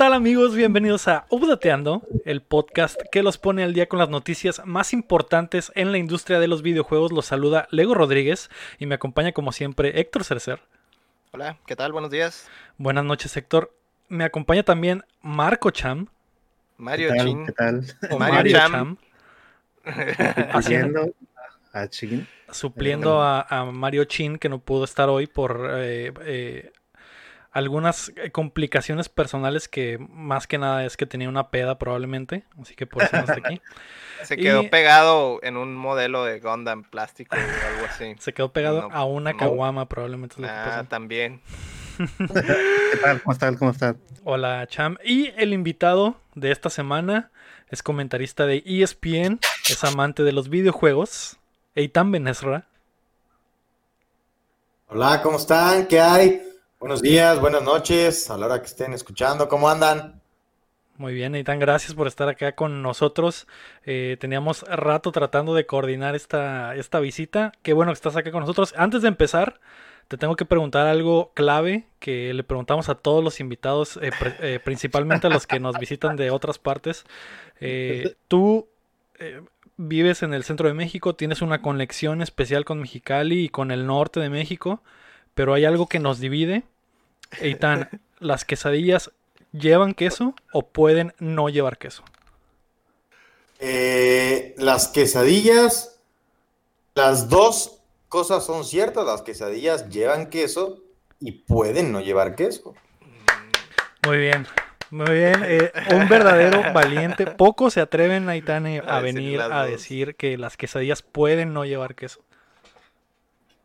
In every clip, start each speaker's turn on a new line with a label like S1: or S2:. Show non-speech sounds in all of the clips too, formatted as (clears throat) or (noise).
S1: ¿Qué tal amigos? Bienvenidos a Updateando, el podcast que los pone al día con las noticias más importantes en la industria de los videojuegos. Los saluda Lego Rodríguez y me acompaña como siempre Héctor Cercer.
S2: Hola, ¿qué tal? Buenos días.
S1: Buenas noches Héctor. Me acompaña también Marco Cham.
S2: Mario
S3: ¿Qué tal?
S2: Chin.
S3: ¿Qué tal?
S2: O
S1: Mario,
S2: Mario
S1: Cham.
S2: Cham.
S3: Haciendo a Chin.
S1: supliendo a, a Mario Chin que no pudo estar hoy por eh, eh, algunas eh, complicaciones personales que más que nada es que tenía una peda probablemente, así que por eso no está aquí. (laughs)
S2: Se quedó
S1: Y-
S2: pegado en un modelo de Gundam plástico o algo así. (laughs)
S1: Se quedó pegado
S2: No,
S1: a una
S2: no.
S1: caguama probablemente. es lo que
S2: Ah, también.
S3: ¿Qué tal? ¿Cómo estás? ¿Cómo estás?
S1: Hola Cham. Y el invitado de esta semana es comentarista de ESPN, es amante de los videojuegos, Eitan Benesra.
S4: Hola, ¿cómo están? ¿Qué hay? Buenos días, buenas noches, a la hora que estén escuchando, ¿cómo andan?
S1: Muy bien, Eitan, gracias por estar acá con nosotros. Eh, teníamos rato tratando de coordinar esta, esta visita. Qué bueno que estás acá con nosotros. Antes de empezar, te tengo que preguntar algo clave que le preguntamos a todos los invitados, eh, eh, principalmente a los que nos visitan de otras partes. Eh, tú eh, vives en el centro de México, tienes una conexión especial con Mexicali y con el norte de México, pero hay algo que nos divide. Eitan, (laughs) ¿las quesadillas llevan queso o pueden no llevar queso?
S4: Eh, las quesadillas, las dos cosas son ciertas, las quesadillas llevan queso y pueden no llevar queso.
S1: Muy bien, muy bien. eh, un verdadero (laughs) valiente. Pocos se atreven, Aitane, a
S2: A decir
S1: venir a decir que las quesadillas pueden no llevar queso.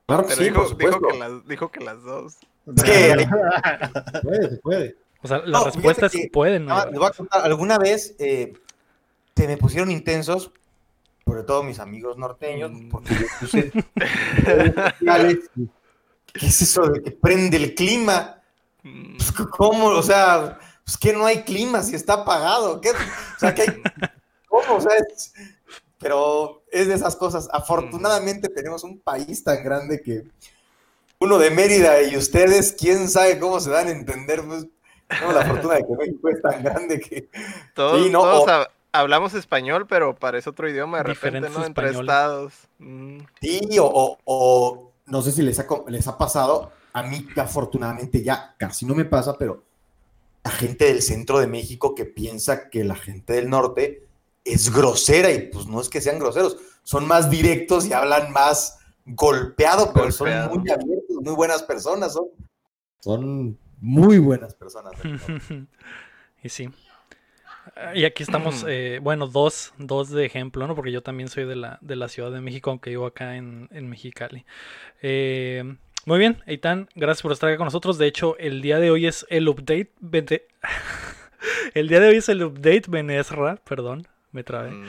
S4: Claro que
S2: Pero
S4: sí,
S2: dijo,
S4: por
S2: dijo
S4: supuesto.
S2: que las, dijo que las dos. (laughs)
S4: Es que-
S3: Se puede, se puede.
S1: O sea, la
S4: No,
S1: respuesta es
S4: que-
S1: pueden no
S4: Ah, les voy a contar, alguna vez eh, se me pusieron intensos, sobre todo mis amigos norteños,
S2: Mm.
S4: porque yo puse (laughs) ¿Qué es eso de que prende el clima?
S2: Mm,
S4: Pues, ¿Cómo? O sea, pues que no hay clima si está apagado. ¿Qué? O sea, que hay... (laughs) ¿Cómo? O sea, es- Pero es de esas cosas. Afortunadamente tenemos un país tan grande que uno de Mérida y ustedes, quién sabe cómo se dan a entender. Pues, tenemos la fortuna de que México es tan grande que...
S2: Todos,
S4: Sí, no,
S2: todos
S4: o-
S2: hab- hablamos español, pero parece otro idioma de repente,
S1: Diferentes
S2: ¿no? Entre estados. Mm,
S4: Sí, o, o- o no sé si les ha, les ha pasado, a mí que afortunadamente ya casi no me pasa, pero la gente del centro de México que piensa que la gente del norte es grosera y pues no es que sean groseros, son más directos y hablan más golpeado, pero
S2: Golpeado.
S4: son muy abiertos, muy buenas personas, son, son muy buenas personas. (laughs)
S1: y sí. Y aquí estamos, (clears throat) eh, bueno, dos, dos de ejemplo, ¿no? Porque yo también soy de la, de la Ciudad de México, aunque vivo acá en, en Mexicali. Eh, muy bien, Eitan, gracias por estar acá con nosotros. De hecho, el día de hoy es el update. (laughs) el día de hoy es el update Benesra, perdón, me trabé.
S2: mm.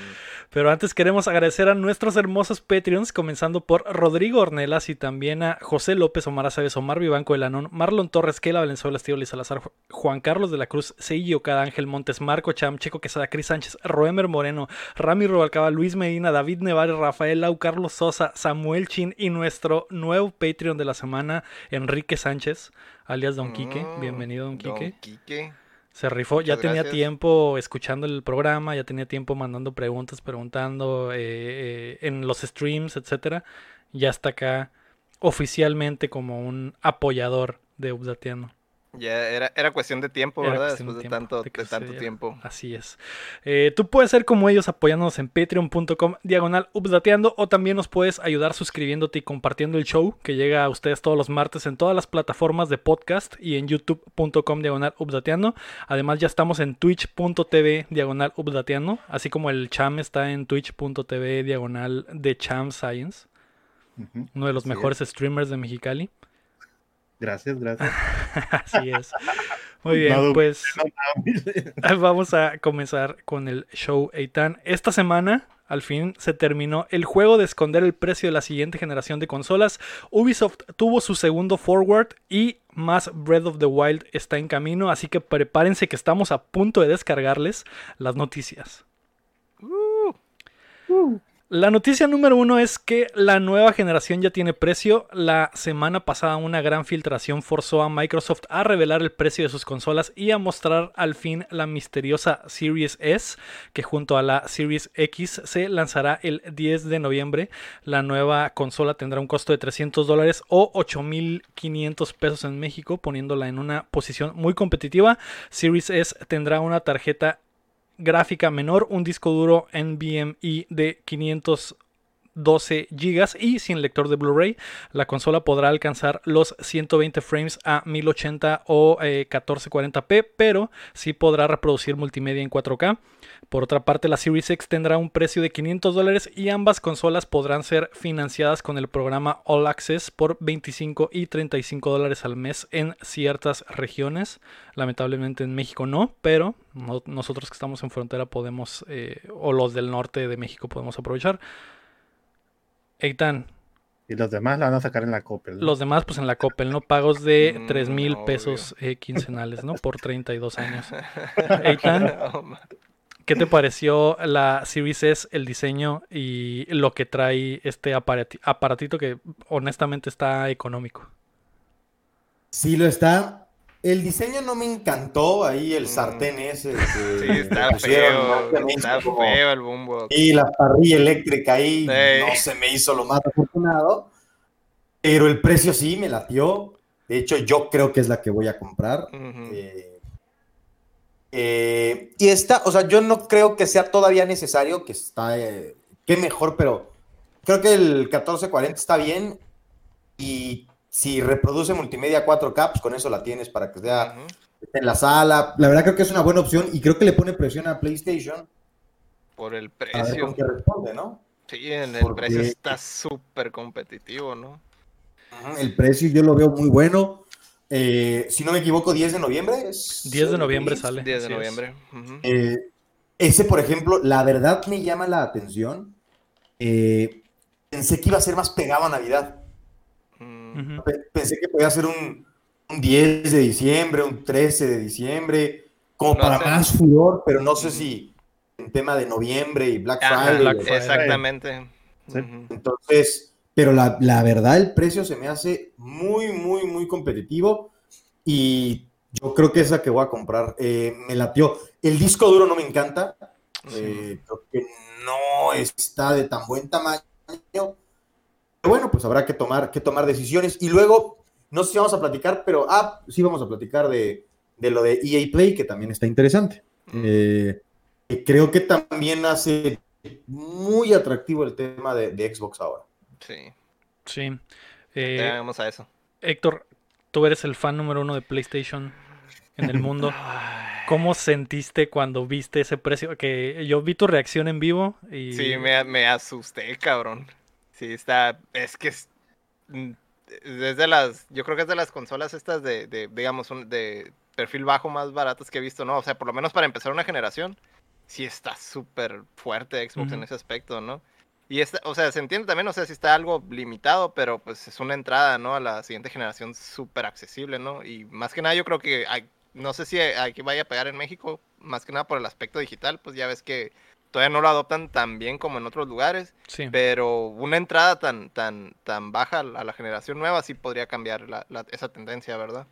S1: Pero antes queremos agradecer a nuestros hermosos Patreons, comenzando por Rodrigo Ornelas y también a José López, Omar Aceves, Omar Vivanco del Anón, Marlon Torres, Kela Valenzuela, Estío Salazar, Ju- Juan Carlos de la Cruz, Seiji Okada, Ángel Montes, Marco Cham, Checo Quesada, Cris Sánchez, Roemer Moreno, Rami Rubalcaba, Luis Medina, David Nevares, Rafael Lau, Carlos Sosa, Samuel Chin y nuestro nuevo Patreon de la semana, Enrique Sánchez, alias Don Quique.
S2: Mm,
S1: Bienvenido, Don Quique.
S2: Quique.
S1: Se rifó, ya tenía
S2: gracias.
S1: tiempo escuchando el programa, ya tenía tiempo mandando preguntas, preguntando eh, eh, en los streams, etcétera. Ya está acá oficialmente como un apoyador de Updateando.
S2: Ya era, era cuestión de tiempo,
S1: Era
S2: ¿verdad? Después de,
S1: tiempo,
S2: tanto,
S1: de
S2: tanto tiempo.
S1: Así es. Eh, tú puedes ser como ellos apoyándonos en patreon.com diagonal updateando o también nos puedes ayudar suscribiéndote y compartiendo el show que llega a ustedes todos los martes en todas las plataformas de podcast y en youtube.com diagonal updateando. Además ya estamos en twitch.tv diagonal updateando, así como el cham está en twitch.tv diagonal de cham science, uno de los mejores streamers de Mexicali.
S3: Gracias, gracias. (laughs)
S1: Así es. Muy bien,
S3: No,
S1: pues... (laughs)
S3: no,
S1: Vamos a comenzar con el show Eitan. Esta semana, al fin, se terminó el juego de esconder el precio de la siguiente generación de consolas. Ubisoft tuvo su segundo forward y más Breath of the Wild está en camino, así que prepárense que estamos a punto de descargarles las noticias. La noticia número uno es que la nueva generación ya tiene precio. La semana pasada una gran filtración forzó a Microsoft a revelar el precio de sus consolas y a mostrar al fin la misteriosa Series S, que junto a la Series X se lanzará el 10 de noviembre. La nueva consola tendrá un costo de 300 dólares o 8.500 pesos en México, poniéndola en una posición muy competitiva. Series S tendrá una tarjeta gráfica menor, un disco duro NVMe de 512 GB y sin lector de Blu-ray. La consola podrá alcanzar los 120 frames a 1080 o 1440p, eh, pero sí podrá reproducir multimedia en 4K. Por otra parte, la Series X tendrá un precio de 500 dólares y ambas consolas podrán ser financiadas con el programa All Access por 25 y 35 dólares al mes en ciertas regiones. Lamentablemente en México no, pero nosotros que estamos en frontera podemos, eh, o los del norte de México podemos aprovechar. Eitan.
S3: Y los demás la van a sacar en la Coppel.
S1: Los demás, pues en la Coppel, ¿no? Pagos de 3 mm, mil pesos eh, quincenales, ¿no? Por 32 años. (laughs) Eitan. ¿Qué te pareció la Series S, el diseño y lo que trae este aparatito que honestamente está económico?
S4: Sí, lo está. El diseño no me encantó, ahí el mm. sartén ese.
S2: sí, está feo, está feo el bombo.
S4: Y la parrilla eléctrica ahí no se me hizo lo más afortunado, pero el precio sí me latió. De hecho, yo creo que es la que voy a comprar. Eh, y está, o sea, yo no creo que sea todavía necesario, que está, eh, qué mejor, pero creo que el 1440 está bien y si reproduce multimedia 4K, pues con eso la tienes para que sea en la sala. La verdad creo que es una buena opción y creo que le pone presión a PlayStation.
S2: Por el precio.
S4: responde, ¿no?
S2: Sí, el precio está súper competitivo, ¿no?
S4: El precio yo lo veo muy bueno. Eh, si no me equivoco, 10 de noviembre.
S1: 10 de noviembre sale.
S2: 10 de noviembre.
S4: Eh, ese, por ejemplo, la verdad me llama la atención. Eh, pensé que iba a ser más pegado a Navidad. Pensé que podía ser un, 10 de diciembre, un 13 de diciembre, como para más furor, pero no sé si en tema de noviembre y Black Friday.
S2: exactamente.
S4: Entonces, pero la, verdad el precio se me hace muy, muy, muy competitivo y yo creo que esa que voy a comprar eh, me latió. El disco duro no me encanta, eh, creo que no está de tan buen tamaño. Pero bueno, pues habrá que tomar, que tomar decisiones. Y luego, no sé si vamos a platicar, pero ah, sí vamos a platicar de, lo de EA Play, que también está interesante. Eh, creo que también hace muy atractivo el tema de Xbox ahora.
S2: Sí.
S1: Sí.
S2: Eh, vamos a eso.
S1: Héctor, tú eres el fan número uno de PlayStation en el mundo. ¿Cómo sentiste cuando viste ese precio? Que yo vi tu reacción en vivo y...
S2: Sí, me, asusté, cabrón. Sí, está... Es que es... Mm, de las... Yo creo que es de las consolas estas de, de digamos, de perfil bajo más baratas que he visto, ¿no? O sea, por lo menos para empezar una generación, sí está súper fuerte Xbox en ese aspecto, ¿no? Y esta, o sea, se entiende también, o sea, si está algo limitado, pero pues es una entrada, ¿no? A la siguiente generación súper accesible, ¿no? Y más que nada yo creo que hay, no sé si hay que vaya a pegar en México, más que nada por el aspecto digital, pues ya ves que todavía no lo adoptan tan bien como en otros lugares, sí. pero una entrada tan, tan, tan baja a la generación nueva sí podría cambiar la, esa tendencia, ¿verdad?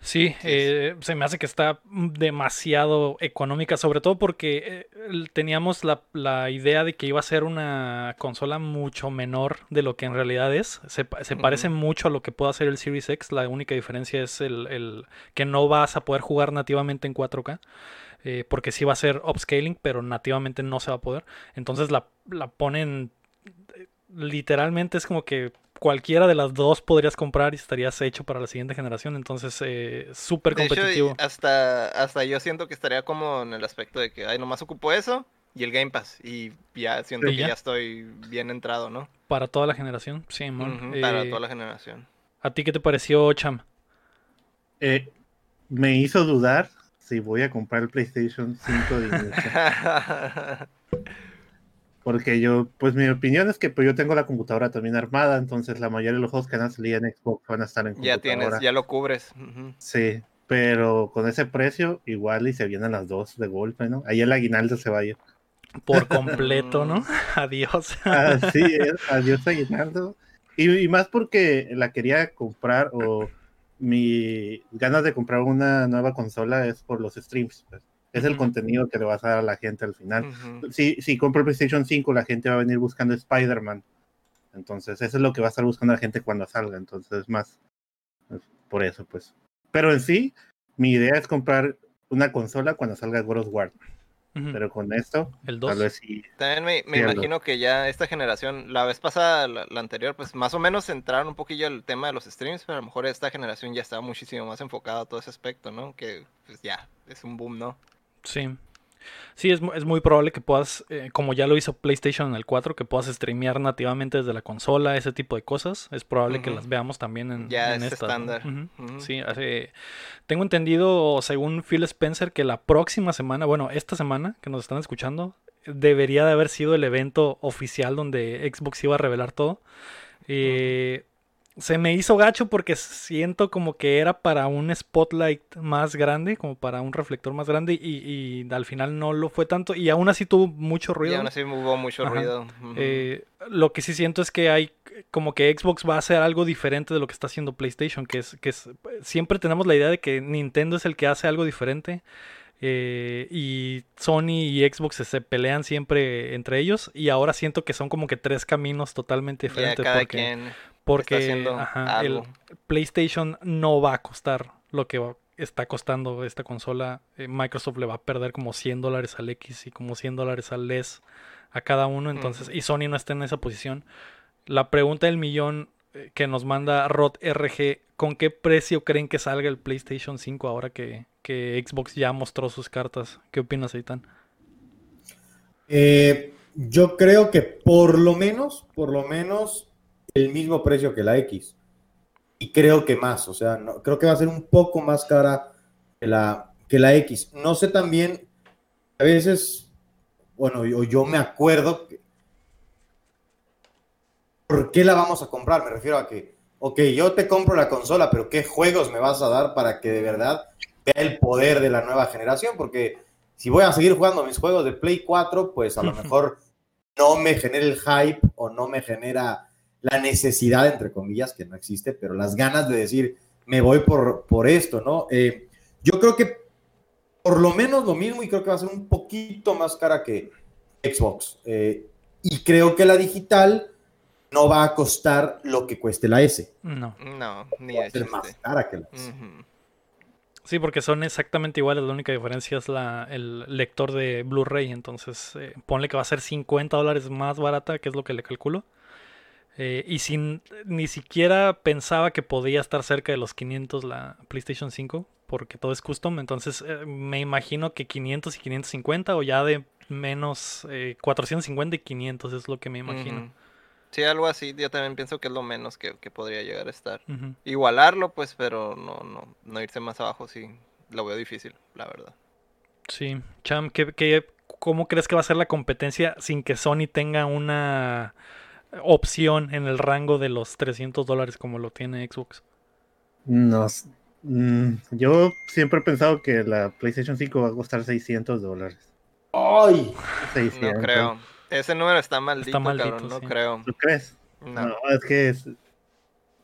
S1: Sí, eh, se me hace que está demasiado económica, sobre todo porque eh, teníamos la, idea de que iba a ser una consola mucho menor de lo que en realidad es. Se, parece mucho a lo que puede hacer el Series X, la única diferencia es el, que no vas a poder jugar nativamente en 4K. Eh, porque sí va a ser upscaling, pero nativamente no se va a poder. Entonces la, la ponen literalmente es como que cualquiera de las dos podrías comprar y estarías hecho para la siguiente generación. Entonces, eh, súper competitivo.
S2: hasta, hasta yo siento que estaría como en el aspecto de que, ay, nomás ocupo eso y el Game Pass. Y ya siento que ya? estoy bien entrado, ¿no?
S1: Para toda la generación, sí,
S2: para toda la generación.
S1: ¿A ti qué te pareció, Cham?
S3: Eh, me hizo dudar si voy a comprar el PlayStation 5 de (laughs) Porque yo, pues mi opinión es que pues, yo tengo la computadora también armada, entonces la mayoría de los juegos que van a salir en Xbox van a estar en
S2: computadora. Ya tienes, ya lo cubres.
S3: Sí, pero con ese precio igual y se vienen las dos de golpe, ¿no? Ahí el aguinaldo se vaya.
S1: Por completo, ¿no? (laughs) Adiós.
S3: Así es, (laughs) adiós Aguinaldo. Y, y más porque la quería comprar o mi ganas de comprar una nueva consola es por los streams. pues. Es el contenido que le vas a dar a la gente al final. Si, si compro el PlayStation 5, la gente va a venir buscando Spider-Man. Entonces, eso es lo que va a estar buscando la gente cuando salga. Entonces, más pues, por eso, pues. Pero en sí, mi idea es comprar una consola cuando salga God of War. Pero con esto,
S1: El
S3: tal
S1: 2.
S3: vez sí.
S2: También me, me imagino que ya esta generación, la vez pasada, la, la anterior, pues más o menos entraron un poquillo el tema de los streams, pero a lo mejor esta generación ya está muchísimo más enfocada a todo ese aspecto, ¿no? Que pues ya, es un boom, ¿no?
S1: Sí. Sí, es, es muy probable que puedas, eh, como ya lo hizo PlayStation en el 4, que puedas streamear nativamente desde la consola, ese tipo de cosas. Es probable que las veamos también en,
S2: Ya
S1: en
S2: es estándar.
S1: Sí, hace- tengo entendido, según Phil Spencer, que la próxima semana, bueno, esta semana que nos están escuchando, debería de haber sido el evento oficial donde Xbox iba a revelar todo. Eh, se me hizo gacho porque siento como que era para un spotlight más grande, como para un reflector más grande y, y al final no lo fue tanto y aún así tuvo mucho
S2: Y
S1: ruido.
S2: aún así hubo mucho
S1: Ajá.
S2: ruido.
S1: Eh, lo que sí siento es que hay como que Xbox va a hacer algo diferente de lo que está haciendo PlayStation, que es que es, siempre tenemos la idea de que Nintendo es el que hace algo diferente eh, y Sony y Xbox se pelean siempre entre ellos y ahora siento que son como que tres caminos totalmente diferentes porque,
S2: quien
S1: porque ajá, el. PlayStation no va a costar lo que va- está costando esta consola. Eh, Microsoft le va a perder como 100 dólares al X y como 100 dólares al S a cada uno. Entonces, y Sony no está en esa posición. La pregunta del millón eh, que nos manda Rod RG, ¿con qué precio creen que salga el PlayStation 5 ahora que, que Xbox ya mostró sus cartas? ¿Qué opinas, Aitan?
S4: Eh, yo creo que por lo menos, por lo menos, el mismo precio que la X. Y creo que más, o sea, no, creo que va a ser un poco más cara que la, que la X. No sé también, a veces, bueno, yo, yo me acuerdo que- ¿por qué la vamos a comprar? Me refiero a que, ok, yo te compro la consola, pero ¿qué juegos me vas a dar para que de verdad vea el poder de la nueva generación? Porque si voy a seguir jugando mis juegos de Play 4, pues a lo mejor no me genera el hype o no me genera la necesidad, entre comillas, que no existe, pero las ganas de decir, me voy por, por esto, ¿no? Eh, yo creo que por lo menos lo mismo y creo que va a ser un poquito más cara que Xbox. Eh, y creo que la digital no va a costar lo que cueste la S.
S1: No.
S2: No, ni
S4: Va a ser más cara que la S.
S1: Sí, porque son exactamente iguales. La única diferencia es la, el lector de Blu-ray. Entonces, eh, ponle que va a ser 50 dólares más barata, que es lo que le calculo. Eh, y sin ni siquiera pensaba que podía estar cerca de los 500 la PlayStation 5, porque todo es custom. Entonces, eh, me imagino que 500 y 550 o ya de menos eh, 450 y 500 es lo que me imagino.
S2: Sí, algo así. Yo también pienso que es lo menos que, que podría llegar a estar. Igualarlo, pues, pero no, no, no irse más abajo, sí. Lo veo difícil, la verdad.
S1: Sí, Cham, ¿qué, qué- cómo crees que va a ser la competencia sin que Sony tenga una opción en el rango de los 300 dólares como lo tiene Xbox?
S3: No, mm, yo siempre he pensado que la PlayStation 5 va a costar 600 dólares.
S4: ¡Ay!
S3: 600.
S2: No creo. Ese número está maldito,
S1: maldito,
S2: cabrón. No creo.
S3: ¿Tú crees?
S2: No.
S3: No, es que es...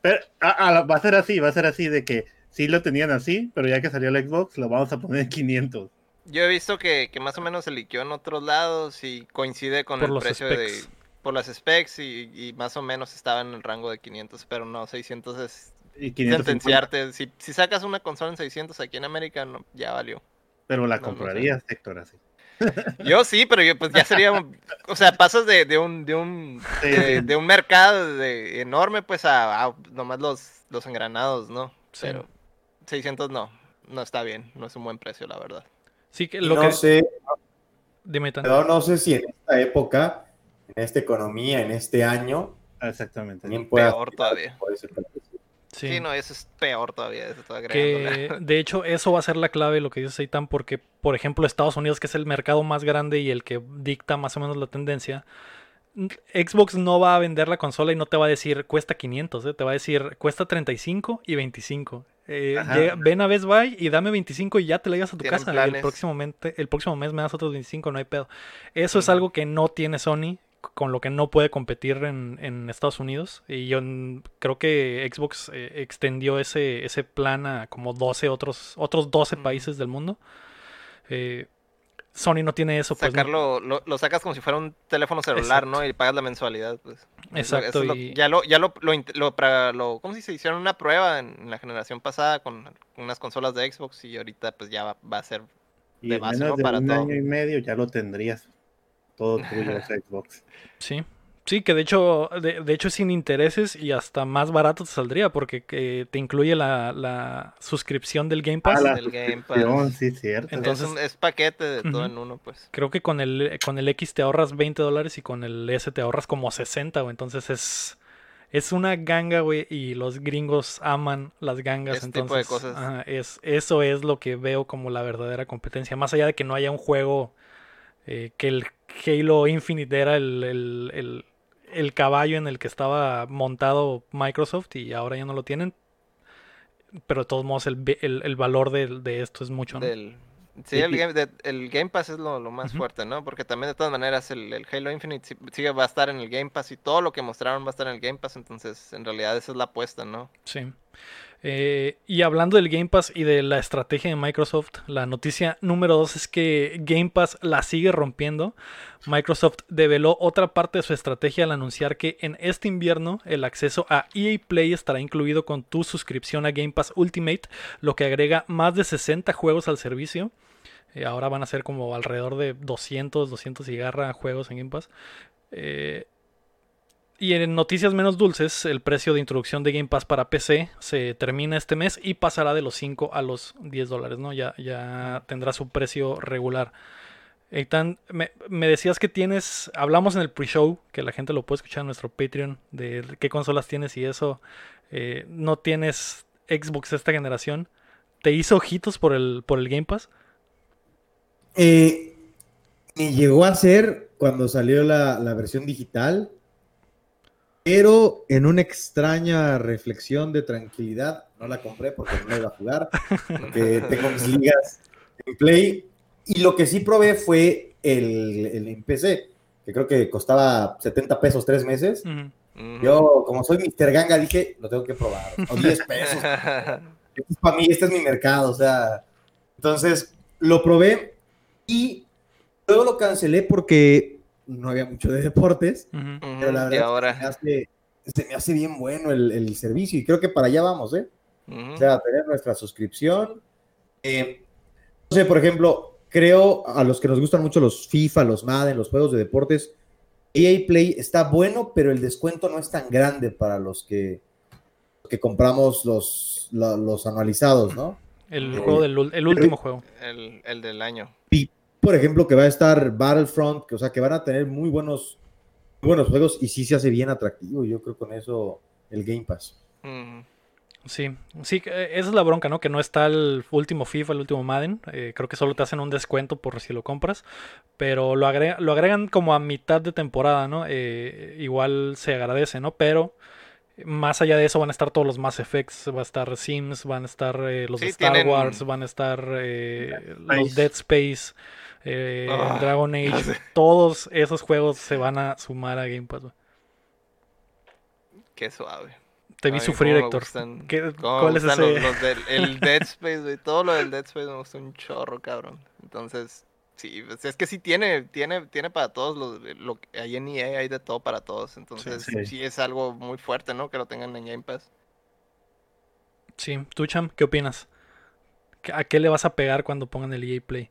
S3: Pero, ah, ah, va a ser así, va a ser así de que sí lo tenían así, pero ya que salió el Xbox lo vamos a poner en 500.
S2: Yo he visto que, que más o menos se liqueó en otros lados y coincide con
S1: Por
S2: el precio
S1: specs.
S2: de... Por las specs y, y más o menos estaba en el rango de 500, pero no, 600 es
S3: Y 550,
S2: sentenciarte. Si, si sacas una consola en 600 aquí en América, no, ya valió.
S3: pero la
S2: No, no sé.
S3: comprarías, Héctor, así. (laughs)
S2: Yo sí, pero yo pues ya sería, un- o sea, pasas de, de un, de un,
S3: Sí,
S2: de,
S3: sí.
S2: de un mercado de enorme pues a, a nomás los, los engranados, ¿no?
S1: Sí.
S2: Pero 600 no, no está bien, no es un buen precio, la verdad.
S1: Sí, que lo
S4: no
S1: que...
S4: sé,
S1: Dime, Tan.
S4: pero no sé si en esta época, en esta economía, en este año,
S3: Exactamente.
S4: también pueda
S2: Peor todavía.
S1: Sí.
S2: Sí. no, eso es peor todavía, eso está
S1: Que (laughs) de hecho eso va a ser la clave lo que dice Seitan porque por ejemplo Estados Unidos que es el mercado más grande y el que dicta más o menos la tendencia Xbox no va a vender la consola y no te va a decir cuesta 500 ¿eh? te va a decir cuesta 35 y 25 Eh, llega- ven a Best Buy y dame 25 y ya te la llevas a tu casa. Y el próximo, mente- el próximo mes me das otros 25, no hay pedo. Eso es algo que no tiene Sony, con lo que no puede competir en, en Estados Unidos. Y yo creo que Xbox eh, extendió ese, ese plan a como 12 otros, otros 12
S2: Ujú.
S1: países del mundo. Eh, Sony no tiene eso, pues. ¿no?
S2: Sacarlo, lo, lo sacas como si fuera un teléfono celular, ¿no? Y pagas la mensualidad, pues.
S1: Exacto,
S2: eso lo-
S1: y-
S2: ya lo, ya lo, lo, ¿cómo se dice? Hicieron una prueba en, en la generación pasada con unas consolas de Xbox y ahorita pues ya va, va a ser
S3: Y
S2: de
S3: en
S2: base,
S3: menos
S2: ¿no?
S3: de
S2: Para
S3: un
S2: todo.
S3: año y medio ya lo tendrías todo (laughs) tuyo, ese Xbox.
S1: Sí, sí, que de hecho, de, de hecho es sin intereses y hasta más barato te saldría porque que te incluye la, la suscripción del Game Pass.
S3: Ah, la
S2: del Game Pass.
S3: sí, cierto.
S1: Entonces-
S2: es, un- es paquete de todo en uno, pues.
S1: Creo que con el, con el X te ahorras 20 dólares y con el S te ahorras como 60, güey. Entonces es, es una ganga, güey, y los gringos aman las gangas.
S2: Ese tipo
S1: entonces,
S2: de cosas.
S1: ajá, es, eso es lo que veo como la verdadera competencia. Más allá de que no haya un juego eh, que el Halo Infinite era el, el- el- el caballo en el que estaba montado Microsoft y ahora ya no lo tienen. Pero de todos modos el, ve- el- el valor de, de esto es mucho, ¿no?
S2: Del, sí,
S3: Y-
S2: game, de- el Game Pass es lo, lo más fuerte, ¿no? Porque también de todas maneras el, el Halo Infinite sí- sigue va a estar en el Game Pass y todo lo que mostraron va a estar en el Game Pass, entonces en realidad esa es la apuesta, ¿no?
S1: Sí. Eh, y hablando del Game Pass y de la estrategia de Microsoft, la noticia número dos es que Game Pass la sigue rompiendo. Microsoft develó otra parte de su estrategia al anunciar que en este invierno el acceso a EA Play estará incluido con tu suscripción a Game Pass Ultimate, lo que agrega más de 60 juegos al servicio. Eh, ahora van a ser como alrededor de 200, 200 y garra juegos en Game Pass. Eh, y en noticias menos dulces, el precio de introducción de Game Pass para PC se termina este mes y pasará de los 5 a los 10 dólares, ¿no? Ya, ya tendrá su precio regular. Eitan, me, me decías que tienes, hablamos en el pre-show, que la gente lo puede escuchar en nuestro Patreon, de qué consolas tienes y eso. eh, no tienes Xbox esta generación. ¿Te hizo ojitos por el, por el Game Pass?
S4: Eh, llegó a ser cuando salió la, la versión digital, pero en una extraña reflexión de tranquilidad, no la compré porque no la iba a jugar, (laughs) porque tengo mis ligas en Play, y lo que sí probé fue el, el en PC, que creo que costaba 70 pesos tres meses.
S1: Ujú.
S2: Ujú.
S4: Yo, como soy Mr. Ganga, dije, lo tengo que probar, o 10 pesos. (laughs) Este es para mí, este es mi mercado, o sea. Entonces, lo probé y luego lo cancelé porque no había mucho de deportes, pero la verdad
S2: ahora,
S4: se, me hace, se me hace bien bueno el, el servicio y creo que para allá vamos, ¿eh?
S2: ujú.
S4: O sea, tener nuestra suscripción. Eh, no sé, por ejemplo, creo a los que nos gustan mucho los FIFA, los Madden, los juegos de deportes, EA Play está bueno, pero el descuento no es tan grande para los que, que compramos los, la- los anualizados, ¿no?
S1: El
S2: Eh,
S1: juego del el último juego.
S2: el, el del año.
S4: Por ejemplo, que va a estar Battlefront, que, o sea, que van a tener muy buenos, muy buenos juegos y sí se hace bien atractivo. Yo creo con eso el Game Pass.
S2: Ujú.
S1: Sí, sí, eh, esa es la bronca, ¿no? Que no está el último FIFA, el último Madden. Eh, creo que solo te hacen un descuento por si lo compras. Pero lo, agrega- lo agregan como a mitad de temporada, ¿no? Eh, igual se agradece, ¿no? Pero más allá de eso van a estar todos los Mass Effects, va a estar Sims, van a estar eh, los
S2: Sí,
S1: Star
S2: tienen-
S1: Wars, van a estar eh, los. Dead Space, eh,
S2: Ah,
S1: Dragon Age.
S2: sé.
S1: Todos esos juegos se van a sumar a Game Pass. güey.
S2: Qué suave.
S1: Te vi
S2: Ay,
S1: sufrir, Héctor.
S2: gustan-
S1: ¿Qué-
S2: cómo me
S1: ¿Cuál es ese?
S2: los- los del- el (laughs) Dead Space, güey. Todo lo del Dead Space me gusta un chorro, cabrón. Entonces, sí, pues, es que sí tiene, tiene, tiene para todos los, lo que hay en EA, hay de todo para todos. Entonces,
S3: sí.
S2: sí, es algo muy fuerte, ¿no? Que lo tengan en Game Pass.
S1: Sí, tú, Cham, ¿qué opinas? ¿Qué- ¿A qué le vas a pegar cuando pongan el EA Play?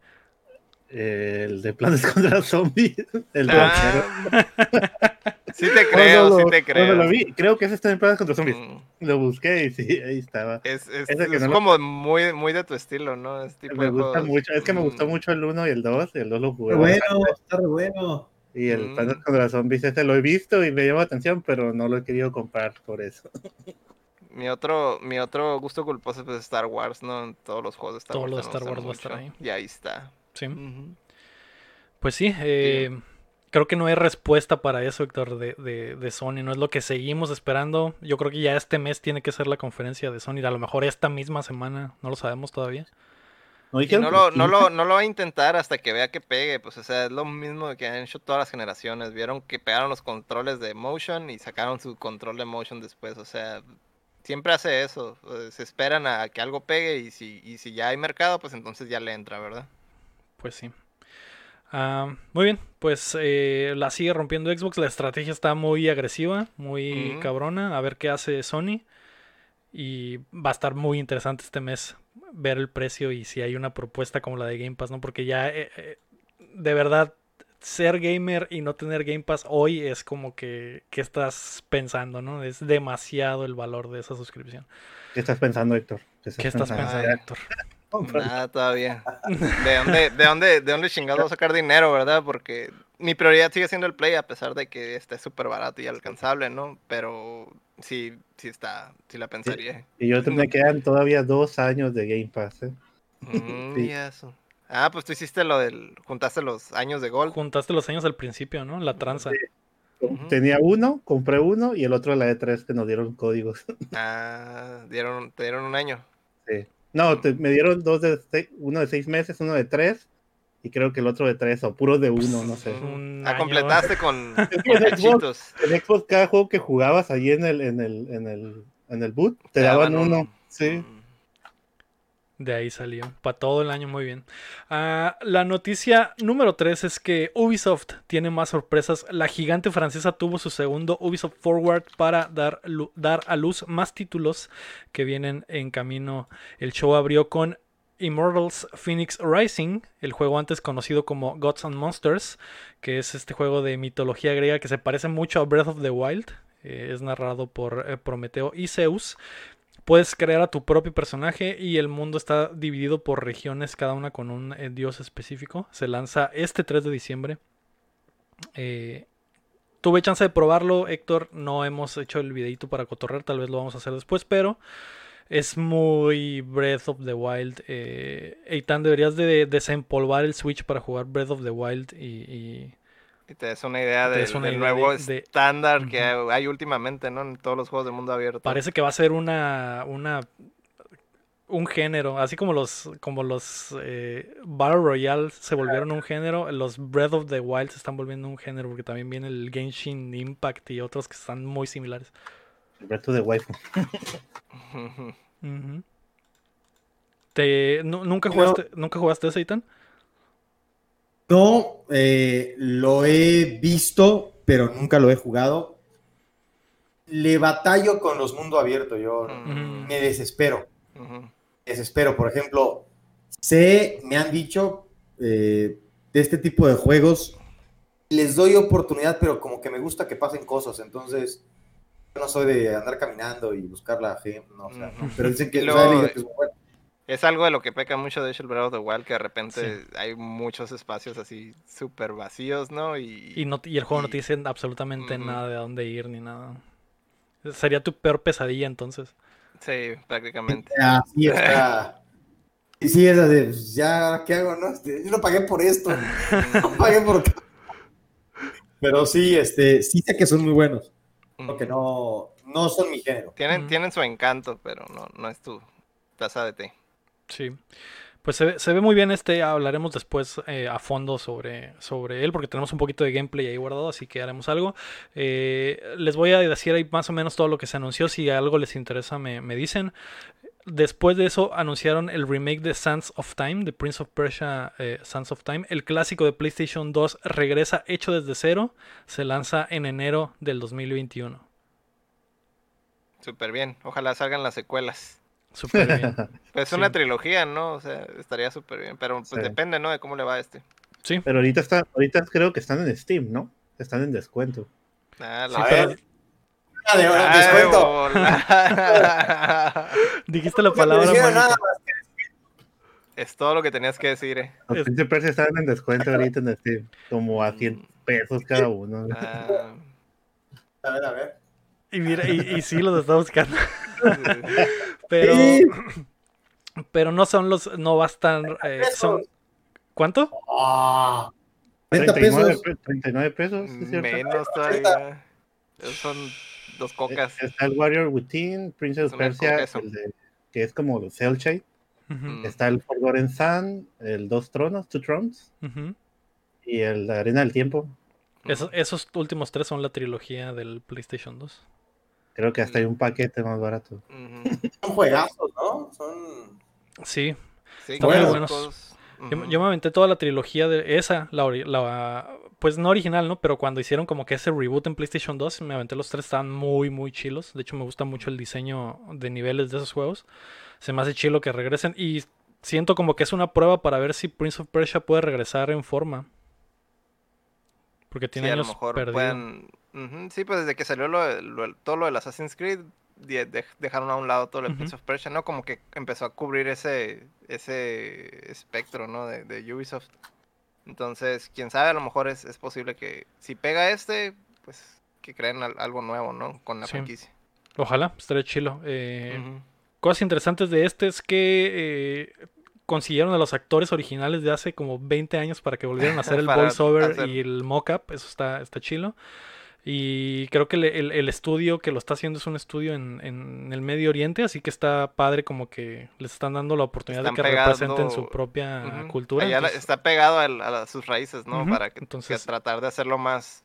S3: El de planes (laughs) contra zombies. El de
S2: Ah, sí te
S3: Cuando (laughs)
S2: creo,
S3: lo-
S2: sí te creo.
S3: lo vi, creo que ese está en planes contra zombies.
S2: Mm,
S3: Lo busqué y sí, ahí estaba.
S2: Es, es, es
S3: no lo-
S2: como muy, muy de tu estilo, ¿no? Es tipo
S3: Me gusta
S2: juegos,
S3: mucho, es que me gustó
S2: mm,
S3: mucho el 1 y el 2, y el 2 lo jugué.
S4: Está bueno, está re bueno.
S3: Y el
S2: Mm.
S3: planes contra zombies ese lo he visto y me llama la atención, pero no lo he querido comprar por eso.
S2: Mi otro, mi otro gusto culposo es Star Wars, ¿no? En todos los juegos de Star
S1: Todo
S2: Wars.
S1: lo de
S2: me
S1: Star Wars va a estar ahí.
S2: Y ahí está.
S1: Sí. Pues sí, eh, creo que no hay respuesta para eso, Héctor, de, de, de, Sony. No es lo que seguimos esperando. Yo creo que ya este mes tiene que ser la conferencia de Sony. A lo mejor esta misma semana, no lo sabemos todavía.
S2: No, no, lo, no, lo, no lo va a intentar hasta que vea que pegue. Pues, o sea, es lo mismo que han hecho todas las generaciones. Vieron que pegaron los controles de motion y sacaron su control de motion después. O sea, siempre hace eso. Eh, se esperan a que algo pegue y si, y si ya hay mercado, pues entonces ya le entra, ¿verdad?
S1: Pues sí. Uh, muy bien, pues eh, la sigue rompiendo Xbox. La estrategia está muy agresiva, muy uh -huh. cabrona. A ver qué hace Sony. Y va a estar muy interesante este mes ver el precio y si hay una propuesta como la de Game Pass, ¿no? Porque ya, eh, eh, de verdad, ser gamer y no tener Game Pass hoy es como que, que estás pensando, ¿no? Es demasiado el valor de esa suscripción.
S3: ¿Qué estás pensando, Héctor?
S1: ¿Qué estás, ¿Qué estás pensando, pensando
S2: Nada todavía. ¿De dónde, de dónde, de dónde chingado sacar dinero, verdad? Porque mi prioridad sigue siendo el Play, a pesar de que esté súper barato y alcanzable, ¿no? Pero sí, sí está, sí la pensaría.
S3: Y yo me quedan todavía dos años de Game Pass, ¿eh?
S2: Mm, sí. eso. Ah, pues tú hiciste lo del, juntaste los años de Gold.
S1: Juntaste los años al principio, ¿no? La tranza. Sí.
S3: Uh -huh. Tenía uno, compré uno y el otro la E3 que nos dieron códigos.
S2: Ah, dieron, te dieron un año.
S3: Sí. No, te, me dieron dos de seis, uno de seis meses, uno de tres, y creo que el otro de tres, o puro de uno, no sé.
S2: Un ah, completaste (laughs) con, con
S3: en, Xbox, cada juego que jugabas allí en el, en el, en el, en el boot, te, te daban, daban uno. Sí.
S1: De ahí salió. Para todo el año, muy bien. Uh, la noticia número 3 es que Ubisoft tiene más sorpresas. La gigante francesa tuvo su segundo Ubisoft Forward para dar, dar a luz más títulos que vienen en camino. El show abrió con Immortals Phoenix Rising, el juego antes conocido como Gods and Monsters, que es este juego de mitología griega que se parece mucho a Breath of the Wild. Eh, es narrado por eh, Prometeo y Zeus. Puedes crear a tu propio personaje y el mundo está dividido por regiones, cada una con un eh, dios específico. Se lanza este 3 de diciembre. Eh, tuve chance de probarlo, Héctor. No hemos hecho el videito para cotorrer, tal vez lo vamos a hacer después, pero es muy Breath of the Wild. Eh, Eitan, deberías de desempolvar el Switch para jugar Breath of the Wild y... y
S2: y te des una idea de, una del idea nuevo de, estándar de, que uh -huh. hay últimamente, ¿no? En todos los juegos de mundo abierto.
S1: Parece que va a ser una, una un género, así como los como los eh, Battle Royale se volvieron un género, los Breath of the Wild se están volviendo un género porque también viene el Genshin Impact y otros que están muy similares.
S3: El Breath of the Wild. (laughs)
S1: uh -huh. ¿Te, ¿Nunca jugaste, no. ¿nunca jugaste ese, Ethan?
S5: No, eh, lo he visto, pero nunca lo he jugado. Le batallo con los mundos abiertos, yo uh -huh. me desespero. Uh -huh. Desespero, por ejemplo, sé, me han dicho eh, de este tipo de juegos, les doy oportunidad, pero como que me gusta que pasen cosas, entonces yo no soy de andar caminando y buscar la gente, no, o sea, no, pero dicen que,
S2: Luego, o sea, que es bueno. Es algo de lo que peca mucho de hecho el Breath of the Wild, que de repente sí. hay muchos espacios así súper vacíos, ¿no? Y,
S1: y, no, y el juego y... no te dice absolutamente mm -hmm. nada de dónde ir ni nada. Sería tu peor pesadilla entonces.
S2: Sí, prácticamente.
S5: Así (laughs) está. Y sí, es de, pues, ya, ¿qué hago? No? Este, yo no pagué por esto. (laughs) no pagué por... Pero sí, este, sí sé que son muy buenos. Porque no, no son mi género.
S2: Tienen, mm. tienen su encanto, pero no, no es tu taza de té.
S1: Sí. Pues se ve, muy bien este, hablaremos después eh, a fondo sobre, sobre él, porque tenemos un poquito de gameplay ahí guardado, así que haremos algo. Eh, les voy a decir ahí más o menos todo lo que se anunció, si algo les interesa me, me dicen. Después de eso anunciaron el remake de Sands of Time, de Prince of Persia eh, Sands of Time. El clásico de PlayStation 2 regresa hecho desde cero, se lanza en enero del 2021.
S2: Súper bien, ojalá salgan las secuelas.
S1: Súper bien.
S2: Pues (laughs) es una trilogía, ¿no? O sea, estaría súper bien, pero pues sí. depende, ¿no? De cómo le va a este.
S1: Sí.
S3: Pero ahorita está, ahorita creo que están en Steam, ¿no? Están en descuento.
S2: Ah, la sí, pero...
S5: Ah, de, ah, descuento. (laughs)
S1: Dijiste la palabra.
S2: Nada es todo lo que tenías que decir, eh.
S3: Los están en descuento ahorita en Steam, como a 100 pesos cada uno.
S2: Ah.
S5: A ver, a ver.
S1: Y mira, y, y sí los está buscando. (laughs) pero pero no son los no bastan eh, son ¿cuánto?
S5: Oh,
S4: 40
S3: 39,
S4: pesos.
S3: pe- 39 pesos, ¿sí es cierto?
S2: Menos todavía. Esos son dos cocas.
S3: Está el Warrior Within, Princess
S2: Es una
S3: Persia, el de- que es como Cell Shade.
S2: Mm.
S3: Está el Forgotten Sun, el Dos Tronos, Two Thrones, y el la Arena del Tiempo.
S1: Esos, esos últimos tres son la trilogía del PlayStation 2.
S3: Creo que hasta hay un paquete más barato. (laughs)
S4: Son juegazos, ¿no? Son.
S1: Sí,
S2: Sí,
S1: Están muy buenos. Yo, me aventé toda la trilogía de esa, la, pues no original, ¿no? Pero cuando hicieron como que ese reboot en PlayStation 2, me aventé los tres, estaban muy, muy chilos. De hecho, me gusta mucho el diseño de niveles de esos juegos. Se me hace chilo que regresen y siento como que es una prueba para ver si Prince of Persia puede regresar en forma. Porque tiene
S2: sí, a lo mejor
S1: perdido.
S2: Ujú, Sí, pues desde que salió lo, lo- todo lo del Assassin's Creed, de- de- dejaron a un lado todo el
S1: Ujú.
S2: Prince of Persia, ¿no? Como que empezó a cubrir ese, ese espectro, ¿no? De, de Ubisoft. Entonces, quién sabe, a lo mejor es, es posible que si pega este, pues que creen al- algo nuevo, ¿no? Con la
S1: Sí.
S2: franquicia.
S1: Ojalá, estaría chilo. Eh. Cosas interesantes de este es que eh, consiguieron a los actores originales de hace como 20 años para que volvieran a hacer el (laughs) voiceover
S2: hacer-
S1: y el mock-up. Eso está, está chilo. Y creo que el, el- el estudio que lo está haciendo es un estudio en, en el Medio Oriente, así que está padre como que les están dando la oportunidad
S2: Están
S1: de que representen su
S2: pegando-
S1: propia cultura.
S2: Allá la-
S1: entonces-
S2: está pegado a, la- sus raíces, ¿no? Para que, que
S1: entonces-
S2: tratar de hacerlo más,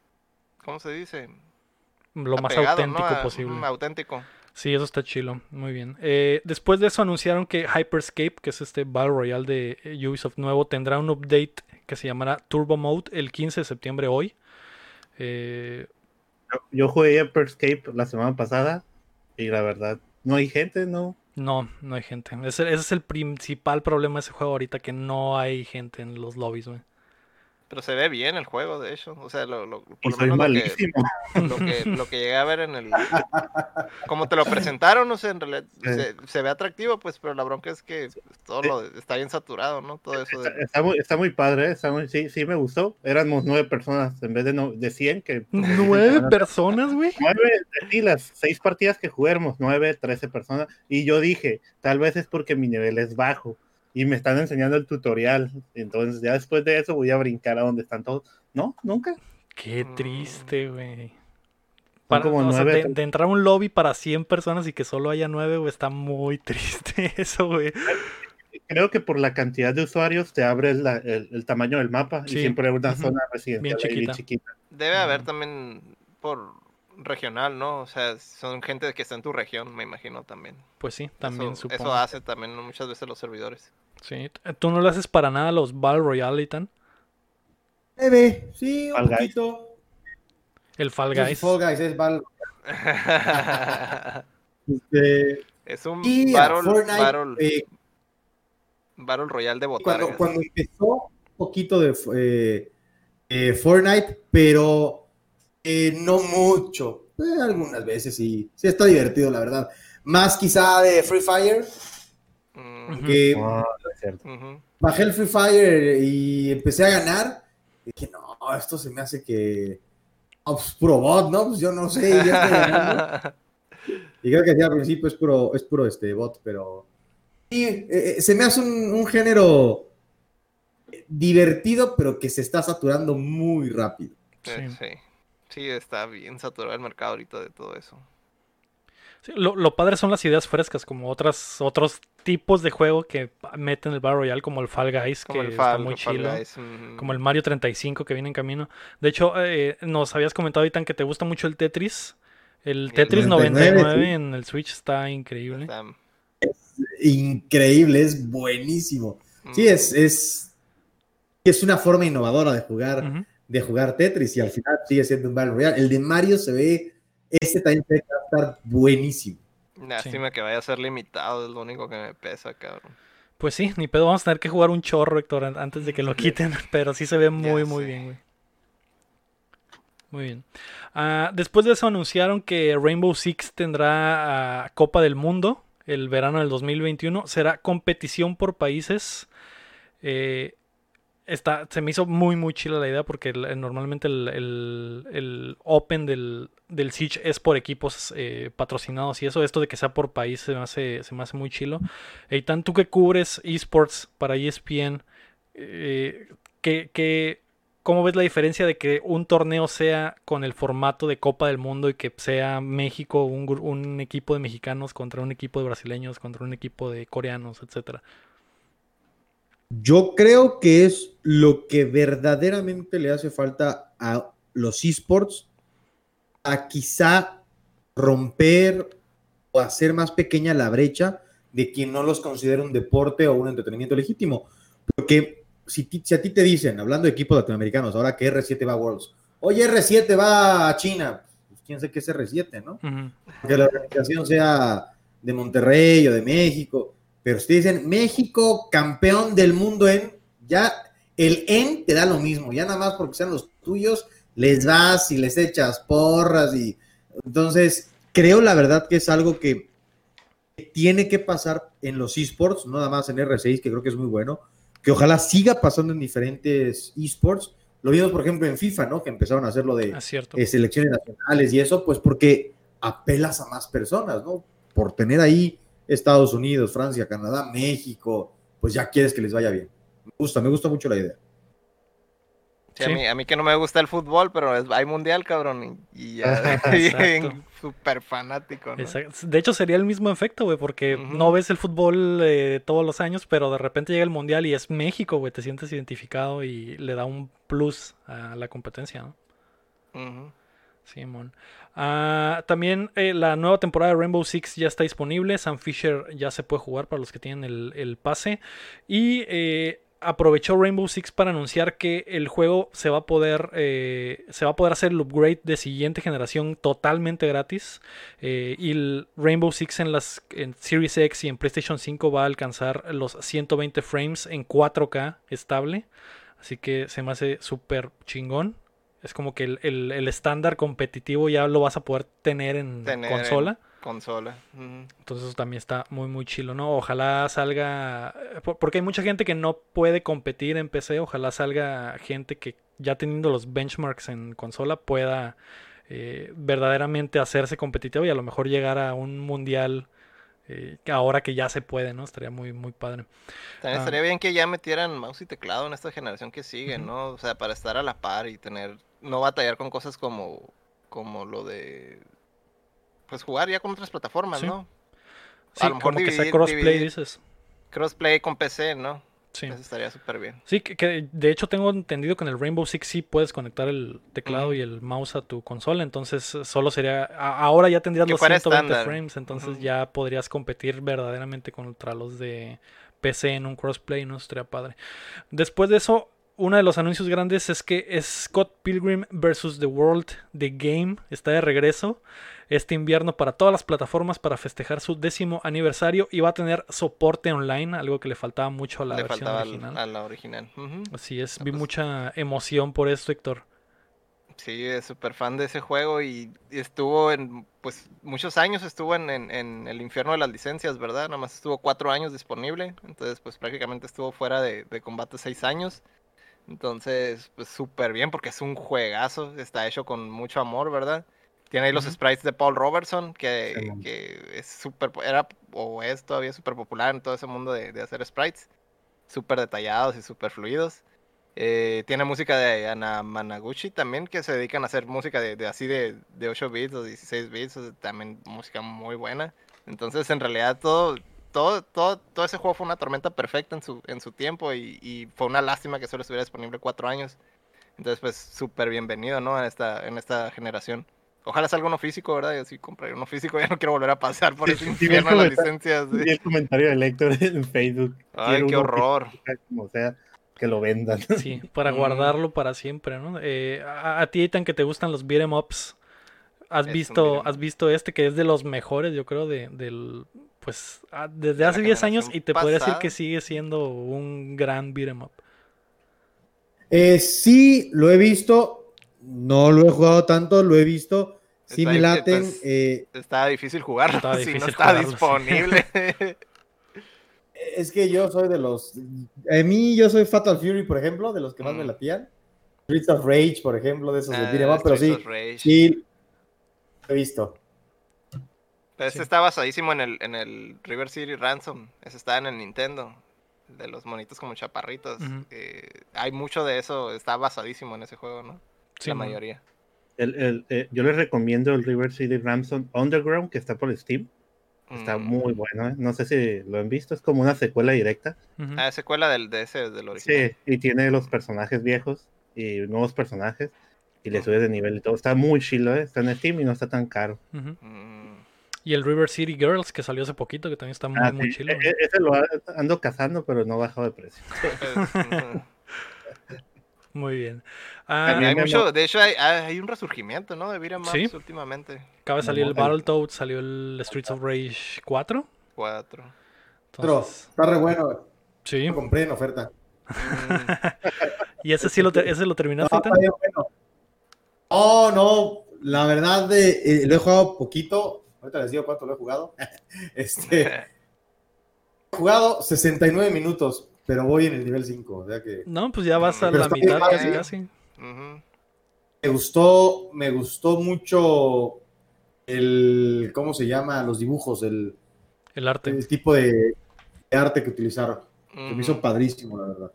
S2: ¿cómo se dice?
S1: lo más auténtico
S2: A-
S1: posible.
S2: auténtico.
S1: Sí, eso está chilo, muy bien. Eh, después de eso anunciaron que Hyperscape, que es este Battle Royale de eh, Ubisoft nuevo, tendrá un update que se llamará Turbo Mode el 15 de septiembre hoy. Eh,
S3: Yo, yo jugué Escape la semana pasada y la verdad, no hay gente, ¿no?
S1: no, no hay gente. Ese, ese es el principal problema de ese juego ahorita, que no hay gente en los lobbies, güey.
S2: Pero se ve bien el juego, de hecho. O sea, lo, lo, por
S3: Y
S2: lo
S3: soy
S2: menos lo que- lo que, lo que llegué a ver en el... (laughs) Como te lo presentaron, no sé, en realidad se, se ve atractivo, pues, pero la bronca es que todo lo está bien saturado, ¿no? Todo eso
S3: Está,
S2: de...
S3: está muy, está muy padre, ¿eh? está muy- sí, sí me gustó. Éramos nueve personas en vez de, no, de 100 que... (laughs)
S1: ¿Nueve personas, güey?
S3: Nueve, sí, las seis partidas que juguemos, nueve, trece personas. Y yo dije, tal vez es porque mi nivel es bajo y me están enseñando el tutorial. Entonces ya después de eso voy a brincar a donde están todos. No, nunca.
S1: Qué
S2: Mm.
S1: triste, güey.
S3: Son
S1: Para,
S3: como
S1: o sea,
S3: nueve-
S1: de, de entrar a un lobby para 100 personas y que solo haya 9, güey, está muy (laughs) triste eso, güey.
S3: Creo que por la cantidad de usuarios te abre la- el, el tamaño del mapa
S1: Sí,
S3: y siempre hay una zona residencial bien
S1: chiquita.
S3: chiquita.
S2: Debe haber también por regional, ¿no? O sea, son gente que está en tu región, me imagino también.
S1: Pues sí, también
S2: eso,
S1: supongo.
S2: eso hace también muchas veces los servidores.
S1: Sí. ¿Tú no le haces para nada a los Battle Royale y tan?
S4: Bebe, sí, un
S3: Fall Guys.
S4: poquito.
S1: El Fall Guys.
S4: Fall Guys, es Val. (laughs) Este,
S2: es un
S4: y
S2: battle,
S4: Fortnite,
S2: battle,
S4: eh,
S2: battle royal de
S4: cuando,
S2: botargas.
S4: cuando empezó un poquito de eh, eh, Fortnite, pero eh, no mucho. Eh, algunas veces sí, sí está divertido, la verdad. Más quizá de Free Fire,
S2: Mm,
S4: que bajé el Free Fire y empecé a ganar. Y dije, no, esto se me hace que. ah, pues, puro bot, ¿no? Pues yo no sé, ya. (laughs) Y creo que sí, al principio es puro, es puro este bot, pero. Sí, eh, eh, se me hace un, un género divertido, pero que se está saturando muy rápido.
S2: Eh,
S1: Sí.
S2: sí. Sí, está bien saturado el mercado ahorita de todo eso.
S1: Sí, lo, lo padre son las ideas frescas, como otras, otros tipos de juego que meten el Battle Royale, como el Fall Guys,
S2: Como
S1: que
S2: el
S1: está muy
S2: el ujú.
S1: Como el Mario 35 que viene en camino. De hecho, eh, nos habías comentado ahorita que te gusta mucho el Tetris. El
S2: el
S1: Tetris
S4: 99,
S1: 99
S4: sí.
S1: en el Switch está increíble.
S2: Está-
S4: Increíble, es buenísimo. Sí, es, es, es una forma innovadora de jugar, de jugar Tetris y al final sigue siendo un Battle Royale. El de Mario se ve, este ve que va a estar buenísimo.
S2: Lástima que vaya a ser limitado, es lo único que me pesa, cabrón.
S1: Pues sí, ni pedo, vamos a tener que jugar un chorro, Héctor, an- antes de que lo quiten, (laughs) pero sí se ve muy,
S2: Ya
S1: muy
S2: sé.
S1: bien, güey. Muy bien. Ah, después de eso anunciaron que Rainbow Six tendrá ah, Copa del Mundo el verano del 2021. Será competición por países. Eh, está, se me hizo muy, muy chila la idea porque normalmente el, el- el Open del, del Siege es por equipos eh, patrocinados y eso. Esto de que sea por país se me hace, se me hace muy chilo. Eitan, tú que cubres esports para ESPN, eh, ¿qué, qué, ¿cómo ves la diferencia de que un torneo sea con el formato de Copa del Mundo y que sea México, un, un equipo de mexicanos contra un equipo de brasileños, contra un equipo de coreanos, etcétera?
S4: Yo creo que es lo que verdaderamente le hace falta a los esports a quizá romper o hacer más pequeña la brecha de quien no los considera un deporte o un entretenimiento legítimo. Porque si, a ti te dicen, hablando de equipos latinoamericanos, ahora que R7 va a Worlds, oye, R7 va a China, pues quién sé qué es R7, ¿no? Que la organización sea de Monterrey o de México, pero si dicen México campeón del mundo en, ya el en te da lo mismo, ya nada más porque sean los tuyos, les vas y les echas porras y entonces creo la verdad que es algo que tiene que pasar en los esports, no nada más en R6, que creo que es muy bueno, que ojalá siga pasando en diferentes esports. Lo vimos, por ejemplo, en FIFA, ¿no? Que empezaron a hacer lo de eh, selecciones nacionales y eso, pues porque apelas a más personas, ¿no? Por tener ahí Estados Unidos, Francia, Canadá, México, pues ya quieres que les vaya bien. Me gusta, me gusta mucho la idea.
S2: Sí,
S1: Sí.
S2: A, mí, a mí que no me gusta el fútbol, pero es- hay mundial, cabrón. Y, y ya. (laughs) Súper (laughs) fanático, ¿no?
S1: De hecho, sería el mismo efecto, güey, porque no ves el fútbol eh, todos los años, pero de repente llega el mundial y es México, güey, te sientes identificado y le da un plus a la competencia, ¿no?
S2: Ujú.
S1: Simón. Ah, también eh, la nueva temporada de Rainbow Six ya está disponible. Sam Fisher ya se puede jugar para los que tienen el, el pase. Y eh, aprovechó Rainbow Six para anunciar que el juego se va a poder eh, se va a poder hacer el upgrade de siguiente generación totalmente gratis. Y el Rainbow Six en las en Series X y en PlayStation 5 va a alcanzar los 120 frames en 4K estable. Así que se me hace súper chingón. Es como que el, el- el estándar competitivo ya lo vas a poder tener en
S2: Tener en
S1: consola.
S2: Consola.
S1: Entonces eso también está muy muy chilo, ¿no? Ojalá salga, por- porque hay mucha gente que no puede competir en PC, ojalá salga gente que ya teniendo los benchmarks en consola pueda eh, verdaderamente hacerse competitivo y a lo mejor llegar a un mundial eh, que ahora que ya se puede, ¿no? Estaría muy muy padre.
S2: También
S1: Ah.
S2: estaría bien que ya metieran mouse y teclado en esta generación que sigue. ¿no? O sea, para estar a la par y tener, no batallar con cosas como, como lo de, pues jugar ya con otras plataformas,
S1: Sí.
S2: ¿no?
S1: Sí,
S2: A lo mejor
S1: como que sea crossplay, dices.
S2: Crossplay con PC, ¿no?
S1: Sí.
S2: Eso estaría súper bien.
S1: Sí, que, que de hecho tengo entendido que en el Rainbow Six sí puedes conectar el teclado y el mouse a tu consola, entonces eh, solo sería, a- ahora ya tendrías
S2: Que
S1: los
S2: fuera
S1: 120
S2: estándar.
S1: frames, entonces ya podrías competir verdaderamente contra los de PC en un crossplay, no estaría padre. Después de eso, uno de los anuncios grandes es que Scott Pilgrim vs. The World The Game está de regreso este invierno para todas las plataformas para festejar su décimo aniversario y va a tener soporte online, algo que le faltaba mucho a la
S2: Le
S1: versión
S2: faltaba al-
S1: original.
S2: a la original.
S1: Así es,
S2: Ah,
S1: vi
S2: pues.
S1: mucha emoción por esto, Héctor.
S2: Sí, es súper fan de ese juego y y estuvo en, pues, muchos años estuvo en, en- en el infierno de las licencias, ¿verdad? Nada más estuvo cuatro años disponible, entonces, pues, prácticamente estuvo fuera de, de combate seis años. Entonces, pues, súper bien porque es un juegazo, está hecho con mucho amor, ¿verdad? Tiene ahí los sprites de Paul Robertson, que, que es súper, era o es todavía súper popular en todo ese mundo de, de hacer sprites, súper detallados y súper fluidos. Eh, tiene música de Ana Managuchi también, que se dedican a hacer música de, de así de, de 8 bits o 16 bits, o sea, también música muy buena. Entonces, en realidad, todo, todo, todo, todo ese juego fue una tormenta perfecta en su, en su tiempo y, y fue una lástima que solo estuviera disponible cuatro años. Entonces, pues, súper bienvenido, ¿no? En esta, en esta generación. Ojalá salga uno físico, ¿verdad? Yo sí compraré uno físico, (laughs) ya no quiero volver a pasar por
S3: Sí,
S2: ese
S3: sí,
S2: infierno de las licencias. sí.
S3: Vi el comentario de Héctor en Facebook.
S2: Ay,
S3: Quiero
S2: qué horror.
S3: Como sea, que lo vendan.
S1: Sí, para (laughs)
S2: Mm.
S1: guardarlo para siempre, ¿no? Eh, a, a ti, Ethan, que te gustan los beat'em ups, ¿has
S2: Es
S1: visto, has visto este que es de los mejores, yo creo, de, del, pues, ah, desde hace 10 años y te podría decir que sigue siendo un gran beat'em up.
S4: Eh, sí, lo he visto, no lo he jugado tanto, lo he visto, sí
S2: Está
S4: me laten.
S2: entonces-
S4: eh,
S2: Está difícil jugarlo
S1: Estaba (laughs)
S2: si no
S1: difícil
S2: está
S1: jugarlo, sí.
S2: disponible. (laughs)
S4: es que yo soy de los. A mí, yo soy Fatal Fury, por ejemplo, de los que más me
S2: Mm.
S4: latían. Streets of Rage, por ejemplo, de esos de
S2: Ah,
S4: beat'em up, pero sí,
S2: Streets of Rage.
S4: sí, lo he visto.
S2: Pero este
S1: Sí.
S2: está basadísimo en el, en el River City Ransom. Ese está en el Nintendo. de los monitos como chaparritos. Eh, hay mucho de eso, está basadísimo en ese juego, ¿no?
S1: Sí,
S2: la mayoría.
S3: El, el, eh, yo les recomiendo el River City Ransom Underground, que está por Steam. Está
S2: Mm.
S3: muy bueno, ¿eh? No sé si lo han visto, es como una secuela directa.
S1: Ujú.
S2: Ah, secuela del, de ese, del original.
S3: Sí, y tiene los personajes viejos y nuevos personajes. Y le
S2: Ujú.
S3: sube de nivel y todo. Está muy chilo, ¿eh? Está en Steam y no está tan caro.
S2: Mm,
S1: Y el River City Girls, que salió hace poquito, que también está muy,
S3: Ah,
S1: muy
S3: sí,
S1: chilo.
S3: e- e- Ese lo ando cazando, pero no ha bajado de precio. (laughs)
S1: Muy bien. Ah,
S2: Hay mucho, de hecho hay, un resurgimiento, ¿no? De beat'em
S1: Sí.
S2: últimamente.
S1: acaba de salir el Battletoads, salió el Streets of Rage 4.
S2: Cuatro.
S4: Otro,
S1: Entonces,
S4: está re bueno.
S1: sí.
S4: Lo compré en oferta. (laughs)
S1: ¿Y ese sí lo, te- ese lo terminaste?
S4: No, bueno. Oh, no, la verdad de, eh, lo he jugado poquito. Ahorita les digo cuánto lo he jugado. (laughs) Este, he jugado 69 minutos, pero voy en el nivel 5. O sea que
S1: No, pues ya vas a
S4: Pero
S1: la mitad
S4: bien
S1: casi,
S4: padre.
S1: casi.
S4: me gustó, me gustó mucho el, ¿cómo se llama? Los dibujos, el,
S1: El arte.
S4: el tipo de, de arte que utilizaron. Se me hizo padrísimo, la verdad.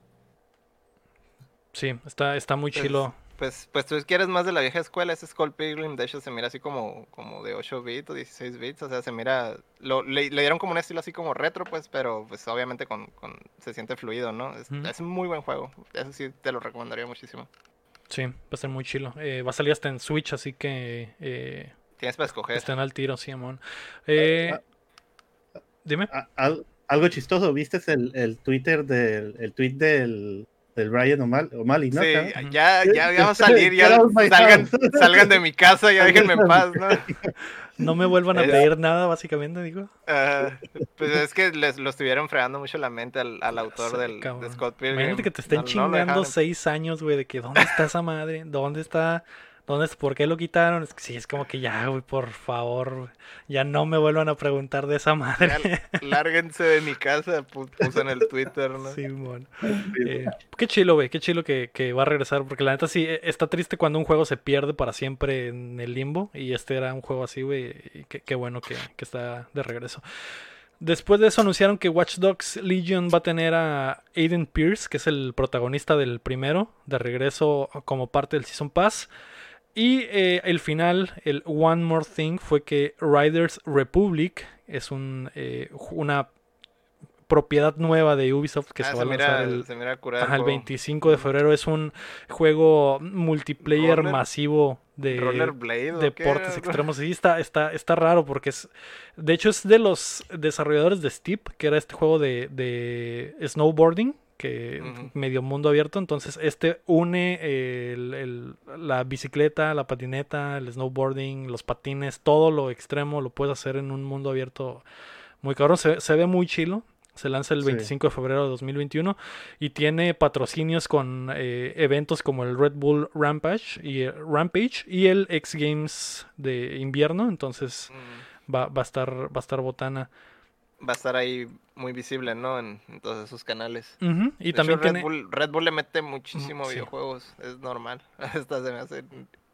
S1: Sí, está, está muy
S2: Pues,
S1: chilo.
S2: Pues, pues tú quieres más de la vieja escuela, ese Skull Pilgrim, de hecho se mira así como, como de 8 bits o 16 bits, o sea, se mira, lo, le, le dieron como un estilo así como retro, pues, pero pues obviamente con, con se siente fluido, ¿no? Es, es un muy buen juego, eso sí te lo recomendaría muchísimo.
S1: Sí, va a ser muy chilo. Eh, va a salir hasta en Switch, así que eh,
S2: Tienes para escoger.
S1: estén al tiro, Simón. Eh, dime.
S3: A- al- algo chistoso, ¿viste el, el Twitter del el tweet del, del Brian O'Mal- O'Malley, no?
S2: Sí, ya, ya, ya va a salir, ya salgan, salgan de mi casa, ya déjenme en paz, ¿no? (laughs)
S1: No me vuelvan a pedir nada, básicamente, digo.
S2: Pues es que les lo estuvieron fregando mucho la mente al, al autor del,
S1: cabrón.
S2: de Scott Pilgrim.
S1: Imagínate que te estén
S2: No-
S1: chingando seis años, güey, de que ¿dónde está esa madre? ¿Dónde está? ¿Dónde? ¿Por qué lo quitaron? Es que sí, es como que ya, güey, por favor, ya no me vuelvan a preguntar de esa madre.
S2: Ya, lárguense de mi casa, pu- puso en el Twitter, ¿no?
S1: Simón. Eh, qué chilo, güey, qué chilo que, que va a regresar, porque la neta sí, eh, está triste cuando un juego se pierde para siempre en el limbo, y este era un juego así, güey, y qué, qué bueno que, que está de regreso. Después de eso anunciaron que Watch Dogs Legion va a tener a Aiden Pierce, que es el protagonista del primero, de regreso como parte del Season Pass. Y eh, el final, el One More Thing, fue que Riders Republic es un, eh, una propiedad nueva de Ubisoft que
S2: Ah,
S1: se va a lanzar
S2: mira,
S1: el,
S2: se mira curada
S1: Ajá, el
S2: juego.
S1: 25 de febrero es un juego multiplayer
S2: Roller-
S1: masivo de
S2: Rollerblade, ¿o qué
S1: deportes (laughs) extremos. Sí, está, está, está raro porque es. De hecho, es de los desarrolladores de Steep, que era este juego de, de snowboarding, que medio mundo abierto. Entonces, este une el- el- la bicicleta, la patineta, el snowboarding, los patines, todo lo extremo lo puedes hacer en un mundo abierto muy cabrón. Se, se ve muy chilo. Se lanza el
S3: Sí.
S1: 25 de febrero de 2021 y tiene patrocinios con eh, eventos como el Red Bull Rampage y, eh, Rampage y el X Games de invierno. Entonces va, va a estar va a estar botana.
S2: Va a estar ahí muy visible, ¿no? En, en todos esos canales.
S1: Y
S2: De
S1: también
S2: hecho, Red. Bull, Red Bull le mete muchísimo
S1: sí.
S2: videojuegos, es normal. (laughs) Hasta se me hace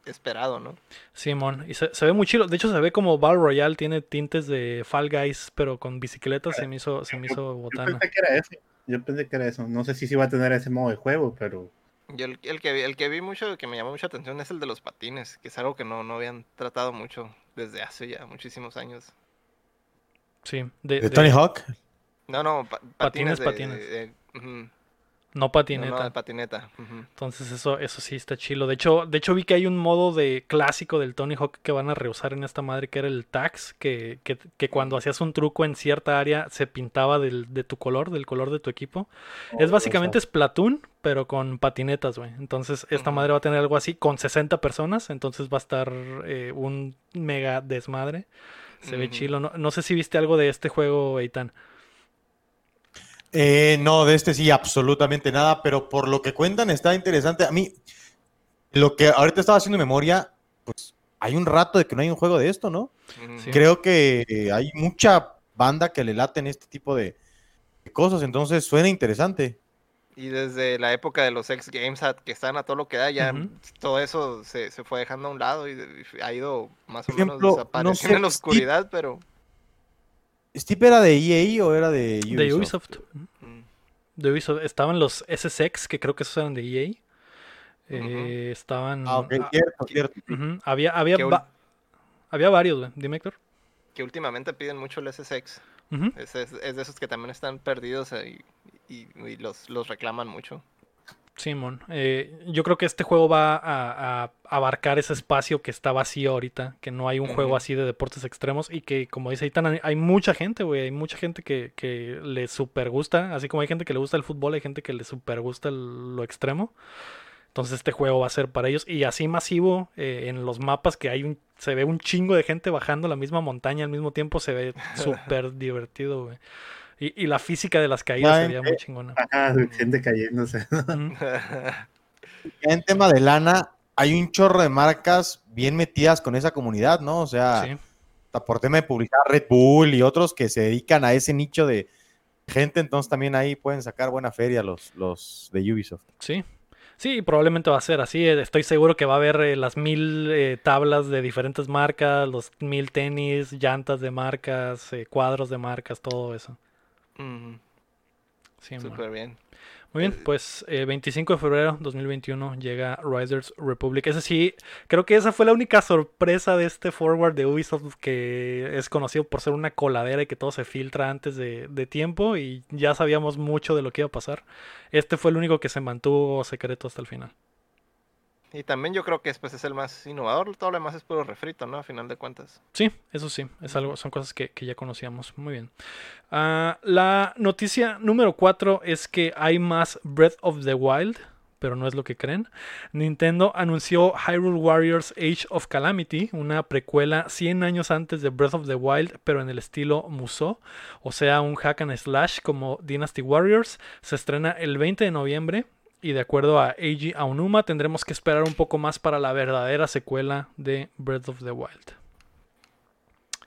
S2: esperado, ¿no?
S1: Simón, y se, se ve muy chido. De hecho, se ve como Battle Royale, tiene tintes de Fall Guys, pero con bicicletas. Se me hizo, se me hizo
S3: Yo
S1: botana.
S3: pensé que era eso. Yo pensé que era eso. No sé si sí va a tener ese modo de juego, pero
S2: Yo el, el que vi, el que vi mucho, que me llamó mucha atención es el de los patines, que es algo que no, no habían tratado mucho desde hace ya muchísimos años.
S1: Sí, de,
S4: ¿De
S1: de-
S4: Tony Hawk?
S2: No, no, pa-
S1: Patines,
S2: patines, de-
S1: patines.
S2: de- de- ujú.
S1: no
S2: No,
S1: patineta.
S2: no, patineta.
S1: Entonces eso, eso sí está chilo. De hecho, de hecho vi que hay un modo de clásico del Tony Hawk que van a reusar en esta madre que era el tax, que, que, que cuando hacías un truco en cierta área se pintaba del, de tu color, del color de tu equipo. es básicamente Splatoon, pero con patinetas, güey. Entonces esta madre va a tener algo así con 60 personas, entonces va a estar eh, un mega desmadre. Se ve chilo. No, no sé si viste algo de este juego, Eitan.
S4: Eh, no, de este sí, absolutamente nada, pero por lo que cuentan está interesante. A mí, lo que ahorita estaba haciendo memoria, pues hay un rato de que no hay un juego de esto, ¿no?
S1: Sí.
S4: Creo que eh, hay mucha banda que le laten este tipo de de cosas, entonces suena interesante.
S2: Y desde la época de los X Games que están a todo lo que da, ya todo eso se, se fue dejando a un lado y, y ha ido más o
S4: ejemplo,
S2: menos
S4: no
S2: desapareciendo
S4: sé,
S2: en la
S4: Steve-
S2: oscuridad, pero
S4: ¿Steve era de EA o era de Ubisoft?
S1: De Ubisoft.
S2: mm,
S1: de Ubisoft. Estaban los SSX, que creo que esos eran de EA. Eh, Estaban.
S4: Ah, ok,
S1: ah,
S4: cierto, cierto.
S1: Había, había, va- había varios, güey. Dime, Héctor.
S2: Que últimamente piden mucho el SSX. Es- es de esos que también están perdidos eh, y, y- y los, los reclaman mucho.
S1: Simón, eh, yo creo que este juego va a, a abarcar ese espacio que está vacío ahorita, que no hay un juego así de deportes extremos y que, como dice Aitan, hay, hay mucha gente, güey, hay mucha gente que, que le super gusta, así como hay gente que le gusta el fútbol, hay gente que le super gusta el- lo extremo. Entonces este juego va a ser para ellos y así masivo eh, en los mapas que hay un, se ve un chingo de gente bajando la misma montaña al mismo tiempo, se ve (laughs) súper divertido, güey. Y, y la física de las caídas sería
S4: eh,
S1: muy chingona.
S3: Ajá, gente cayéndose.
S1: Ujú. (laughs)
S4: En tema de lana, hay un chorro de marcas bien metidas con esa comunidad, ¿no? O sea,
S1: Sí.
S4: por tema de publicidad, Red Bull y otros que se dedican a ese nicho de gente, entonces también ahí pueden sacar buena feria los, los de Ubisoft.
S1: Sí. Sí, probablemente va a ser así. eh, Estoy seguro que va a haber eh, las mil eh, tablas de diferentes marcas, los mil tenis, llantas de marcas, eh, cuadros de marcas, todo eso. Sí.
S2: Súper bien.
S1: Muy bien, pues eh, 25 de febrero 2021 llega Riders Republic. Ese sí, creo que esa fue la única sorpresa de este forward de Ubisoft que es conocido por ser una coladera y que todo se filtra antes de, de tiempo y ya sabíamos mucho de lo que iba a pasar. Este fue el único que se mantuvo secreto hasta el final.
S2: Y también yo creo que después es el más innovador. Todo lo demás es puro refrito, ¿no? A final de cuentas.
S1: Sí, eso sí, es algo, son cosas que, que ya conocíamos. Muy bien. Ah, la noticia número 4 es que hay más Breath of the Wild, pero no es lo que creen. Nintendo anunció Hyrule Warriors Age of Calamity, una precuela 100 años antes de Breath of the Wild, pero en el estilo Musou, o sea, un hack and slash como Dynasty Warriors. Se estrena el 20 de noviembre. Y de acuerdo a Eiji Aonuma, tendremos que esperar un poco más para la verdadera secuela de Breath of the Wild.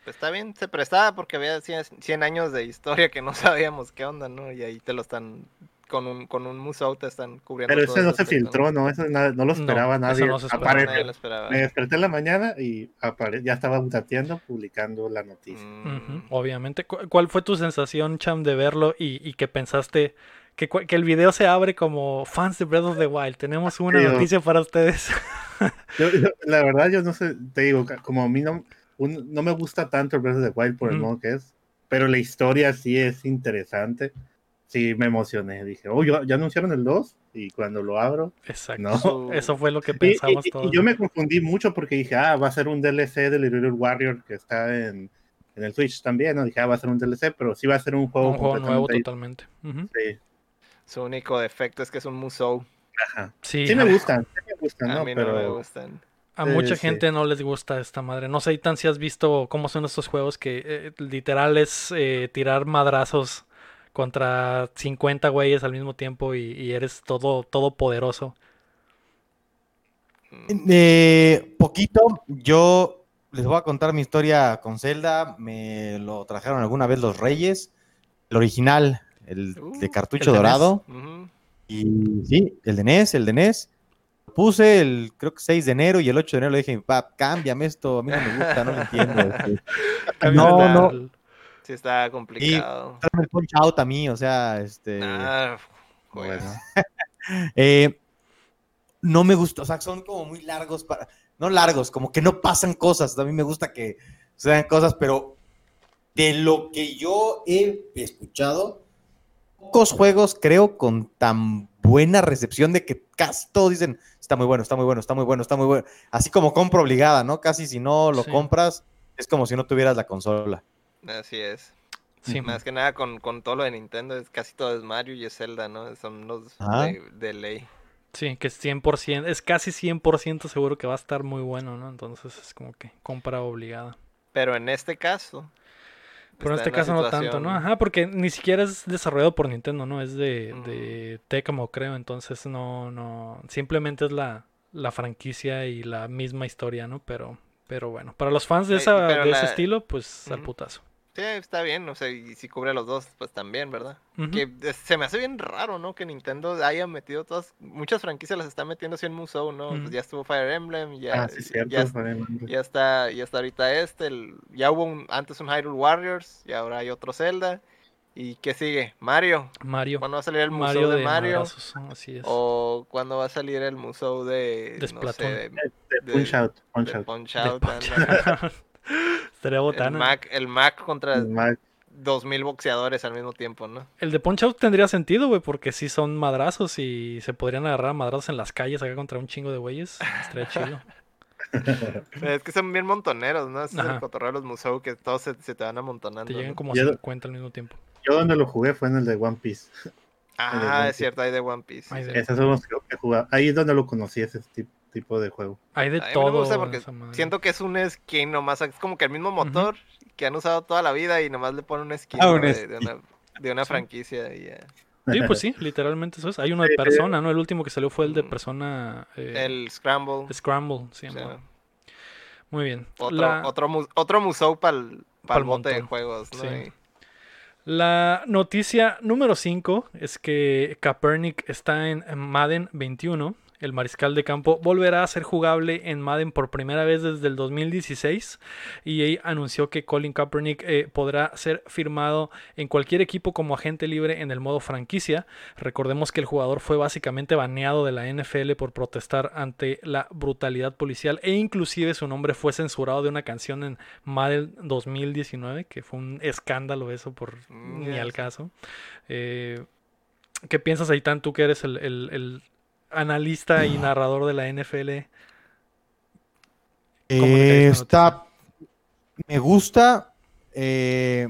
S2: Está bien, se prestaba porque había 100, 100 años de historia que no (laughs) sabíamos qué onda, ¿no? Y ahí te lo están, con un, con un musou te están cubriendo.
S3: Pero ese no se filtró, ¿no? Eso no lo
S1: No,
S3: esperaba
S1: eso
S3: nadie.
S1: no se esperaba.
S3: Apare-
S2: Nadie lo esperaba.
S3: Me desperté en la mañana y apare- ya estaba butateando, publicando la noticia.
S2: Mm,
S1: obviamente. ¿Cu- ¿Cuál fue tu sensación, Cham, de verlo y, y que pensaste que, que el video se abre como fans de Breath of the Wild? Tenemos una
S3: Sí,
S1: noticia para ustedes. (laughs)
S3: Yo- yo- la verdad, yo no sé, te digo, como a mí no, un- no me gusta tanto Breath of the Wild por el modo que es, pero la historia sí es interesante. Sí, me emocioné. Dije, oh, ¿ya, ya anunciaron el 2 y cuando lo abro,
S1: Exacto.
S3: no.
S1: Eso fue lo que
S3: Y,
S1: pensamos
S3: y- y
S1: todos.
S3: yo me confundí mucho porque dije, ah, va a ser un DLC del Little Warrior que está en, en el Switch también, ¿no? Dije, ah, va a ser un DLC, pero sí va a ser un juego
S1: Un juego nuevo totalmente. Ujú.
S3: Sí,
S2: Su único defecto es que es un musou.
S3: ajá.
S1: Sí,
S3: Sí me
S1: a-
S3: gustan, sí me gustan,
S2: A
S3: ¿no?
S2: mí no me gustan.
S1: A
S3: Sí,
S1: mucha
S3: sí.
S1: gente no les gusta esta madre. No sé, tan si has visto cómo son estos juegos que eh, literal es eh, tirar madrazos contra 50 güeyes al mismo tiempo y, y eres todo, todo poderoso.
S2: Mm,
S4: Eh, poquito, yo les voy a contar mi historia con Zelda. Me lo trajeron alguna vez los Reyes, el original, el de
S2: Uh,
S4: cartucho
S1: el de
S4: dorado.
S2: ujú.
S4: Y sí, el de NES, el de NES. Lo puse el, creo que 6 de enero y el 8 de enero le dije, papá, cámbiame esto, a mí no me gusta, no lo entiendo. (laughs) este, (laughs) No, no.
S2: Sí está complicado.
S4: tráeme el punch out a mí, o sea, este...
S2: Ah,
S4: bueno. (laughs) Eh, no me gusta, o sea, son como muy largos para, no largos, como que no pasan cosas. A mí me gusta que sean cosas, pero de lo que yo he escuchado, pocos juegos creo con tan buena recepción de que casi todos dicen, está muy bueno, está muy bueno, está muy bueno, está muy bueno. Así como compra obligada, ¿no? Casi si no lo
S1: Sí.
S4: compras, es como si no tuvieras la consola.
S2: Así es.
S1: Sí,
S2: Más que nada con, con todo lo de Nintendo, es casi todo es Mario y es Zelda, ¿no? Son los de, de ley.
S1: sí, que es 100%, es casi 100% seguro que va a estar muy bueno, ¿no? Entonces es como que compra obligada.
S2: Pero en este caso.
S1: Pero en este caso no tanto, ¿no? Ajá, porque ni siquiera es desarrollado por Nintendo, ¿no? Es de,
S2: Ujú.
S1: de Tecmo, creo. Entonces no, no. Simplemente es la, la franquicia y la misma historia, ¿no? Pero, pero bueno. Para los fans de, esa, de ese estilo, pues al putazo.
S2: Sí, está bien, o sea, y si cubre los dos, pues también, ¿verdad?
S1: Ujú.
S2: Que es- se me hace bien raro, ¿no? Que Nintendo haya metido todas, muchas franquicias las está metiendo así en Musou, ¿no? Pues
S1: Ujú.
S2: ya estuvo Fire Emblem, ya,
S3: ah, sí, cierto.
S2: ya,
S3: fue-
S2: ya está, ya está ahorita este, el- ya hubo un- antes un Hyrule Warriors, y ahora hay otro Zelda, ¿Y qué sigue? Mario.
S1: Mario.
S2: ¿Cuándo va a salir el museo
S1: Mario
S2: de,
S1: de
S2: Mario?
S1: así es.
S2: ¿O cuándo va a salir el museo de,
S1: De
S2: no
S1: Splatoon.
S2: sé, de,
S3: De
S2: de-
S3: Punch Out. Punch
S2: de
S3: Out.
S2: Punch
S1: De
S2: Out, (laughs) (laughs)
S1: Estaría
S2: el,
S1: botana.
S2: Mac, el Mac contra
S3: Mal.
S2: 2000 boxeadores al mismo tiempo, ¿no?
S1: El de Punch Out tendría sentido, güey, porque sí son madrazos y se podrían agarrar a madrazos en las calles acá contra un chingo de güeyes. Estaría chido. (laughs) (laughs)
S2: Es que son bien montoneros, ¿no? Es
S1: Ajá.
S2: el cotorreo de los museos que todos se, se te van
S1: Te
S2: amontonando.
S1: llegan
S2: ¿no?
S1: como
S3: Yo-
S1: 50 al mismo tiempo.
S3: Yo donde lo jugué fue en el de One Piece. (laughs)
S2: Ah,
S3: One
S2: es cierto, hay de One Piece. sí,
S1: de-.
S3: Esos son los que he jugado. Ahí es donde lo conocí, ese ti- tipo de juego.
S1: Hay de
S2: A mí me
S1: todo.
S2: gusta porque. Siento que es un skin nomás, es como que el mismo motor que han usado toda la vida y nomás le ponen un skin
S4: Ah,
S2: ¿no?
S4: un
S2: de,
S4: skin.
S2: de una, de una
S1: Sí.
S2: franquicia y ya.
S1: Sí, pues sí, (laughs) literalmente eso es. Hay uno de
S3: Sí, sí.
S1: persona, ¿no? El último que salió fue el de
S2: Mm.
S1: persona. eh,
S2: El Scramble.
S1: Scramble, se
S2: o sea,
S1: Muy bien.
S2: otro,
S1: La-
S2: otro, mu- otro museo para el,
S1: Pa'l
S2: bote de juegos, ¿no?
S1: Sí.
S2: Y-
S1: La noticia número 5 es que Kaepernick está en Madden 21. El mariscal de campo volverá a ser jugable en Madden por primera vez desde el 2016. EA anunció que Colin Kaepernick eh, podrá ser firmado en cualquier equipo como agente libre en el modo franquicia. Recordemos que el jugador fue básicamente baneado de la NFL por protestar ante la brutalidad policial e inclusive su nombre fue censurado de una canción en Madden 2019, que fue un escándalo eso por
S2: Mm,
S1: ni al caso. Eh, ¿Qué piensas, Aitán, tú que eres el, el- el analista y narrador de la NFL? ¿Cómo le cae
S6: Eh, está, me gusta, eh,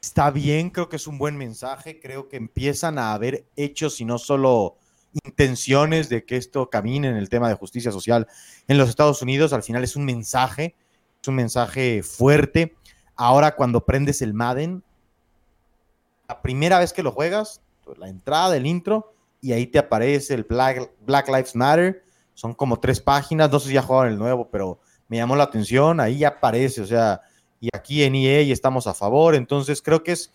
S6: está bien, creo que es un buen mensaje, creo que empiezan a haber hechos y no solo intenciones de que esto camine en el tema de justicia social en los Estados Unidos, al final es un mensaje, es un mensaje fuerte. Ahora cuando prendes el Madden, la primera vez que lo juegas, la entrada, el intro, y ahí te aparece el Black, Black Lives Matter, son como tres páginas, no sé si ya jugaron el nuevo, pero me llamó la atención, ahí ya aparece, o sea, y aquí en EA estamos a favor, entonces creo que es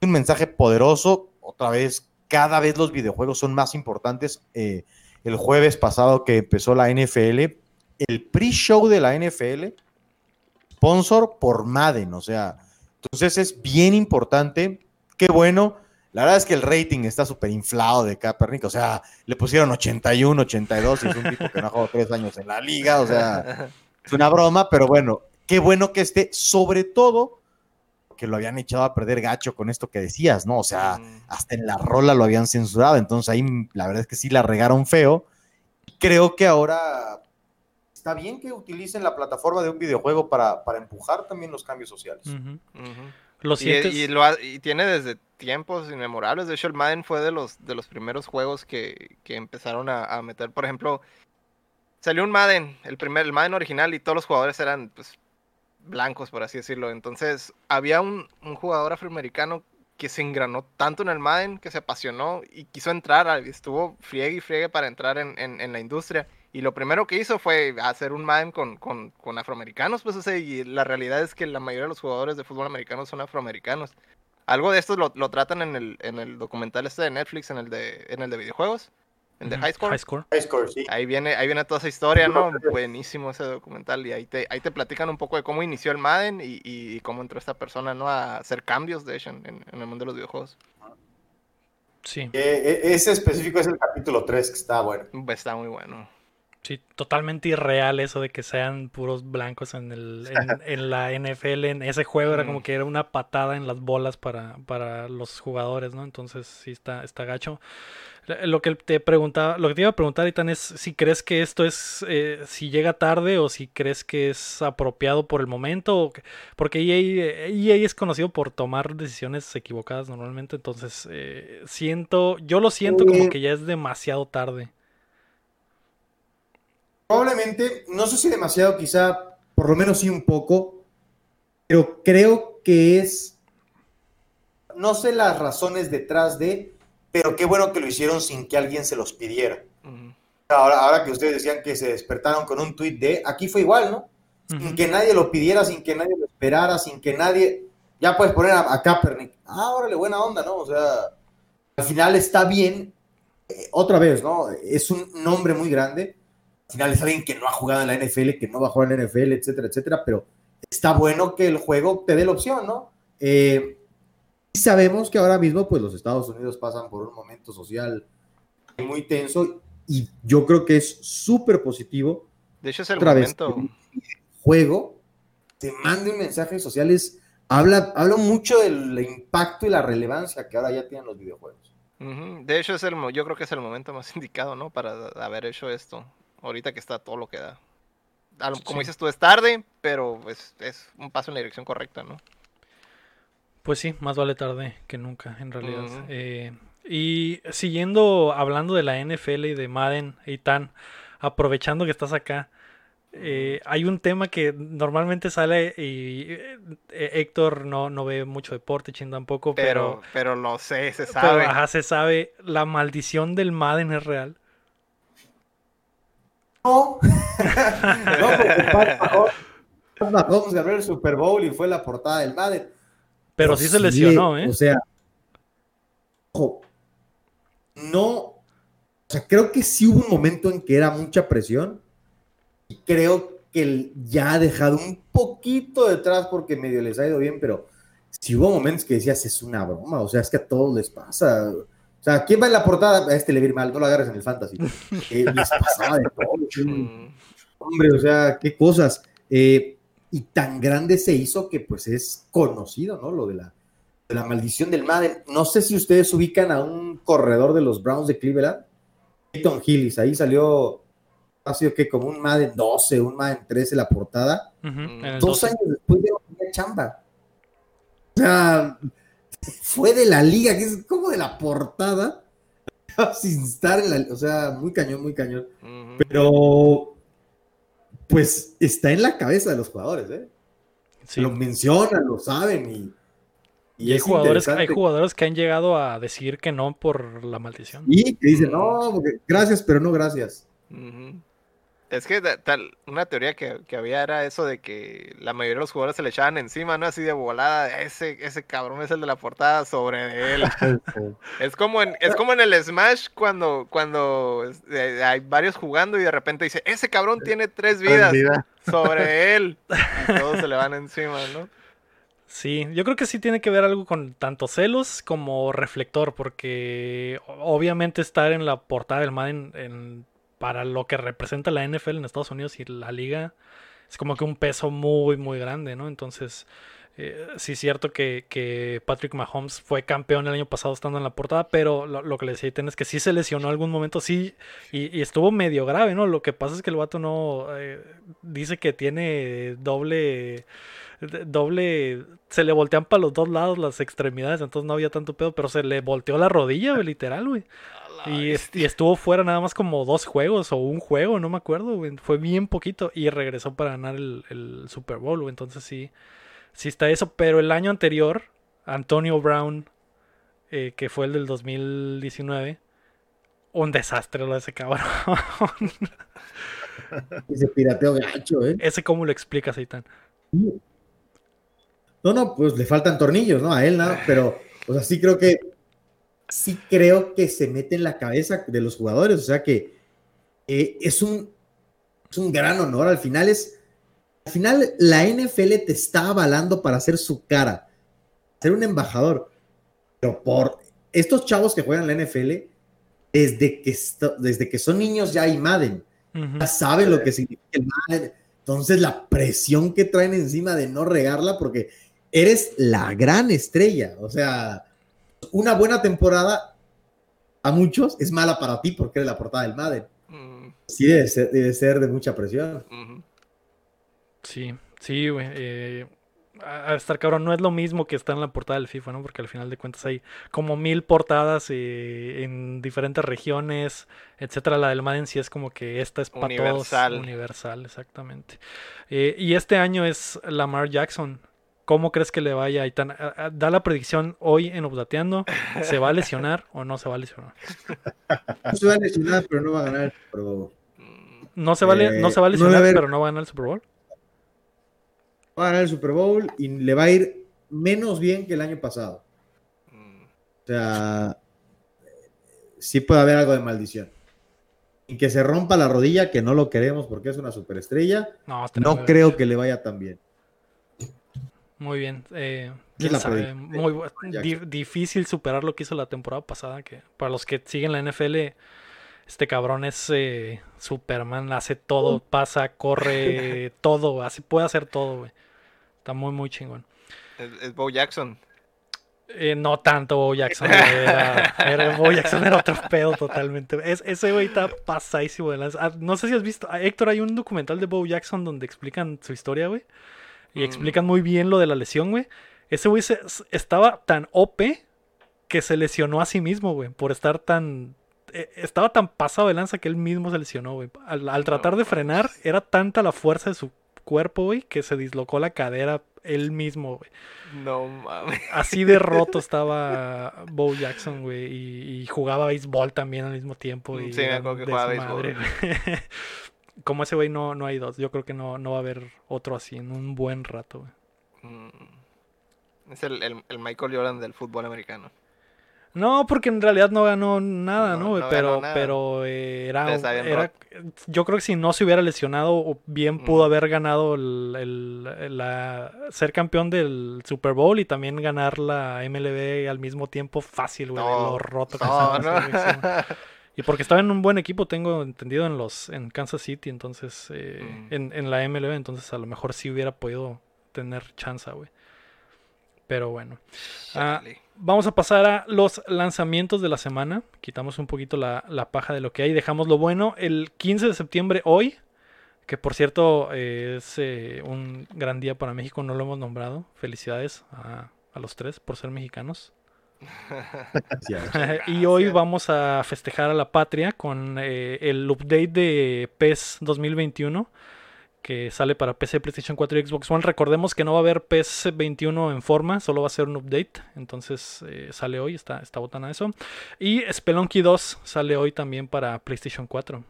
S6: un mensaje poderoso, otra vez, cada vez los videojuegos son más importantes. Eh, el jueves pasado que empezó la NFL, el pre-show de la NFL, sponsor por Madden, o sea, entonces es bien importante, qué bueno. La verdad es que el rating está súper inflado de Kaepernick, o sea, le pusieron 81, 82 y es un tipo que no ha jugado tres años en la liga, o sea, es una broma, pero bueno, qué bueno que esté, sobre todo que lo habían echado a perder gacho con esto que decías, ¿no? O sea,
S2: Mm.
S6: hasta en la rola lo habían censurado, entonces ahí la verdad es que sí la regaron feo. Creo que ahora está bien que utilicen la plataforma de un videojuego para, para empujar también los cambios sociales.
S1: Ujú. ¿Lo
S2: Y,
S1: sientes?
S2: y lo ha- y tiene desde tiempos inmemorables. De hecho, el Madden fue de los, de los primeros juegos que, que empezaron a, a meter. Por ejemplo, salió un Madden, el primer, el Madden original, y todos los jugadores eran pues, blancos, por así decirlo. Entonces, había un, un jugador afroamericano que se engranó tanto en el Madden, que se apasionó y quiso entrar, estuvo friegue y friegue para entrar en, en- en la industria. Y lo primero que hizo fue hacer un Madden con, con, con afroamericanos, pues, o sea, y la realidad es que la mayoría de los jugadores de fútbol americano son afroamericanos. Algo de esto lo, lo tratan en el, en el documental este de Netflix, en el de, en el de videojuegos, el de. High Score.
S1: High Score.
S4: High score, sí.
S2: Ahí viene, ahí viene toda esa historia, ¿no? Buenísimo ese documental. Y ahí te, ahí te platican un poco de cómo inició el Madden y, y cómo entró esta persona, ¿no? A hacer cambios, de hecho, en, en el mundo de los videojuegos.
S1: Sí,
S4: Eh, eh, ese específico es el capítulo 3, que está bueno.
S2: Está muy bueno.
S1: Sí, totalmente irreal eso de que sean puros blancos en, el, en, (laughs) en la NFL. En ese juego era como que era una patada en las bolas para, para los jugadores, ¿no? Entonces sí está, está gacho. Lo que te preguntaba, lo que te iba a preguntar, Itan, es si crees que esto es, eh, si llega tarde o si crees que es apropiado por el momento, o que- porque EA, EA es conocido por tomar decisiones equivocadas normalmente, entonces eh, siento, yo lo siento como
S4: Eh.
S1: que ya es demasiado tarde.
S4: Probablemente, no sé si demasiado, quizá, por lo menos sí un poco, pero creo que es, no sé las razones detrás de, pero qué bueno que lo hicieron sin que alguien se los pidiera. Ahora, ahora que ustedes decían que se despertaron con un tuit de, aquí fue igual, ¿no? Sin que nadie lo pidiera, sin que nadie lo esperara, sin que nadie, ya puedes poner a, a Kaepernick, ah, órale, buena onda, ¿no? O sea, al final está bien, eh, otra vez, ¿no? Es un nombre muy grande, al final es alguien que no ha jugado en la NFL, que no va a jugar en la NFL, etcétera, etcétera, pero está bueno que el juego te dé la opción, ¿no? Eh, Y sabemos que ahora mismo, pues los Estados Unidos pasan por un momento social muy tenso y yo creo que es súper positivo.
S2: De hecho, es el
S4: Otra vez,
S2: momento.
S4: juego te manden mensajes sociales. Habla, habla mucho del impacto y la relevancia que ahora ya tienen los videojuegos.
S2: De hecho, es el, yo creo que es el momento más (laughs) indicado, ¿no? Para haber hecho esto. Ahorita que está todo lo que da. Lo- Como
S1: Sí.
S2: dices tú, es tarde, pero es, es un paso en la dirección correcta, ¿no?
S1: Pues sí, más vale tarde que nunca, en realidad. Eh, y siguiendo hablando de la NFL y de Madden, Eitan, aprovechando que estás acá, eh, hay un tema que normalmente sale y eh, Héctor no, no ve mucho deporte, Chin tampoco, pero,
S2: Pero, pero lo sé, se
S1: pero,
S2: sabe.
S1: ajá, se sabe, la maldición del Madden es real.
S4: No, (laughs) no porque Pat Mahomes- ganó el Super Bowl y fue la portada del Madden.
S1: Pero sí se lesionó, ¿eh?
S4: O sea, ojo, no, o sea, creo que sí hubo un momento en que era mucha presión y creo que el- ya ha dejado un poquito detrás porque medio les ha ido bien, pero sí hubo momentos que decías, es una broma, o sea, es que a todos les pasa. O sea, ¿quién va en la portada? A este le va a ir mal, no lo agarres en el fantasy. (laughs) Eh, les pasaba de todo. (laughs)
S2: Mm,
S4: Hombre, o sea, qué cosas. Eh, y tan grande se hizo que pues es conocido, ¿no? Lo de la, de la maldición del Madden. No sé si ustedes ubican a un corredor de los Browns de Cleveland, Peyton Hillis, ahí salió, ha sido que como un Madden 12, un Madden 13 la portada. Dos
S1: 12.
S4: años después ya no tenía chamba. O sea, fue de la liga, que es como de la portada, (laughs) sin estar en la, o sea, muy cañón, muy cañón. Pero, pues está en la cabeza de los jugadores, ¿eh?
S1: Sí.
S4: Lo mencionan, lo saben y,
S1: Y hay
S4: es
S1: jugadores, hay jugadores que han llegado a decir que no por la maldición.
S4: Y que dicen, no, porque gracias, pero no gracias.
S2: Es que tal, una teoría que, que había era eso de que la mayoría de los jugadores se le echaban encima, ¿no? Así de volada, ese, ese cabrón es el de la portada sobre él. (laughs) Es como en, es como en el Smash cuando, cuando eh, hay varios jugando y de repente dice, ese cabrón tiene tres vidas
S3: Vida. (laughs)
S2: sobre él. Y todos se le van encima, ¿no?
S1: Sí, yo creo que sí tiene que ver algo con tanto celos como reflector, porque obviamente estar en la portada del Madden en- para lo que representa la NFL en Estados Unidos y la liga es como que un peso muy, muy grande, ¿no? Entonces, eh, sí es cierto que, que Patrick Mahomes fue campeón el año pasado estando en la portada, pero lo, lo que le decía es que sí se lesionó algún momento, sí, y, y estuvo medio grave, ¿no? Lo que pasa es que el vato no eh, dice que tiene doble doble se le voltean para los dos lados las extremidades, entonces no había tanto pedo, pero se le volteó la rodilla, literal, güey.
S2: A la
S1: Y, y estuvo fuera nada más como dos juegos o un juego, no me acuerdo, güey. Fue bien poquito y regresó para ganar el, el Super Bowl, güey. Entonces sí, sí está eso. Pero el año anterior, Antonio Brown, eh, que fue el del 2019, un desastre lo de ese cabrón. (laughs)
S4: Ese pirateo gacho, ¿eh?
S1: ese cómo lo explicas, Eitan.
S4: No, no, pues le faltan tornillos, ¿no? A él nada, pero, o sea, sí creo que, sí creo que se mete en la cabeza de los jugadores, o sea que eh, es un, es un gran honor, al final es, al final la NFL te está avalando para hacer su cara, ser un embajador, pero por estos chavos que juegan en la NFL, desde que, desde que son niños ya hay Madden, ya saben lo que significa el Madden. Entonces, la presión que traen encima de no regarla, porque eres la gran estrella. O sea, una buena temporada a muchos es mala para ti porque eres la portada del Madden.
S2: Mm,
S4: Sí, debe ser, debe ser de mucha presión.
S1: Sí, sí, güey. eh, a, estar cabrón, no es lo mismo que está en la portada del FIFA, ¿no? Porque al final de cuentas hay como mil portadas eh, en diferentes regiones, etcétera. La del Madden sí es como que esta es para todos.
S2: Universal.
S1: Universal, exactamente. Eh, y este año es Lamar Jackson. ¿Cómo crees que le vaya a- Da la predicción hoy en Updateando. ¿Se va a lesionar o no se va a lesionar?
S4: No se va a lesionar, pero no va a ganar. Pero
S2: Mm,
S1: No se va, a le-
S4: Eh,
S1: no se va a
S4: no
S1: lesionar,
S4: va a haber-
S1: pero no va a ganar el Super Bowl.
S4: va a ganar el Super Bowl y le va a ir menos bien que el año pasado. O sea, sí puede haber algo de maldición. Y que se rompa la rodilla, que no lo queremos porque es una superestrella.
S1: No,
S4: No creo que le vaya tan bien.
S1: Muy bien. Eh,
S7: la
S1: sabe, muy (laughs) di- difícil superar lo que hizo la temporada pasada. Que para los que siguen la NFL, este cabrón es eh, Superman, hace todo, pasa, corre, (laughs) todo, así puede hacer todo, güey. Está muy, muy chingón.
S2: Es, es Bo Jackson.
S1: Eh, no tanto Bo Jackson, era, era- Bo Jackson era otro pedo totalmente. Es, ese güey está pasadísimo de lanza. Ah, No sé si has visto, ah, Héctor, hay un documental de Bo Jackson donde explican su historia, güey. Y
S2: Mm.
S1: explican muy bien lo de la lesión, güey. Ese güey se- estaba tan OP que se lesionó a sí mismo, güey, por estar tan... eh, Estaba tan pasado de lanza que él mismo se lesionó, güey. Al, al tratar de frenar, era tanta la fuerza de su cuerpo, güey, que se dislocó la cadera él mismo, güey.
S2: No mames.
S1: Así de (laughs) roto estaba Bo Jackson, güey. Y, y jugaba béisbol también al mismo tiempo. Y
S2: Sí, me acuerdo que jugaba
S1: güey. (laughs) Como ese güey no, no hay dos. Yo creo que no, no va a haber otro así en un buen rato, güey.
S2: Mm. Es el, el, el Michael Jordan del fútbol americano.
S1: No, porque en realidad no ganó nada,
S2: No,
S1: ¿no? güey?
S2: no
S1: pero,
S2: nada.
S1: pero eh, era, era- yo creo que si no se hubiera lesionado, o bien pudo
S2: Mm.
S1: haber ganado el, el- la, ser campeón del Super Bowl y también ganar la MLB al mismo tiempo fácil, güey,
S2: No,
S1: lo roto que (laughs) Y porque estaba en un buen equipo, tengo entendido en los en Kansas City, entonces eh,
S2: Mm.
S1: en, en la MLB, entonces a lo mejor sí hubiera podido tener chance, güey. Pero bueno. Ah. Vamos a pasar a los lanzamientos de la semana. Quitamos un poquito la, la paja de lo que hay. Dejamos lo bueno. El 15 de septiembre, hoy, que por cierto eh, es eh, un gran día para México, no lo hemos nombrado. Felicidades a, a los tres por ser mexicanos. (laughs) (laughs) y hoy vamos a festejar a la patria con eh, el update de PES 2021 que sale para PC, PlayStation 4 y Xbox One. Recordemos que no va a haber PES 21 en forma, solo va a ser un update. Entonces eh, sale hoy, está, está botana eso. Y Spelunky 2 sale hoy también para PlayStation 4.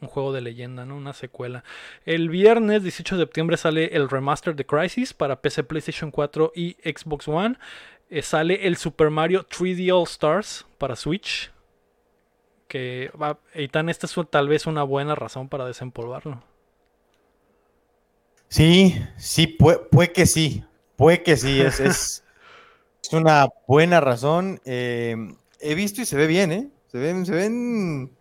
S1: Un juego de leyenda, ¿no? Una secuela. El viernes 18 de septiembre sale el remaster de Crisis para PC, PlayStation 4 y Xbox One. Eh, sale el Super Mario 3D All Stars para Switch. Que va, Eitan, esta es tal vez una buena razón para desempolvarlo.
S4: Sí, sí, puede, puede que sí, puede que sí, es, es, (laughs) es una buena razón. eh, he visto y se ve bien, ¿eh? Se ven, se ven...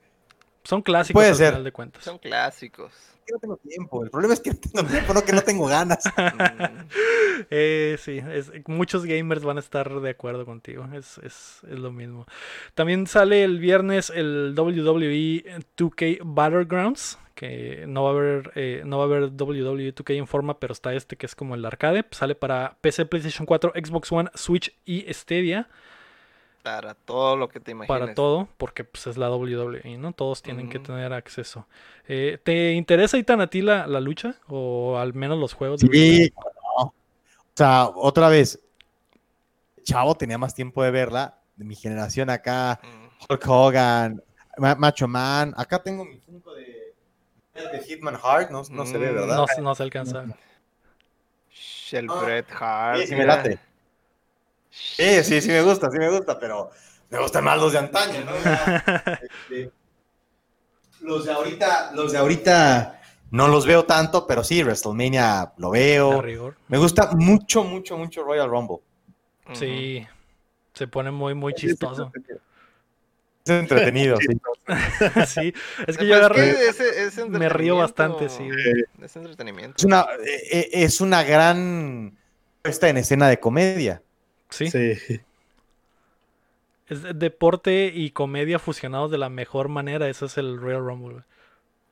S1: Son clásicos
S4: Puede
S1: al
S4: ser.
S1: final de cuentas.
S2: Son clásicos.
S4: Que no tengo tiempo, el problema es que no tengo tiempo, que no tengo ganas. (laughs)
S1: Eh, sí, muchos gamers van a estar de acuerdo contigo. Es, es- es lo mismo. También sale el viernes el WWE 2K Battlegrounds. Que no va a haber, eh, no va a haber WWE 2K en forma, pero está este que es como el arcade. Sale para PC, PlayStation 4, Xbox One, Switch y Stadia.
S2: Para todo lo que te imagines.
S1: Para todo, porque pues, es la WWE, ¿no? Todos tienen que tener acceso. Eh, ¿Te interesa, Itan, a ti la, la lucha? O al menos los juegos de
S4: Sí, no. O sea, otra vez, Chavo tenía más tiempo de verla, de mi generación acá. Hulk Hogan, Ma- Macho Man, acá tengo mi punto de, de Hitman Heart, no, no se ve,
S2: Mm,
S4: ¿verdad?
S1: No, no se alcanza.
S2: Sh, El
S4: Ah,
S2: Bret Hart.
S4: Sí, sí me late. Sí, sí, sí me gusta, sí me gusta, pero me gustan más los de antaño, ¿no? (laughs) Este, los de ahorita, los de ahorita no los veo tanto, pero sí, WrestleMania lo veo. Me gusta mucho, mucho, mucho Royal Rumble.
S1: Sí, se pone muy, muy chistoso.
S4: Es entretenido, sí. (laughs)
S1: sí, es que
S2: Pues
S1: yo agarré.
S2: es- es
S1: me río bastante, sí.
S2: Es entretenimiento.
S4: Es una, eh, eh, es una gran puesta en escena de comedia.
S1: Sí,
S3: Sí.
S1: es de- deporte y comedia fusionados de la mejor manera. Ese es el Real Rumble. güey.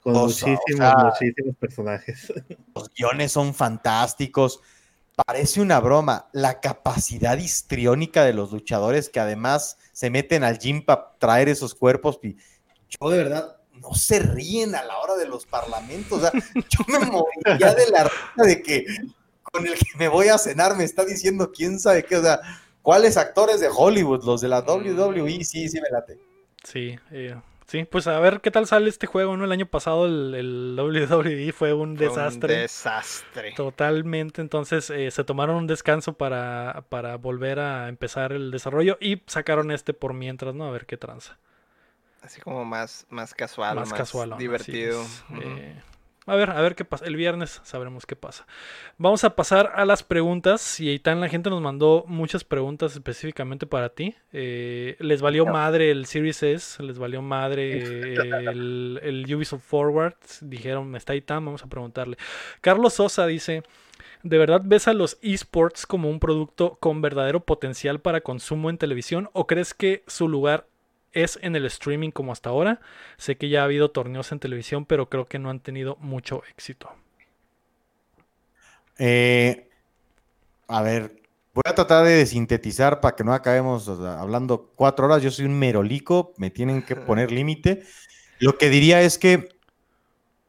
S3: Con
S4: O sea,
S3: muchísimos,
S4: o sea-
S3: muchísimos personajes. (laughs)
S4: Los guiones son fantásticos. Parece una broma. La capacidad histriónica de los luchadores que además se meten al gym para traer esos cuerpos. y yo de verdad no se ríen a la hora de los parlamentos. O sea, yo me moriría de la risa de que con el que me voy a cenar me está diciendo quién sabe qué. O sea, ¿cuáles actores de Hollywood? Los de la WWE, sí, sí me late.
S1: Sí, eh, sí, pues a ver qué tal sale este juego, ¿no? El año pasado el, el WWE fue un
S2: Fue un
S1: desastre.
S2: desastre.
S1: Totalmente, entonces eh, se tomaron un descanso para, para volver a empezar el desarrollo y sacaron este por mientras, ¿no? A ver qué tranza.
S2: Así como más, más casual,
S1: más
S2: más,
S1: casual.
S2: divertido. Ujú.
S1: Eh, A ver, a ver qué pasa. El viernes sabremos qué pasa. Vamos a pasar a las preguntas. Y Eitan, la gente nos mandó muchas preguntas específicamente para ti. Eh, les valió madre el Series S, les valió madre (laughs) el, el Ubisoft Forward. Dijeron, está Eitan, vamos a preguntarle. Carlos Sosa dice. ¿De verdad ves a los esports como un producto con verdadero potencial para consumo en televisión o crees que su lugar es en el streaming como hasta ahora? Sé que ya ha habido torneos en televisión, pero creo que no han tenido mucho éxito.
S6: Eh, a ver, voy a tratar de sintetizar para que no acabemos hablando cuatro horas. Yo soy un merolico, me tienen que (laughs) poner límite. Lo que diría es que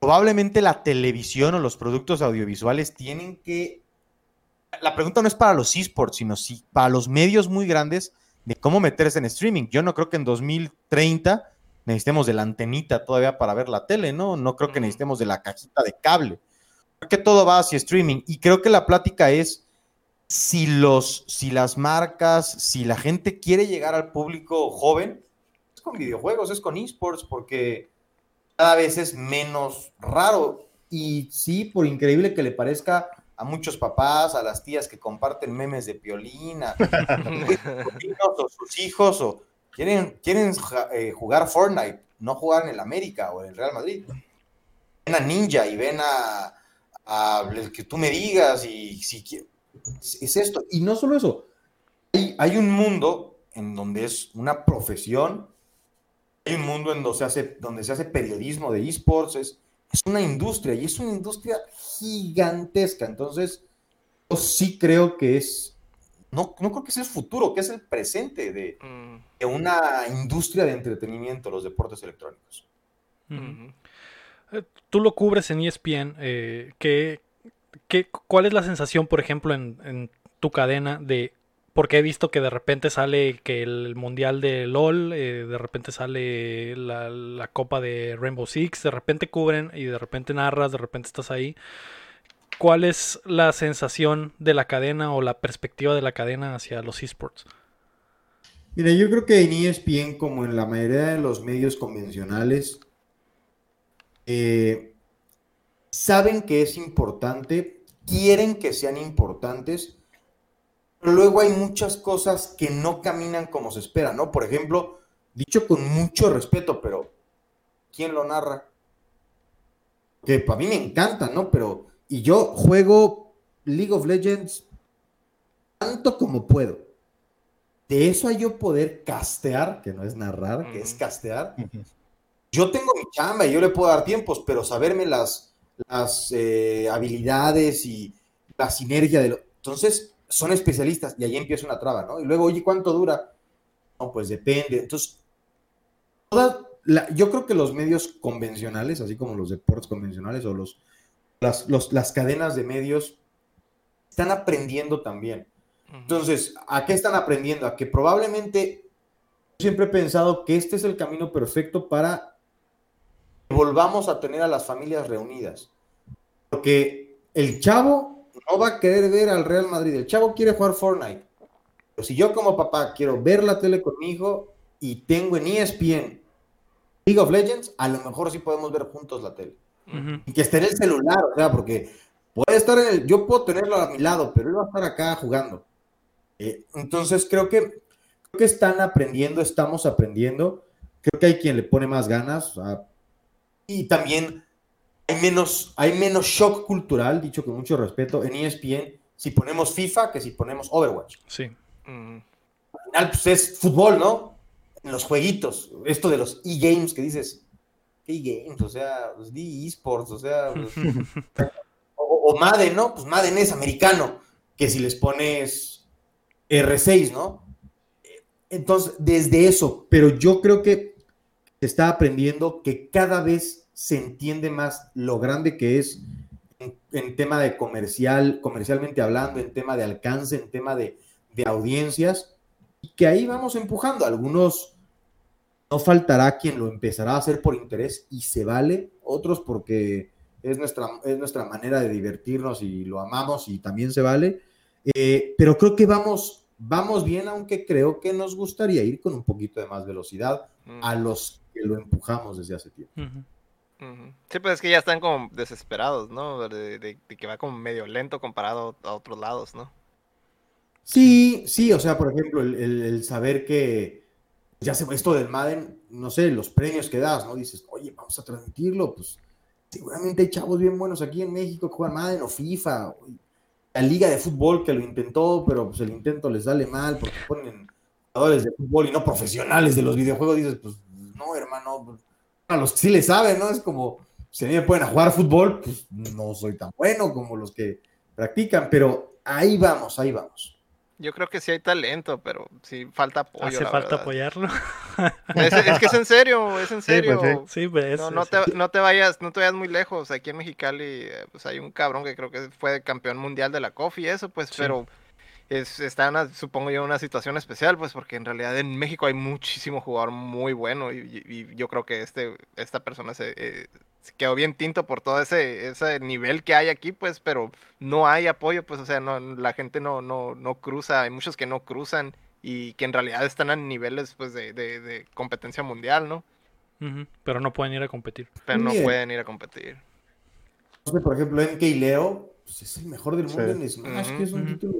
S6: probablemente la televisión o los productos audiovisuales tienen que... La pregunta no es para los esports, sino si para los medios muy grandes de cómo meterse en streaming. Yo no creo que en 2030 necesitemos de la antenita todavía para ver la tele, ¿no? No creo que necesitemos de la cajita de cable. Creo que todo va hacia streaming. Y creo que la plática es si los, si las marcas, si la gente quiere llegar al público joven, es con videojuegos, es con esports, porque cada vez es menos raro. Y sí, por increíble que le parezca a muchos papás, a las tías que comparten memes de piolina, (laughs) o sus hijos, o quieren, quieren eh, jugar Fortnite, no jugar en el América o en el Real Madrid. Ven a Ninja y ven a, a que tú me digas y si es esto. Y no solo eso, hay, hay un mundo en donde es una profesión hay un mundo en donde se hace, donde se hace periodismo de esports, es, es una industria y es una industria gigantesca. Entonces, yo sí creo que es, no, no creo que sea el futuro, que es el presente de,
S2: Mm,
S6: de una industria de entretenimiento, los deportes electrónicos.
S1: Eh, Tú lo cubres en ESPN. eh, ¿qué- qué- cuál es la sensación, por ejemplo, en, en tu cadena de... Porque he visto que de repente sale que el mundial de LOL, eh, de repente sale la, la copa de Rainbow Six, de repente cubren y de repente narras, de repente estás ahí. ¿Cuál es la sensación de la cadena o la perspectiva de la cadena hacia los esports?
S4: Mira, yo creo que en ESPN, como en la mayoría de los medios convencionales, eh, saben que es importante, quieren que sean importantes, pero luego hay muchas cosas que no caminan como se espera, ¿no? Por ejemplo, dicho con mucho respeto, pero ¿quién lo narra? Que para mí me encanta, ¿no? Pero, y yo juego League of Legends tanto como puedo. De eso a yo poder castear, que no es narrar, que es castear. Yo tengo mi chamba y yo le puedo dar tiempos, pero saberme las, las eh, habilidades y la sinergia de lo... Entonces, son especialistas y ahí empieza una traba, ¿no? Y luego, oye, ¿cuánto dura? No, pues depende. Entonces, toda la- yo creo que los medios convencionales, así como los deportes convencionales o los, las, los- las cadenas de medios, están aprendiendo también. Entonces, ¿a qué están aprendiendo? A que probablemente siempre he pensado que este es el camino perfecto para que volvamos a tener a las familias reunidas. Porque el chavo no va a querer ver al Real Madrid, el chavo quiere jugar Fortnite. Pero si yo como papá quiero ver la tele con mi hijo y tengo en ESPN League of Legends, a lo mejor sí podemos ver juntos la tele y que esté en el celular, o sea, porque puede estar en el, yo puedo tenerlo a mi lado, pero él va a estar acá jugando. Eh, entonces creo que, creo que están aprendiendo, estamos aprendiendo. Creo que hay quien le pone más ganas. o sea, y también hay menos, hay menos shock cultural, dicho con mucho respeto, en ESPN, si ponemos FIFA que si ponemos Overwatch.
S1: Sí.
S2: Mm,
S4: Al final, pues es fútbol, ¿no? En los jueguitos, esto de los e-games que dices, ¿qué e-games? O sea, pues esports, o sea, pues, (laughs) o, o Madden, ¿no? Pues Madden es americano, que si les pones R6, ¿no? Entonces, desde eso, pero yo creo que se está aprendiendo que cada vez se entiende más lo grande que es en, en tema de comercial, comercialmente hablando, en tema de alcance, en tema de, de audiencias, y que ahí vamos empujando. Algunos no faltará quien lo empezará a hacer por interés y se vale, otros porque es nuestra, es nuestra manera de divertirnos y lo amamos y también se vale. Eh, pero creo que vamos, vamos bien, aunque creo que nos gustaría ir con un poquito de más velocidad
S2: mm,
S4: a los que lo empujamos desde hace tiempo.
S1: Ujú.
S2: Sí, pues es que ya están como desesperados, ¿no? De, que va como medio lento comparado a otros lados, ¿no?
S4: Sí, sí, o sea, por ejemplo, el, saber que ya se esto del Madden, no sé, los premios que das, ¿no? Dices, oye, vamos a transmitirlo, pues seguramente hay chavos bien buenos aquí en México que juegan Madden o FIFA, la liga de fútbol que lo intentó, pero pues el intento les sale mal porque ponen jugadores de fútbol y no profesionales de los videojuegos, dices, pues no, hermano, a los que sí le saben, ¿no? Es como, si a mí me pueden a jugar fútbol, pues no soy tan bueno como los que practican, pero ahí vamos, ahí vamos.
S2: Yo creo que sí hay talento, pero sí falta apoyo.
S1: Hace
S2: la
S1: falta
S2: verdad.
S1: apoyarlo.
S2: Es, es que es en serio, es en
S3: Sí, pues,
S2: serio.
S1: Sí, pues.
S2: No, no
S1: es-
S2: te, no te vayas, no te vayas muy lejos. Aquí en Mexicali, eh, pues hay un cabrón que creo que fue campeón mundial de la COF y eso, pues,
S1: Sí.
S2: pero es, está en una, supongo yo, una situación especial, pues, porque en realidad en México hay muchísimo jugador muy bueno y, y- y yo creo que este, esta persona se, eh, se quedó bien tinto por todo ese, ese nivel que hay aquí, pues, pero no hay apoyo, pues, o sea, no, la gente no, no, no cruza, hay muchos que no cruzan y que en realidad están a niveles, pues, de, de, de competencia mundial, ¿no?
S1: Pero no pueden ir a competir.
S2: Pero no
S4: Bien.
S2: pueden ir a competir.
S4: No sé, por ejemplo, MK Leo pues, es el mejor del mundo
S3: Sí.
S4: en Smash, que es un título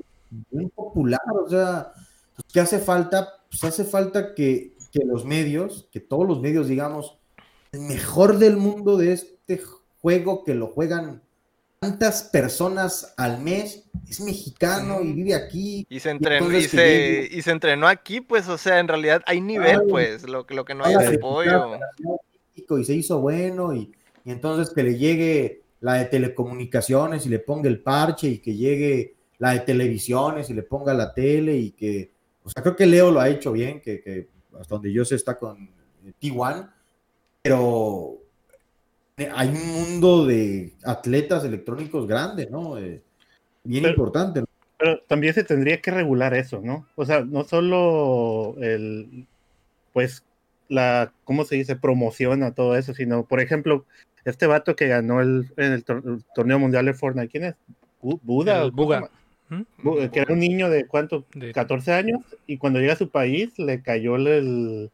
S4: muy popular. O sea, pues, ¿qué hace falta? Pues hace falta que, que los medios, que todos los medios, digamos, el mejor del mundo de este juego que lo juegan tantas personas al mes, es mexicano y vive aquí.
S2: Y se entrenó, y se,
S4: llegue-
S2: y se entrenó aquí, pues, o sea, en realidad hay nivel, pues, lo, que- lo que no hay es apoyo.
S4: y se hizo bueno y, y entonces que le llegue la de telecomunicaciones y le ponga el parche y que llegue la de televisiones y le ponga la tele y que, o sea, creo que Leo lo ha hecho bien, que, que hasta donde yo sé está con eh, T1, pero hay un mundo de atletas electrónicos grande, ¿no? Eh, bien
S3: Pero-
S4: importante. ¿no?
S3: Pero también se tendría que regular eso, ¿no? O sea, no solo el, pues, la, ¿cómo se dice? Promoción a todo eso, sino, por ejemplo, este vato que ganó el, en el, tor- el torneo mundial de Fortnite, ¿quién es? Bu- Buda.
S1: El
S3: ¿o cómo
S1: Buga.
S3: Bu- que era un niño de cuánto,
S1: De-
S3: 14 años, y cuando llega a su país le cayó el,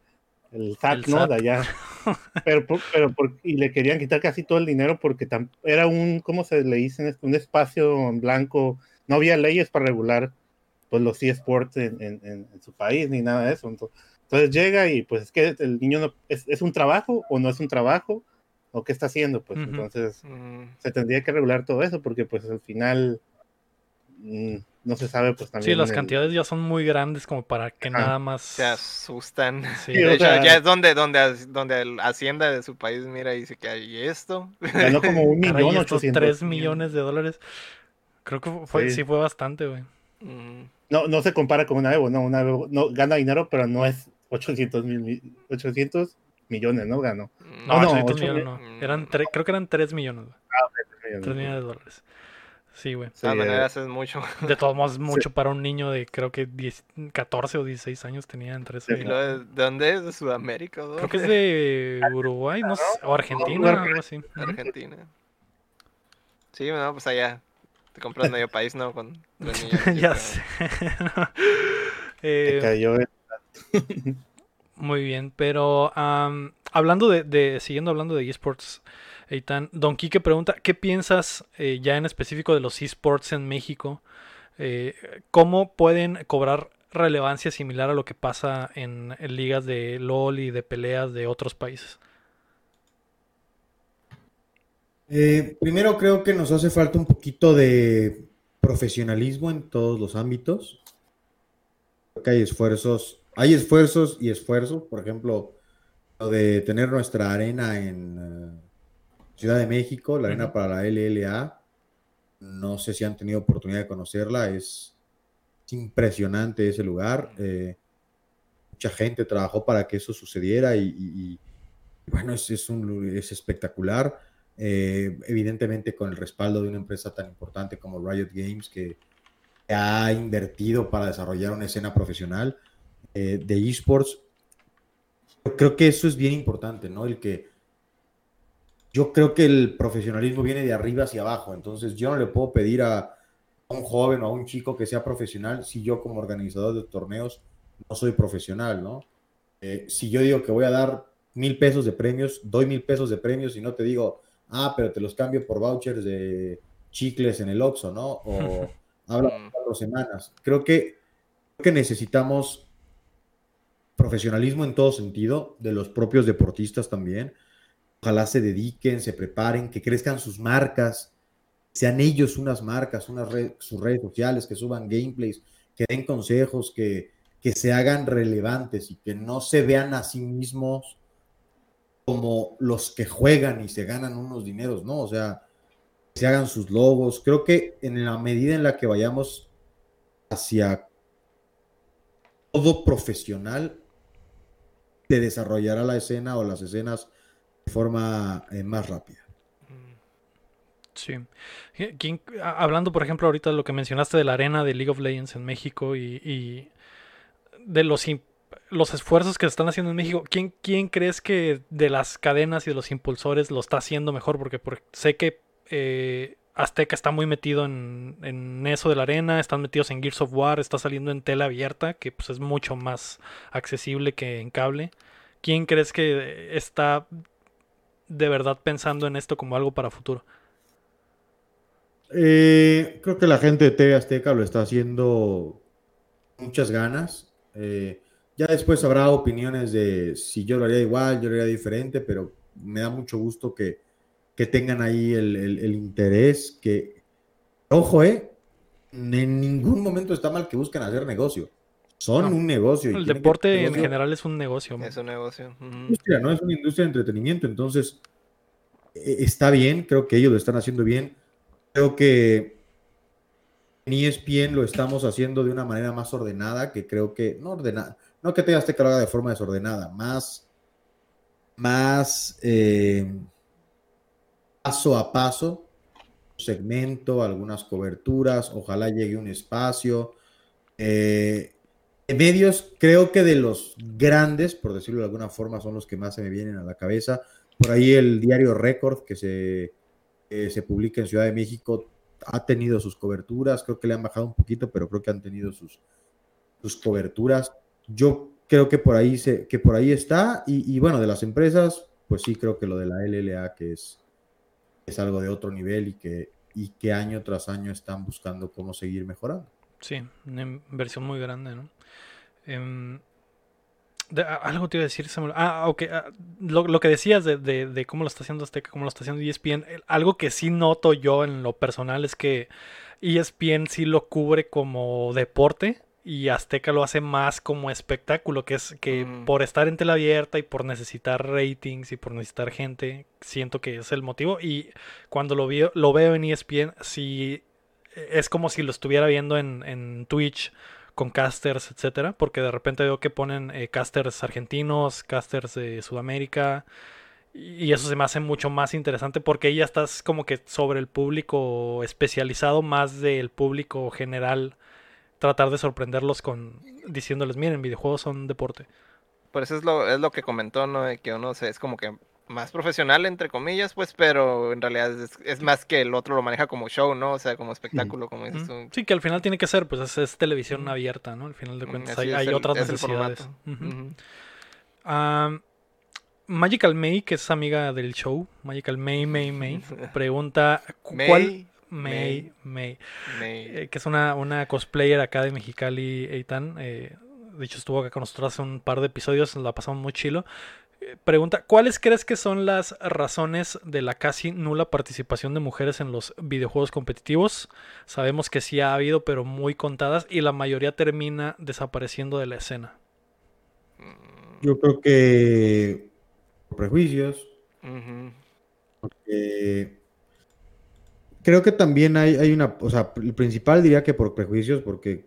S3: el SAT,
S1: El
S3: ¿no?
S1: SAT.
S3: De allá. (laughs) Pero, pero por- y le querían quitar casi todo el dinero porque tam- era un, ¿cómo se le dice? Un espacio en blanco. No había leyes para regular pues los eSports en, en, en- en su país ni nada de eso. Entonces, entonces llega y pues es que el niño no, es, es un trabajo o no es un trabajo o qué está haciendo. Pues
S1: Ujú.
S3: entonces
S2: Mm,
S3: se tendría que regular todo eso porque pues al final mm, no se sabe pues también.
S1: Sí, las
S3: el-
S1: cantidades ya son muy grandes como para que nada más.
S2: se asustan.
S1: Sí.
S3: Sí,
S2: De hecho,
S3: sea-
S2: ya es donde, donde, donde el Hacienda de su país mira y dice que hay esto.
S3: Ganó como un (laughs)
S1: Caray,
S3: millón ochocientos
S1: 3
S3: mil.
S1: millones de dólares. Creo que fue, sí.
S3: Sí.
S1: fue bastante, güey.
S2: Mm,
S3: No, no se compara con una Evo, no, una Evo no gana dinero, pero no es 800 mil, 800 millones, ¿no? Ganó.
S1: No,
S3: Oh, no,
S1: 800
S3: ocho
S1: millones no. Eran tre- creo que eran 3 millones, güey. 3
S3: millones.
S1: millones de dólares. Sí, güey.
S2: de todas
S3: Sí,
S2: maneras es mucho. (laughs)
S1: De todos modos, mucho para un niño de creo que 10, 14 o 16 años tenía entre eso.
S3: Sí,
S2: ¿Y
S1: y-
S2: lo de, ¿de dónde es? ¿De Sudamérica? o
S1: Creo que es
S2: dónde?
S1: de Uruguay, no sé, o Argentina, algo así.
S2: Argentina. Sí, no, pues allá. Te compras medio (laughs) país, ¿no? Con millones, yo (laughs)
S1: ya sé.
S3: Se
S1: Eh,
S3: cayó.
S1: Muy bien, pero am, hablando de, de- siguiendo hablando de esports, Eitan, Don Quique pregunta, ¿qué piensas eh, ya en específico de los esports en México? Eh, ¿Cómo pueden cobrar relevancia similar a lo que pasa en, ligas de LOL y de peleas de otros países?
S4: Eh, primero creo que nos hace falta un poquito de profesionalismo en todos los ámbitos. Creo que hay esfuerzos, hay esfuerzos y esfuerzos. Por ejemplo, lo de tener nuestra arena en Ciudad de México, la arena para la LLA. No sé si han tenido oportunidad de conocerla. Es, es impresionante ese lugar. Eh, mucha gente trabajó para que eso sucediera y, y- y, bueno, es, es, un, es espectacular. Eh, evidentemente con el respaldo de una empresa tan importante como Riot Games que ha invertido para desarrollar una escena profesional eh, de esports. Creo que eso es bien importante, ¿no? El que yo creo que el profesionalismo viene de arriba hacia abajo, entonces yo no le puedo pedir a, un joven o a un chico que sea profesional si yo como organizador de torneos no soy profesional, ¿no? Eh, si yo digo que voy a dar mil pesos de premios, doy mil pesos de premios y no te digo, ah, pero te los cambio por vouchers de chicles en el Oxxo, ¿no? O (laughs) habla
S2: Mm.
S4: cuatro semanas. Creo que, creo que necesitamos profesionalismo en todo sentido, de los propios deportistas también. Ojalá se dediquen, se preparen, que crezcan sus marcas, sean ellos unas marcas, unas red- sus redes sociales, que suban gameplays, que den consejos, que, que se hagan relevantes y que no se vean a sí mismos como los que juegan y se ganan unos dineros, ¿no? O sea, se hagan sus logos. Creo que en la medida en la que vayamos hacia todo profesional, se desarrollará la escena o las escenas de forma eh, más rápida.
S1: Sí. ¿Quién- a- hablando, por ejemplo, ahorita de lo que mencionaste de la arena de League of Legends en México y, y de los, los esfuerzos que se están haciendo en México, ¿quién, ¿quién crees que de las cadenas y de los impulsores lo está haciendo mejor? Porque, por- sé que eh, Azteca está muy metido en, en eso de la arena, están metidos en Gears of War, está saliendo en tela abierta, que pues es mucho más accesible que en cable. ¿Quién crees que está de verdad pensando en esto como algo para futuro?
S4: Eh, creo que la gente de TV Azteca lo está haciendo muchas ganas. Eh, ya después habrá opiniones de si yo lo haría igual, yo lo haría diferente, pero me da mucho gusto que, que tengan ahí el, el- el interés. Que, ojo, eh, en ningún momento está mal que busquen hacer negocio. Son
S1: No.
S4: un negocio.
S1: El deporte en general es un negocio. man.
S2: Es un negocio.
S4: Industria, ¿no? Es una industria de entretenimiento, entonces eh, está bien, creo que ellos lo están haciendo bien. Creo que en ESPN lo estamos haciendo de una manera más ordenada, que creo que, no ordenada, no que tengas que lo haga de forma desordenada, más, más eh, paso a paso, segmento, algunas coberturas, ojalá llegue un espacio. Eh, medios, creo que de los grandes, por decirlo de alguna forma, son los que más se me vienen a la cabeza. Por ahí el diario Record, que se, que se publica en Ciudad de México, ha tenido sus coberturas. Creo que le han bajado un poquito, pero creo que han tenido sus, sus coberturas. Yo creo que por ahí, se, que por ahí está. Y, y bueno, de las empresas, pues sí, creo que lo de la LLA, que es, es algo de otro nivel y que, y que año tras año están buscando cómo seguir mejorando.
S1: Sí, una inversión muy grande, ¿no? Em, de- algo te iba a decir, me olvidó. Ah, ok. ah, lo, lo que decías de, de- de cómo lo está haciendo Azteca, cómo lo está haciendo ESPN, algo que sí noto yo en lo personal es que ESPN sí lo cubre como deporte y Azteca lo hace más como espectáculo, que es que
S2: Mm.
S1: por estar en tela abierta y por necesitar ratings y por necesitar gente, siento que es el motivo. Y cuando lo, veo lo veo en ESPN, sí es como si lo estuviera viendo en, en Twitch con casters, etcétera, porque de repente veo que ponen eh, casters argentinos, casters de Sudamérica, y eso se me hace mucho más interesante porque ahí ya estás como que sobre el público especializado más del público general, tratar de sorprenderlos con diciéndoles, miren, videojuegos son deporte.
S2: Por eso es lo, es lo que comentó, ¿no? De que uno se, es como que más profesional, entre comillas, pues, pero en realidad es, es más que el otro lo maneja como show, ¿no? O sea, como espectáculo, como dices tú.
S1: Sí, que al final tiene que ser, pues es, es televisión abierta, ¿no? Al final de
S2: Mm,
S1: cuentas
S2: así
S1: hay, hay
S2: el-
S1: otras necesidades. Ah, Magical May, que es amiga del show, Magical May, May, May, (laughs) pregunta cu- cuál
S2: May,
S1: May, May,
S2: May.
S1: eh, que es una, una cosplayer acá de Mexicali, Eitan. eh, de hecho, estuvo acá con nosotros hace un par de episodios, la pasamos muy chilo. Eh, Pregunta, ¿cuáles crees que son las razones de la casi nula participación de mujeres en los videojuegos competitivos? Sabemos que sí ha habido, pero muy contadas, y la mayoría termina desapareciendo de la escena.
S2: Mm,
S4: Yo creo que por prejuicios, porque creo que también hay, hay una, o sea, el principal diría que por prejuicios, porque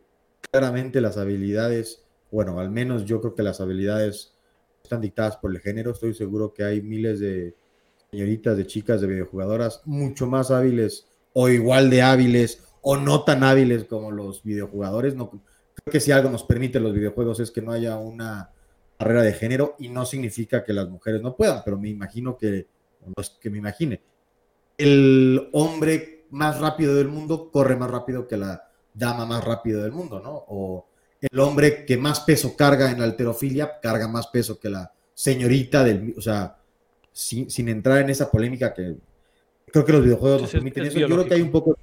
S4: claramente las habilidades, bueno, al menos yo creo que las habilidades están dictadas por el género. Estoy seguro que hay miles de señoritas, de chicas, de videojugadoras mucho más hábiles o igual de hábiles o no tan hábiles como los videojugadores. No, creo que si algo nos permite los videojuegos es que no haya una barrera de género y no significa que las mujeres no puedan, pero me imagino que, no es que me imagine, el hombre más rápido del mundo corre más rápido que la dama más rápido del mundo, ¿no? El hombre que más peso carga en la alterofilia carga más peso que la señorita del, o sea, sin, sin entrar en esa polémica que creo que los videojuegos nos permiten
S1: es
S4: eso. Yo creo que hay un poco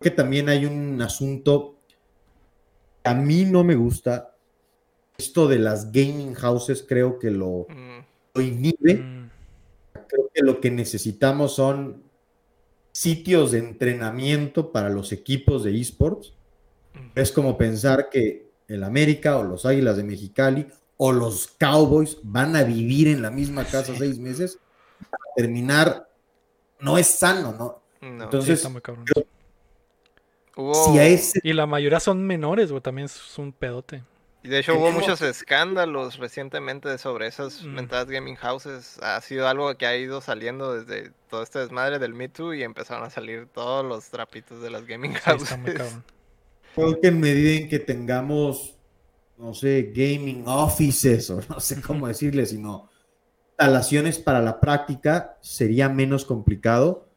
S4: que también hay un asunto que a mí no me gusta. Esto de las gaming houses creo que lo,
S2: Mm,
S4: lo inhibe.
S1: Mm,
S4: creo que lo que necesitamos son sitios de entrenamiento para los equipos de esports. Es como pensar que el América o los Águilas de Mexicali o los Cowboys van a vivir en la misma casa
S1: Sí.
S4: seis meses. Para terminar, no es sano, ¿no?
S2: No.
S1: sí,
S4: Entonces,
S1: está muy cabrón.
S2: Hubo-
S4: si a ese
S1: Y la mayoría son menores, güey, también es un pedote.
S2: Y de hecho hubo muchos escándalos recientemente sobre esas
S1: Mm.
S2: mentadas gaming houses. Ha sido algo que ha ido saliendo desde todo este desmadre del Me Too y empezaron a salir todos los trapitos de las gaming
S1: Sí,
S2: houses.
S1: está muy cabrón.
S4: Creo que en medida en que tengamos, no sé, gaming offices o no sé cómo decirle, sino instalaciones para la práctica, sería menos complicado.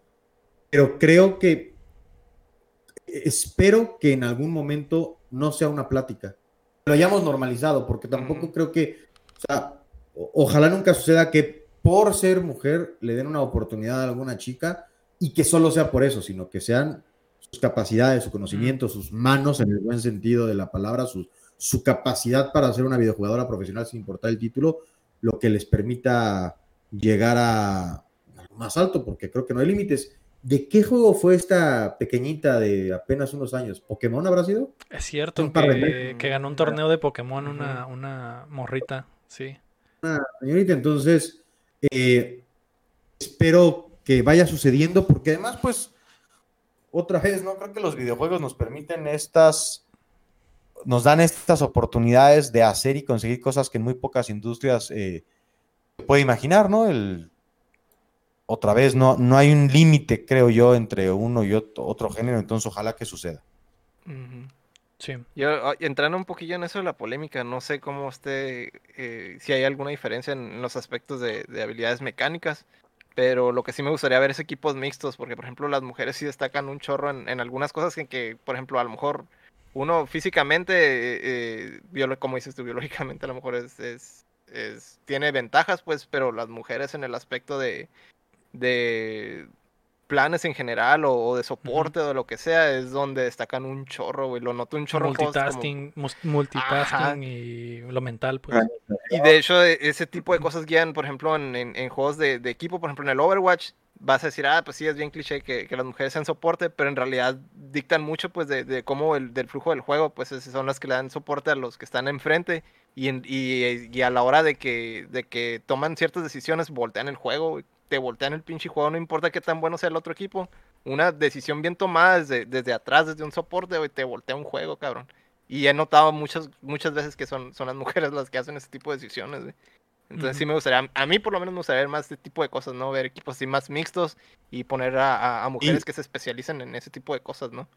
S4: Pero creo que espero que en algún momento no sea una plática. Lo hayamos normalizado, porque tampoco creo que, o sea, o- ojalá nunca suceda que por ser mujer le den una oportunidad a alguna chica y que solo sea por eso, sino que sean capacidades, su conocimiento, sus manos en el buen sentido de la palabra, su, su capacidad para ser una videojugadora profesional sin importar el título, lo que les permita llegar a, a lo más alto, porque creo que no hay límites. ¿De qué juego fue esta pequeñita de apenas unos años? ¿Pokémon habrá sido?
S1: Es cierto
S4: Un par de
S1: que, que ganó un torneo de Pokémon una, una morrita, sí.
S4: Una señorita, entonces eh, espero que vaya sucediendo, porque además, pues, otra vez, ¿no? Creo que los videojuegos nos permiten estas, nos dan estas oportunidades de hacer y conseguir cosas que en muy pocas industrias eh, se puede imaginar, ¿no? El, otra vez, no, no hay un límite, creo yo, entre uno y otro, otro género, entonces ojalá que suceda.
S1: Sí.
S2: Yo, ah, entrando un poquillo en eso de la polémica, no sé cómo esté, eh, si hay alguna diferencia en, en los aspectos de, de habilidades mecánicas, pero lo que sí me gustaría ver es equipos mixtos, porque por ejemplo las mujeres sí destacan un chorro en, en algunas cosas que, que, por ejemplo, a lo mejor uno físicamente, eh, eh, como dices tú, biológicamente a lo mejor es, es, es- tiene ventajas, pues, pero las mujeres en el aspecto de, de planes en general o, o de soporte o de lo que sea, es donde destacan un chorro, güey. Lo noto un chorro juegos como-
S1: Multitasking, multitasking y lo mental, pues.
S2: y de hecho, e- ese tipo de cosas guían, por ejemplo, en, en- en juegos de, de equipo, por ejemplo, en el Overwatch, vas a decir, ah, pues sí, es bien cliché que, que las mujeres sean soporte, pero en realidad dictan mucho, pues, de, de cómo el del flujo del juego, pues, es- son las que le dan soporte a los que están enfrente, y, en- y, y a la hora de que, de que toman ciertas decisiones, voltean el juego, güey. Te voltean el pinche juego, no importa qué tan bueno sea el otro equipo. Una decisión bien tomada desde, desde atrás, desde un soporte, güey, te voltea un juego, cabrón. Y he notado muchas, muchas veces que son, son las (laughs) mujeres las que hacen ese tipo de decisiones, güey. Entonces sí me gustaría, a mí por lo menos me gustaría ver más este tipo de cosas, ¿no? Ver equipos así más mixtos y poner a, a- a mujeres que se especialicen en ese tipo de cosas, ¿no?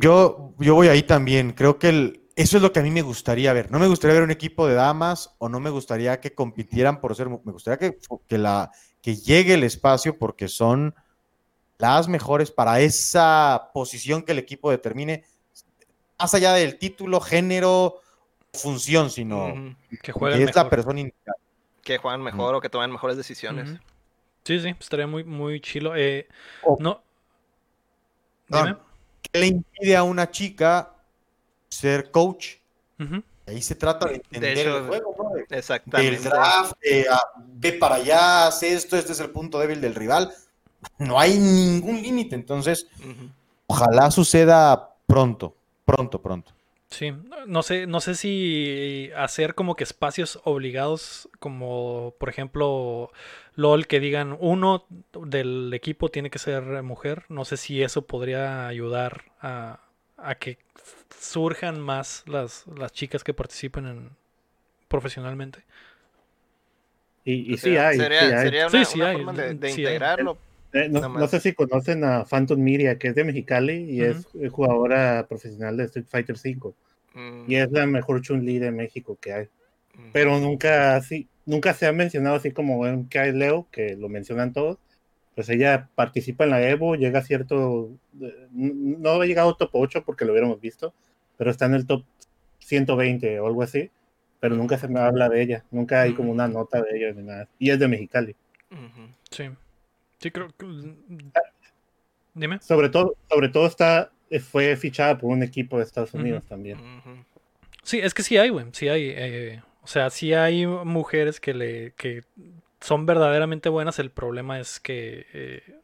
S6: Yo, yo voy ahí también. Creo que el- eso es lo que a mí me gustaría ver. No me gustaría ver un equipo de damas o no me gustaría que compitieran por ser. Me gustaría que, que, la, que llegue el espacio porque son las mejores para esa posición que el equipo determine, más allá del título, género, función, sino.
S1: Que
S6: que
S1: jueguen
S6: es la
S1: mejor.
S6: persona indicada.
S2: Que juegan mejor o que tomen mejores decisiones.
S1: Sí, sí, estaría muy, muy chilo. Eh, no. Dime.
S6: ¿Qué le impide a una chica ser coach? Ahí se trata de entender
S2: hecho,
S6: el juego, ¿no? De-
S2: Exactamente.
S6: del draft, eh, ah, ve para allá, haz esto, este es el punto débil del rival. No hay ningún límite, entonces ojalá suceda pronto, pronto, pronto.
S1: Sí, no sé, no sé si hacer como que espacios obligados, como por ejemplo LOL, que digan uno del equipo tiene que ser mujer. No sé si eso podría ayudar a, a que surjan más las, las chicas que participen en, profesionalmente.
S3: Y, y sí
S2: Sería-
S3: hay,
S2: sería,
S3: sí hay.
S1: Sí,
S2: sería una,
S1: sí
S2: una
S1: hay,
S2: forma de, de
S1: sí hay.
S2: integrarlo.
S3: Eh, no,
S2: nada
S3: no sé si conocen a Phantom Miria, que es de Mexicali y es eh, jugadora profesional de Street Fighter V.
S2: Mm,
S3: Y es la mejor Chun-Li de México que hay.
S2: mm.
S3: Pero nunca así, nunca se ha mencionado así como en que hay Leo, que lo mencionan todos. Pues ella participa en la Evo, llega a cierto. eh, No ha llegado al top 8 porque lo hubiéramos visto, pero está en el top 120 o algo así. pero nunca se me habla de ella, nunca hay como una nota de ella ni nada. Y es de Mexicali.
S1: Sí. Sí, creo que. Dime.
S3: Sobre todo, sobre todo está, eh, fue fichada por un equipo de Estados Unidos también.
S1: Sí, es que sí hay, güey. Sí hay. eh, o sea, sí hay mujeres que le. que son verdaderamente buenas. El problema es que eh,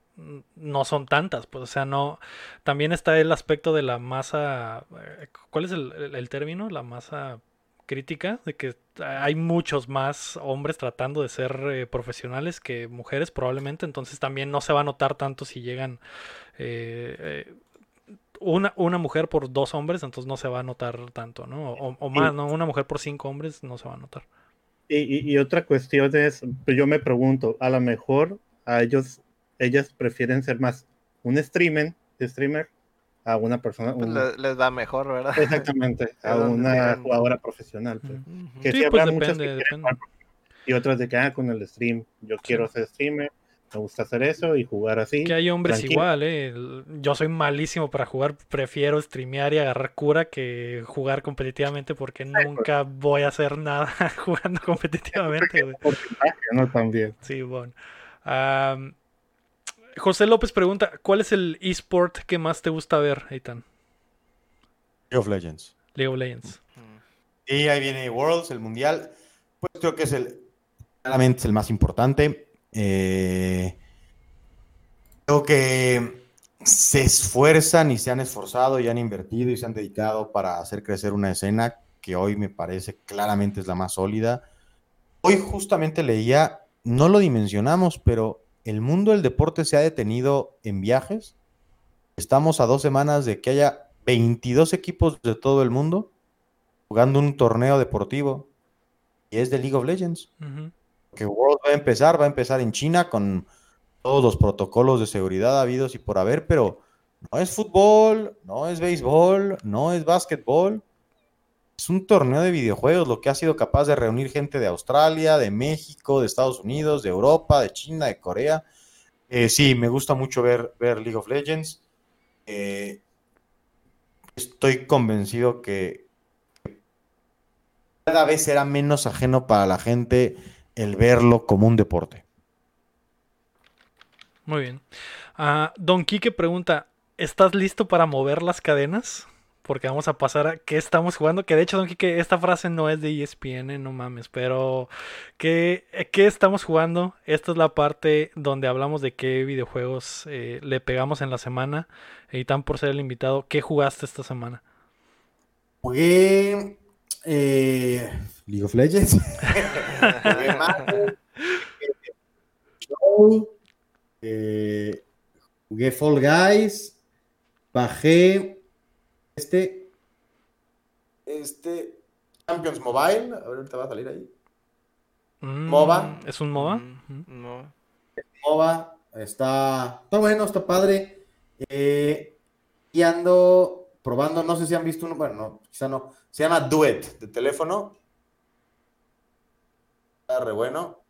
S1: no son tantas. Pues, o sea, no. También está el aspecto de la masa. eh, ¿Cuál es el, el- el término? La masa crítica. De que hay muchos más hombres tratando de ser eh, profesionales que mujeres, probablemente. Entonces también no se va a notar tanto si llegan. eh, eh, una, una mujer por dos hombres, entonces no se va a notar tanto, ¿no? O, o más, ¿no? Una mujer por cinco hombres no se va a notar.
S3: Y, y- y otra cuestión es, pues yo me pregunto, a lo mejor a ellos, ellas prefieren ser más un streamer, streamer a una persona,
S2: Pues les va mejor, ¿verdad?
S3: exactamente, (laughs) a una jugadora profesional. pues. Que
S1: Sí,
S3: sí,
S1: pues
S3: habrá muchas que
S1: depende,
S3: quieren y otras de que ah, con el stream, yo quiero ser streamer, me gusta hacer eso y jugar así.
S1: Que hay hombres
S3: tranquilo.
S1: igual, ¿eh? Yo soy malísimo para jugar, prefiero streamear y agarrar cura que jugar competitivamente porque nunca voy a hacer nada (laughs) jugando competitivamente,
S3: ¿no? También.
S1: Sí, bueno. José López pregunta, ¿cuál es el esport que más te gusta ver, Eitan?
S6: League of Legends.
S1: League of Legends.
S6: Y ahí viene Worlds, el Mundial. Pues creo que es el, claramente es el más importante. Eh, creo que se esfuerzan y se han esforzado y han invertido y se han dedicado para hacer crecer una escena que hoy me parece claramente es la más sólida. Hoy justamente leía, no lo dimensionamos, pero el mundo del deporte se ha detenido en viajes. Estamos a dos semanas de que haya 22 equipos de todo el mundo jugando un torneo deportivo y es de League of Legends. Que World va a empezar, va a empezar en China con todos los protocolos de seguridad habidos y por haber, pero no es fútbol, no es béisbol, no es básquetbol. Es un torneo de videojuegos, lo que ha sido capaz de reunir gente de Australia, de México, de Estados Unidos, de Europa, de China, de Corea. Eh, sí, me gusta mucho ver, League of Legends. Eh, estoy convencido que cada vez será menos ajeno para la gente el verlo como un deporte.
S1: Muy bien. Ah, Don Quique pregunta, ¿estás listo para mover las cadenas? Porque vamos a pasar a qué estamos jugando. Que de hecho, Don Quique, esta frase no es de ESPN, no mames. Pero, ¿qué, qué estamos jugando? Esta es la parte donde hablamos de qué videojuegos eh, le pegamos en la semana. Y tan por ser el invitado, ¿qué jugaste esta semana?
S4: Jugué eh, League of Legends. (laughs) Eh, jugué Fall Guys. Bajé este. Este. Champions Mobile. A ver, ahorita va a salir ahí.
S1: Mm,
S4: MOBA.
S1: ¿Es un MOBA?
S2: Ujú. No.
S4: MOBA. Está, está bueno, está padre. Eh, y ando probando, no sé si han visto uno, bueno, no, quizá no. Se llama Duet de teléfono. Está re bueno.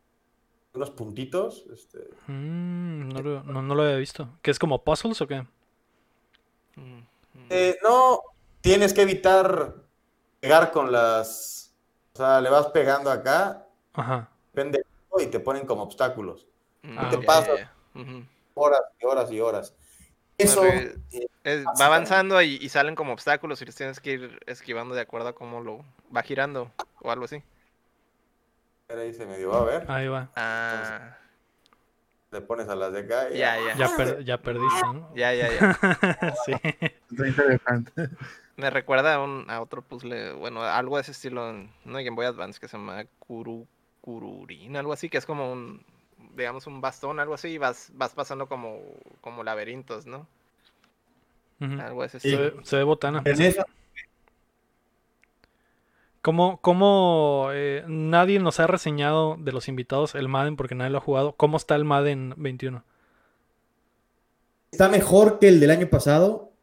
S4: Unos puntitos. Este,
S1: Mm, no, lo, no, no lo había visto. ¿Que es como puzzles o qué?
S2: Ujú.
S4: Eh, no, tienes que evitar pegar con las. O sea, le vas pegando acá,
S1: Ajá.
S4: depende, y te ponen como obstáculos.
S1: Ah,
S4: te
S1: ok.
S4: pasa?
S2: ya, ya. Ujú.
S4: Horas y horas y horas. Eso.
S2: Re-
S4: eh,
S2: es- va avanzando y, y salen como obstáculos y los tienes que ir esquivando de acuerdo a cómo lo va girando o algo así.
S4: ahí se medio va a ver.
S1: Ahí va.
S2: Ah,
S4: Le pones a las de acá. y
S2: ya, ya.
S1: Ya, per- ya perdiste, ¿no? (laughs)
S2: Ya, ya, ya. (laughs)
S1: sí.
S3: Está interesante.
S2: Me recuerda a, un, a otro puzzle, bueno, algo de ese estilo en una Game Boy Advance que se llama Kuru, Kururin, algo así, que es como un, digamos, un bastón, algo así, y vas, vas pasando como, como laberintos, ¿no? Algo ese
S1: Se, ve- se ve botana.
S4: En esa,
S1: ¿Cómo, cómo eh, nadie nos ha reseñado de los invitados el Madden porque nadie lo ha jugado? ¿Cómo está el Madden 21?
S4: está mejor que el del año pasado.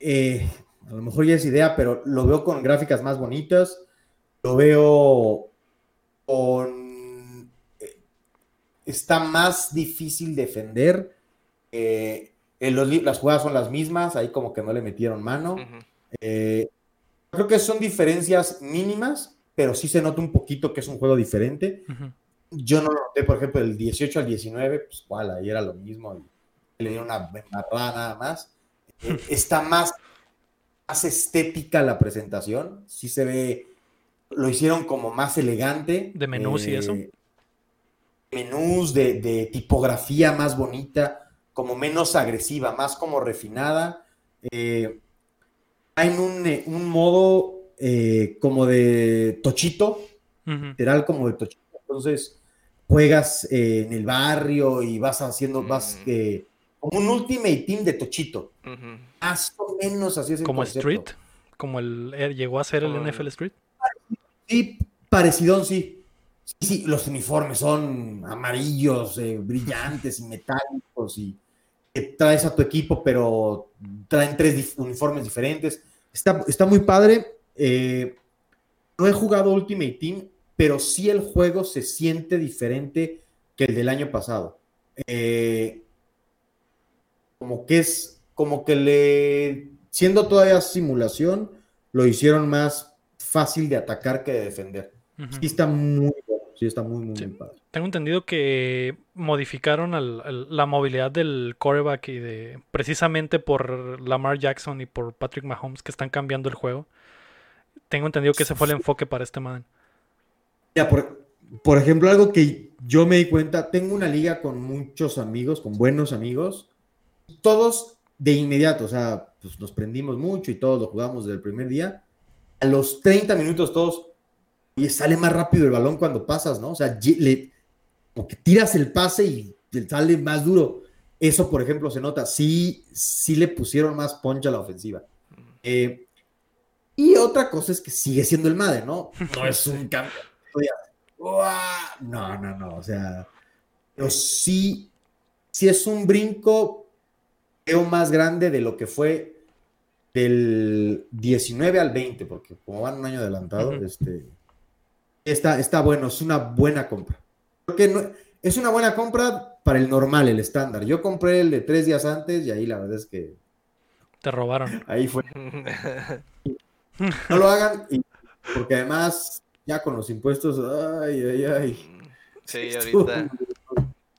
S4: Eh, a lo mejor ya es idea, pero lo veo con gráficas más bonitas. Lo veo con. Está más difícil defender. Eh, en los las jugadas son las mismas, ahí como que no le metieron mano. Eh, creo que son diferencias mínimas, pero sí se nota un poquito que es un juego diferente. Yo no lo noté, por ejemplo, el 18 al 19, pues igual, ahí era lo mismo. y le dieron una embarrada nada más. Eh, (laughs) Está más, más estética la presentación. Sí se ve, lo hicieron como más elegante.
S1: De menús y eso.
S4: Menús de, de tipografía más bonita, como menos agresiva, más como refinada. Eh, hay un, eh, un modo eh, como de tochito, literal como de tochito. Entonces, juegas eh, en el barrio y vas haciendo, vas
S2: Mm.
S4: eh, como un ultimate team de tochito. Más o menos así es el
S1: Como
S4: concepto.
S1: Street, como el llegó a ser el NFL Street.
S4: Sí, parecido, sí. Sí, sí, los uniformes son amarillos, eh, brillantes y (laughs) metálicos y que traes a tu equipo, pero traen tres dif- uniformes diferentes. Está, está muy padre. Eh, no he jugado Ultimate Team, pero sí el juego se siente diferente que el del año pasado. Eh, como que es, como que le, siendo todavía simulación, lo hicieron más fácil de atacar que de defender. Sí está muy sí está muy, muy,
S1: Sí.
S4: muy padre.
S1: Tengo entendido que modificaron la movilidad del quarterback y de precisamente por Lamar Jackson y por Patrick Mahomes que están cambiando el juego. Tengo entendido que ese fue el enfoque para este Madden.
S4: Ya, por, por ejemplo, algo que yo me di cuenta, tengo una liga con muchos amigos, con buenos amigos, todos de inmediato, o sea, pues nos prendimos mucho y todos lo jugamos desde el primer día. A los 30 minutos todos, y sale más rápido el balón cuando pasas, ¿no? O sea, ye- le, como que tiras el pase y te sale más duro. Eso, por ejemplo, se nota. Sí, sí le pusieron más punch a la ofensiva. Eh, y otra cosa es que sigue siendo el madre, ¿no? No es un (laughs) cambio. No, no, no. O sea, pero sí, sí es un brinco, creo, más grande de lo que fue del 19 al 20, porque como van un año adelantado, este, está, está bueno, es una buena compra. Porque no, es una buena compra para el normal, el estándar. Yo compré el de tres días antes y ahí la verdad es que
S1: Te robaron.
S4: ahí fue. No lo hagan, y- porque además, ya con los impuestos, ay, ay, ay.
S2: Sí, (laughs) ahorita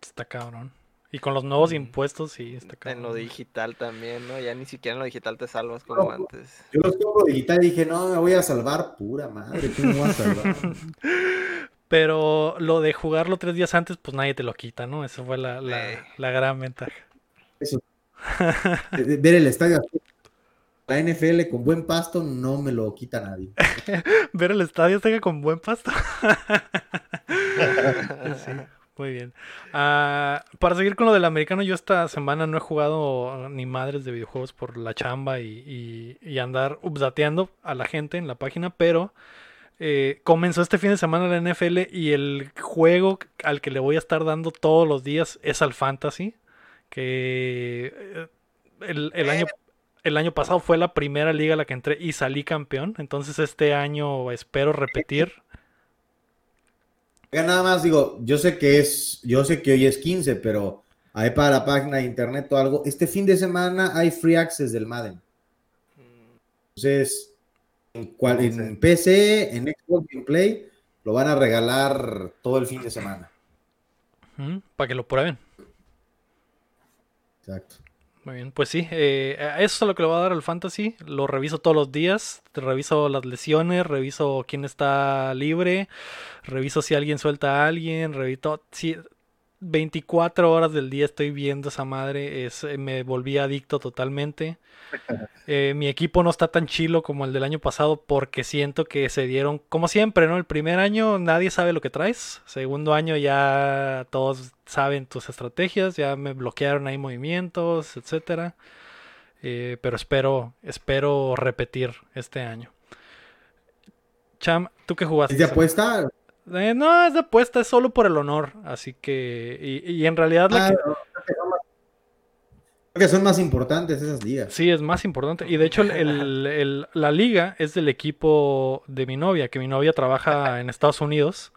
S1: Está cabrón. Y con los nuevos impuestos, sí, está
S2: en
S1: cabrón.
S2: lo digital también, ¿no? Ya ni siquiera en lo digital te salvas como
S4: No.
S2: antes.
S4: Yo los compro digital y dije, no, me voy a salvar, pura madre, ¿cómo me voy a salvar? (laughs)
S1: Pero lo de jugarlo tres días antes, pues nadie te lo quita, ¿no? Eso fue la, la-
S2: Eh.
S1: la gran ventaja. (laughs)
S4: De- Ver el estadio la NFL con buen pasto no me lo quita nadie. (laughs)
S1: Ver el estadio tenga con buen pasto. Sí, muy bien. Ah, para seguir con lo del americano, yo esta semana no he jugado ni madres de videojuegos por la chamba y, andar updateando a la gente en la página, pero eh, comenzó este fin de semana la NFL y el juego al que le voy a estar dando todos los días es al Fantasy, que eh, el año... El año pasado fue la primera liga a la que entré y salí campeón. Entonces este año espero repetir.
S4: Oiga, nada más digo, yo sé que es, yo sé que hoy es 15, pero ahí para la página de internet o algo, este fin de semana hay free access del Madden. Entonces, en, cual- en PC, en Xbox en Play, lo van a regalar todo el fin de semana.
S1: Para que lo prueben.
S4: Exacto.
S1: Muy bien, pues sí, eh, eso es lo que le voy a dar al fantasy. Lo reviso todos los días, reviso las lesiones, reviso quién está libre, reviso si alguien suelta a alguien, reviso si 24 horas del día estoy viendo esa madre, es, eh, me volví adicto totalmente. (laughs) Eh, mi equipo no está tan chilo como el del año pasado porque siento que se dieron, como siempre, ¿no? El primer año nadie sabe lo que traes, segundo año ya todos saben tus estrategias, ya me bloquearon ahí movimientos, etcétera. Eh, pero espero, espero repetir este año. Cham, ¿tú qué jugaste?
S4: ¿Es de
S1: esta
S4: apuesta?
S1: Eh, no, es de apuesta, es solo por el honor. Así que. Y, y en realidad la
S4: Ah,
S1: que.
S4: no, creo que son más- creo que son más importantes esas ligas.
S1: Sí, es más importante. Y de hecho, el- el- (laughs) el- la liga es del equipo de mi novia, que mi novia trabaja (laughs) en Estados Unidos.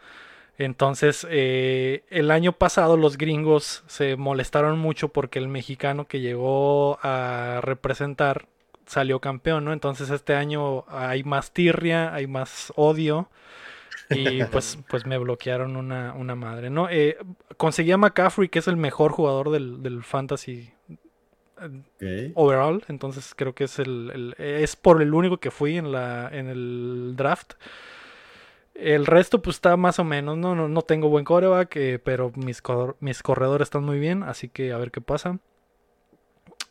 S1: Entonces, eh, el año pasado los gringos se molestaron mucho porque el mexicano que llegó a representar salió campeón, ¿no? Entonces, este año hay más tirria, hay más odio. Y pues, (laughs) pues me bloquearon una, una madre. No, eh, conseguí a McCaffrey, que es el mejor jugador del, del fantasy overall. Entonces creo que es el, el- es por el único que fui en la en el draft. El resto pues está más o menos, no, no, no tengo buen coreback, eh, pero mis, cor- mis corredores están muy bien, así que a ver qué pasa.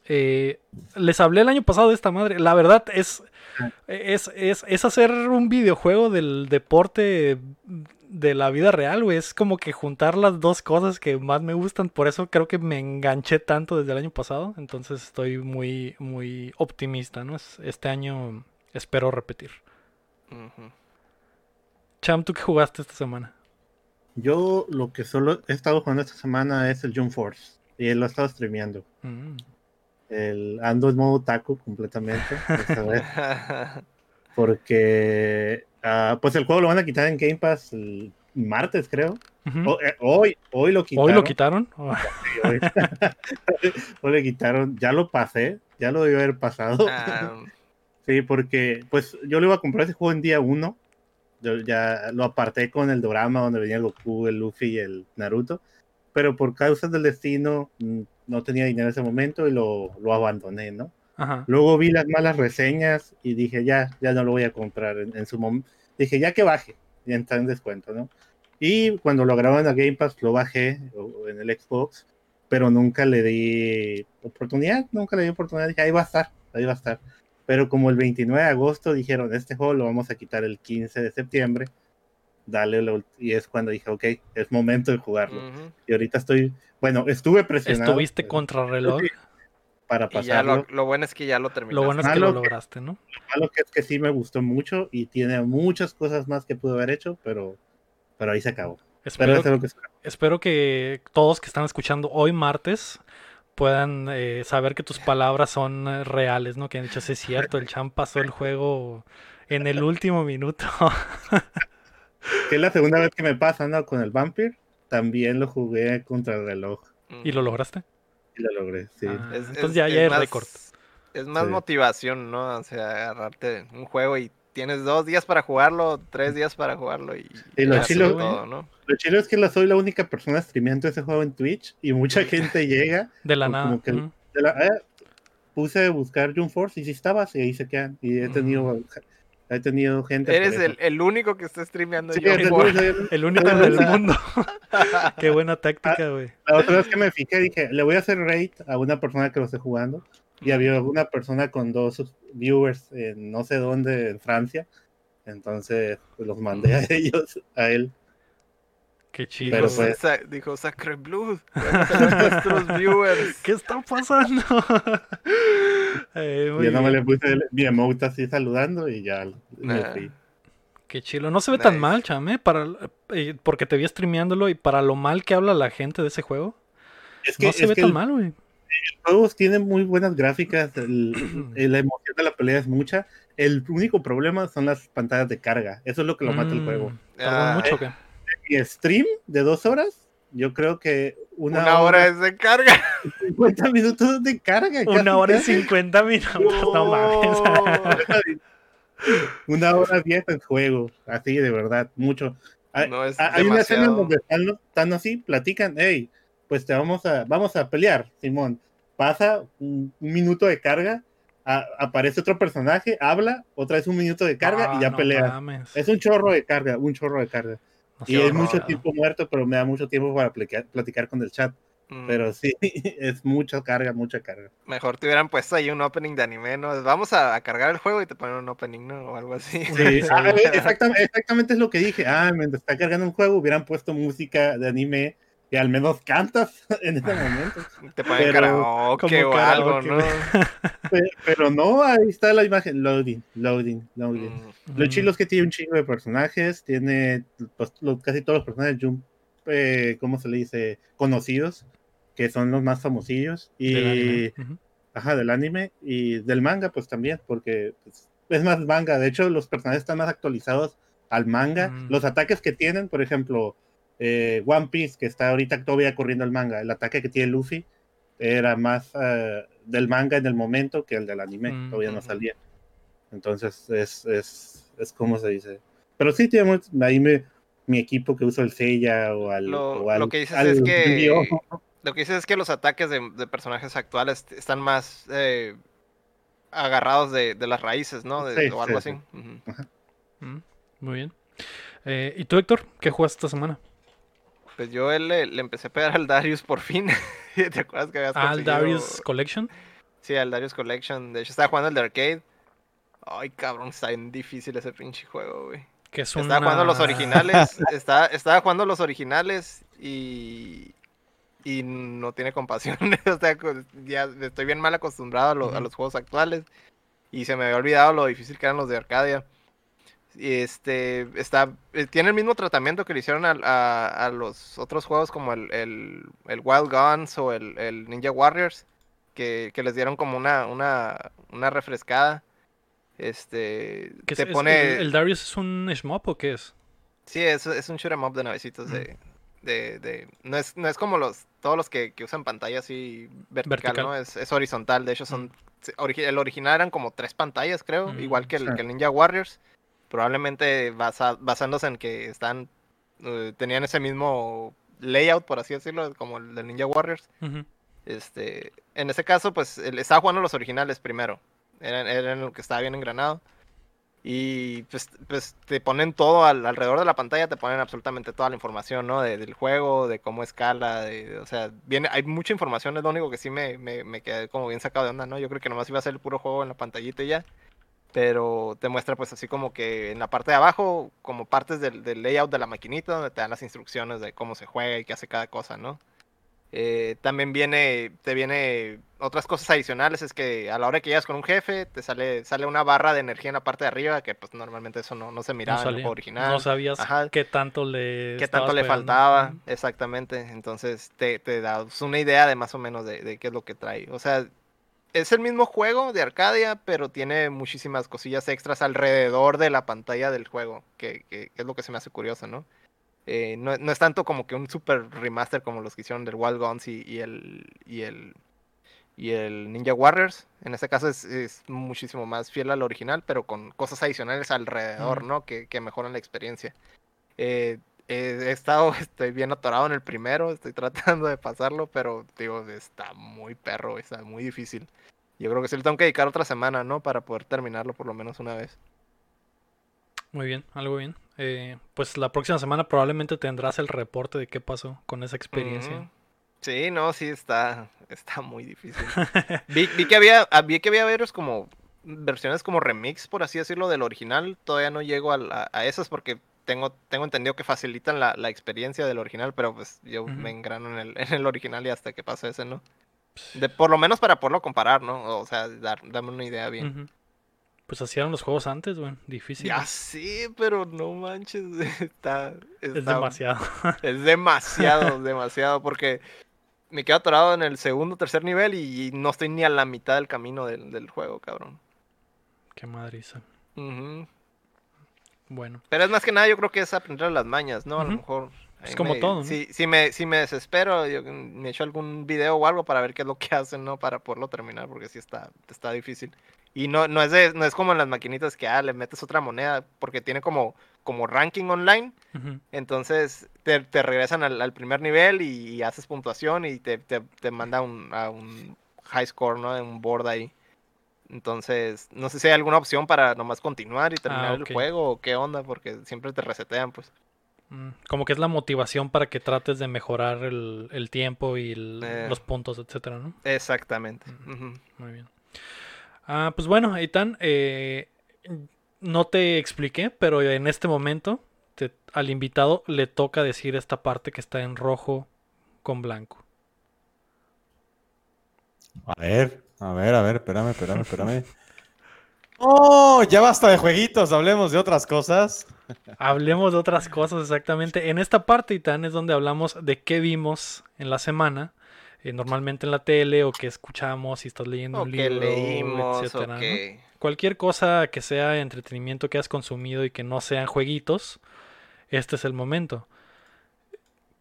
S1: Eh, les hablé el año pasado de esta madre. La verdad es, es, es, es hacer un videojuego del deporte de la vida real, güey. Es como que juntar las dos cosas que más me gustan. Por eso creo que me enganché tanto desde el año pasado. Entonces estoy muy, muy optimista, ¿no? Es- Este año espero repetir. Cham, ¿tú qué jugaste esta semana?
S3: Yo lo que solo he estado jugando esta semana es el Jump Force. Y él lo he estado streameando.
S1: Mm.
S3: El, ando en modo taco completamente. vez, (laughs) porque ah, pues el juego lo van a quitar en Game Pass el martes, creo. O- eh, hoy, hoy lo quitaron.
S1: ¿Hoy lo quitaron? Oh, (laughs)
S3: Sí, hoy. (laughs) Hoy le quitaron. Ya lo pasé. Ya lo debió haber pasado. Sí, porque pues yo le iba a comprar ese juego en día uno. Yo ya lo aparté con el drama donde venía el Goku, el Luffy y el Naruto. Pero por causas del destino mm, no tenía dinero en ese momento y lo, lo abandoné, ¿no?
S1: Ajá.
S3: Luego vi las malas reseñas y dije, ya, ya no lo voy a comprar en, en su momento. Dije, ya que baje, ya está en descuento, ¿no? Y cuando lo grabaron la Game Pass, lo bajé en el Xbox, pero nunca le di oportunidad, nunca le di oportunidad. Dije, ahí va a estar, ahí va a estar. Pero como el 29 de agosto dijeron, este juego lo vamos a quitar el 15 de septiembre, dale, la ult- y es cuando dije, ok, es momento de jugarlo. Y ahorita estoy, bueno, estuve presionado
S1: Estuviste
S3: eh,
S1: contra reloj.
S3: para pasarlo.
S2: lo, lo bueno es que ya lo terminaste.
S1: Lo bueno es que
S3: Malo
S1: lo
S3: que-
S1: lograste, ¿no?
S3: malo que es que sí me gustó mucho y tiene muchas cosas más que pudo haber hecho, pero, pero ahí se acabó. Pero
S1: Espero,
S3: lo que espero.
S1: espero que todos que están escuchando hoy martes puedan eh, saber que tus palabras son eh, reales, ¿no? Que han dicho, sí es cierto, el Cham pasó el juego en el último minuto. (laughs)
S3: Que es la segunda vez que me pasa, ¿no? Con el Vampire, también lo jugué contra el reloj
S1: ¿Y lo lograste?
S3: y lo logré, sí.
S1: Ah,
S2: Es-
S1: entonces
S2: es-
S1: ya, ya
S2: es
S1: es récord.
S2: Es más
S3: Sí.
S2: motivación, ¿no? O sea, agarrarte un juego y tienes dos días para jugarlo, tres días para jugarlo y
S3: Sí, lo chilo-
S2: todo, ¿no?
S3: Lo chido es que la- soy la única persona streameando ese juego en Twitch y mucha gente llega. (laughs)
S1: De la
S3: como
S1: nada.
S3: que el-
S1: ujú.
S3: de la- eh, puse a buscar Jump Force y si estabas y ahí se quedan. Y he tenido, he tenido gente.
S2: Eres el, el único que está streameando
S3: Sí,
S2: yo.
S3: es el único, el-
S1: El único en el mundo. (laughs) Qué buena táctica, güey.
S3: La otra vez que me fijé dije, le voy a hacer raid a una persona que lo esté jugando. Y había una persona con dos viewers en no sé dónde, en Francia. Entonces pues, los mandé a ellos, a él.
S1: Qué chido.
S3: Pero
S2: Dijo,
S3: pues-
S2: Sa- dijo Sacre Blood. (laughs) nuestros viewers.
S1: ¿Qué está pasando? (laughs) Eh,
S3: yo no me le puse el- mi emote así saludando y ya me
S2: Ah.
S3: fui.
S1: Qué chilo. No se ve tan mal, chame, para, eh, porque te vi streameándolo y para lo mal que habla la gente de ese juego.
S3: Es que,
S1: No se
S3: es
S1: ve
S3: que
S1: tan
S3: el-
S1: mal, güey.
S3: los juegos tienen muy buenas gráficas, el- (clears throat) el- la emoción de la pelea es mucha. El único problema son las pantallas de carga. Eso es lo que lo mata el juego.
S1: Mm, ¿Tardó
S2: Ah,
S1: mucho o qué?
S3: Mi stream de dos horas, yo creo que una,
S2: Una, hora es de carga. (laughs)
S3: 50 minutos de carga. casi,
S1: Una hora y
S3: casi.
S1: cincuenta minutos, no mames. (laughs)
S3: Una hora diez el juego, así de verdad, mucho. Hay,
S2: No, es
S3: hay una escena donde están, están así, platican, hey, pues te vamos a, vamos a pelear, Simón. Pasa un, un minuto de carga, a- aparece otro personaje, habla, otra vez un minuto de carga
S1: Ah,
S3: y ya
S1: no
S3: pelea.
S1: mames.
S3: Es un chorro de carga, un chorro de carga. Y es
S1: horror.
S3: mucho tiempo muerto, pero me da mucho tiempo para platicar, platicar con el chat.
S2: Mm,
S3: Pero sí, (laughs) es mucha carga, mucha carga.
S2: Mejor te hubieran puesto ahí un opening de anime, ¿no? Vamos a, a cargar el juego y te ponen un opening, ¿no? O algo así.
S3: Sí, (laughs) ah, exactamente, exactamente es lo que dije. Ah, mientras está cargando un juego, hubieran puesto música de anime y al menos cantas (laughs) en ese momento.
S2: Te ponen karaoke o algo, ¿no? (laughs)
S3: Pe- Pero no, ahí está la imagen. Loading, loading, loading.
S2: Mm,
S3: Lo
S1: Mm.
S3: chilo es que tiene un chingo de personajes, tiene pues, lo- casi todos los personajes, jump, eh, ¿cómo se le dice? Conocidos, que son los más famosillos. Y,
S1: Del
S3: ajá, del anime y del manga, pues también, porque pues, es más manga. De hecho, los personajes están más actualizados al manga.
S1: Mm.
S3: Los ataques que tienen, por ejemplo, eh, One Piece, que está ahorita todavía corriendo el manga, el ataque que tiene Luffy era más eh, del manga en el momento que el del anime,
S1: Mm.
S3: todavía no
S2: Ujú.
S3: salía. Entonces, es, es, es como se dice. Pero sí tenemos ahí me- mi equipo que uso el Sella o al.
S2: Lo,
S3: o al-
S2: lo que dices
S3: al
S2: es que lo que dices es que los ataques de, de personajes actuales están más eh, agarrados de, de las raíces, ¿no? De-
S3: Sí,
S2: o algo
S3: sí,
S2: así.
S3: sí.
S1: Mm, Muy bien. Eh, ¿Y tú, Héctor? ¿Qué jugaste esta semana?
S2: Pues yo le, le empecé a pegar al Darius por fin. (laughs) ¿Te acuerdas que habías
S1: Al
S2: conseguido-
S1: Darius Collection.
S2: Sí, al Darius Collection. De hecho, estaba jugando el de arcade. Ay, cabrón, está bien difícil ese pinche juego, güey.
S1: Que es
S2: Estaba jugando los originales. (laughs) estaba, estaba jugando los originales y. Y no tiene compasión. (laughs) o sea, ya estoy bien mal acostumbrado a, lo- a los juegos actuales. Y se me había olvidado lo difícil que eran los de Arcadia. Y este. Está, eh, tiene el mismo tratamiento que le hicieron a, a los otros juegos como el, el, el Wild Guns o el, el Ninja Warriors. Que, que les dieron como una, una, una refrescada. Este.
S1: que es-
S2: te
S1: es-
S2: pone.
S1: el, el Darius es un shmup o qué es?
S2: Sí, es, es un shoot 'em up de navecitos de, de, de- no es, no es como los, todos los que, que usan pantalla así vertical,
S1: Vertical.
S2: ¿no? Es, es horizontal, de hecho son, origi- el original eran como tres pantallas, creo,
S1: Mm,
S2: igual que el,
S3: sí.
S2: que el Ninja Warriors, probablemente basa- basándose en que están, eh, tenían ese mismo layout, por así decirlo, como el del Ninja Warriors. Este, en ese caso, pues, estaba jugando los originales primero. Eran, eran lo que estaba bien engranado. Y pues, pues te ponen todo al- alrededor de la pantalla, te ponen absolutamente toda la información, ¿no? De- del juego, de cómo escala, de, o sea, viene, hay mucha información, es lo único que sí me, me, me quedé como bien sacado de onda, ¿no? Yo creo que nomás iba a ser el puro juego en la pantallita y ya. Pero te muestra pues así como que en la parte de abajo, como partes del, del layout de la maquinita, donde te dan las instrucciones de cómo se juega y qué hace cada cosa, ¿no? Eh, también viene, te viene otras cosas adicionales, es que a la hora que llegas con un jefe, te sale, sale una barra de energía en la parte de arriba, que pues normalmente eso no, no se miraba
S1: no,
S2: en el juego original.
S1: no sabías
S2: Ajá.
S1: qué tanto le
S2: qué tanto le faltaba, exactamente. Entonces te, te da una idea de más o menos de, de qué es lo que trae. O sea, es el mismo juego de Arcadia, pero tiene muchísimas cosillas extras alrededor de la pantalla del juego, que, es lo que se me hace curioso, ¿no? Eh, no, no es tanto como que un super remaster como los que hicieron del Wild Guns y, y el, y, el, y el Ninja Warriors. En este caso es, es muchísimo más fiel al original, pero con cosas adicionales alrededor. ¿no? Que, que mejoran la experiencia. Eh, eh, he estado (laughs) estoy bien atorado en el primero, estoy tratando de pasarlo, pero digo, está muy perro, está muy difícil. Yo creo que sí le tengo que dedicar otra semana, ¿no? Para poder terminarlo por lo menos una vez.
S1: Muy bien, algo bien. Eh, pues la próxima semana probablemente tendrás el reporte de qué pasó con esa experiencia.
S2: Sí, no, sí está, está muy difícil. (laughs) vi, vi que había, ah, vi que había varios como versiones como remix, por así decirlo, del original. Todavía no llego a, la- a esas porque tengo, tengo entendido que facilitan la, la experiencia del original, pero pues yo me engrano en el, (laughs) en el original y hasta que pase ese, ¿no? De, por lo menos para poderlo comparar, ¿no? O sea, dar, darme una idea bien.
S1: Ujú. Pues así eran los juegos antes, güey. Difícil.
S2: Ya sí, pero no manches, (laughs) está,
S1: es demasiado. (laughs)
S2: Es demasiado, demasiado, porque me quedo atorado en el segundo, tercer nivel y no estoy ni a la mitad del camino del, del juego, cabrón.
S1: Qué madriza.
S2: Ujú.
S1: Bueno.
S2: Pero es más que nada, yo creo que es aprender las mañas, ¿no? A lo mejor.
S1: Es como
S2: me-
S1: todo, ¿no?
S2: Si, si, me, si me desespero, yo me echo algún video o algo para ver qué es lo que hacen, ¿no? Para poderlo terminar, porque sí está, está difícil. Y no, no, es de- no es como en las maquinitas que, ah, le metes otra moneda, porque tiene como, como ranking online. Entonces te, te regresan al, al primer nivel y, y haces puntuación y te, te, te manda un, a un high score, ¿no? En un board ahí. Entonces, no sé si hay alguna opción para nomás continuar y terminar
S1: ok.
S2: el juego o qué onda, porque siempre te resetean, pues.
S1: Mm, Como que es la motivación para que trates de mejorar el, el tiempo y el-
S2: Eh.
S1: los puntos, etcétera, ¿no?
S2: Exactamente.
S1: Ujú. Muy bien. Ah, pues bueno, Eitan, eh, no te expliqué, pero en este momento te- al invitado le toca decir esta parte que está en rojo con blanco.
S6: A ver, a ver, a ver, espérame, espérame, espérame. (laughs) ¡Oh! Ya basta de jueguitos, hablemos de otras cosas.
S1: Hablemos de otras cosas exactamente. En esta parte, Eitan, es donde hablamos de qué vimos en la semana, eh, normalmente en la tele o que escuchamos, si estás leyendo
S2: O
S1: un
S2: que
S1: libro,
S2: leímos,
S1: etcétera,
S2: o
S1: ¿no? Cualquier cosa que sea entretenimiento que has consumido y que no sean jueguitos, este es el momento.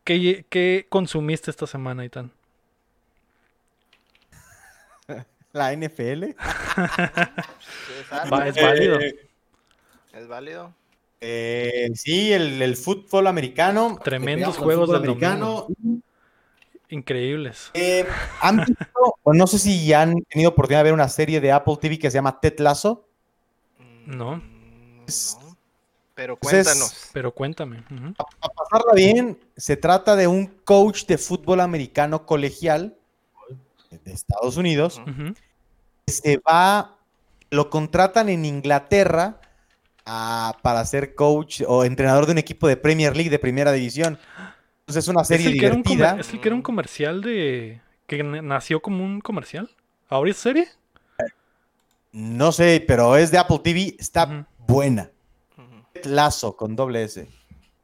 S1: ¿Qué, qué consumiste esta semana, Itan?
S6: La NFL.
S2: Es,
S1: Va, es válido.
S6: Eh,
S2: es válido.
S4: Eh, sí, el, el fútbol americano.
S1: Tremendos juegos del
S4: americano.
S1: Increíbles.
S4: Eh, ¿Han visto, o no sé si ya han tenido oportunidad de ver una serie de Apple TV que se llama Ted Lasso?
S1: No.
S2: Mm, no. Pero
S4: es-
S2: cuéntanos.
S1: Pero cuéntame.
S4: A pasarla bien, se trata de un coach de fútbol americano colegial de Estados Unidos. Se va, lo contratan en Inglaterra a- para ser coach o entrenador de un equipo de Premier League de primera división. Entonces es una
S1: ¿Es
S4: serie
S1: un
S4: divertida.
S1: comer- es el que era un comercial de. que nació como un comercial? ¿Ahora es serie?
S4: No sé, pero es de Apple TV, está buena. Lasso con doble S.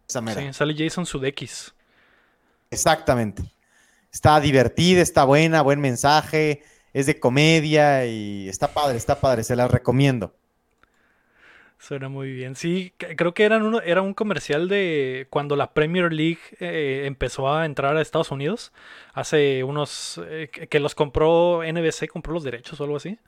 S4: Esa mera.
S1: Sí, sale Jason Sudeikis.
S4: Exactamente. Está divertida, está buena, buen mensaje, es de comedia y está padre, está padre, se la recomiendo.
S1: Suena muy bien. Sí, creo que eran uno, era un comercial de cuando la Premier League eh, empezó a entrar a Estados Unidos. Hace unos. eh, que los compró NBC, compró los derechos o algo así.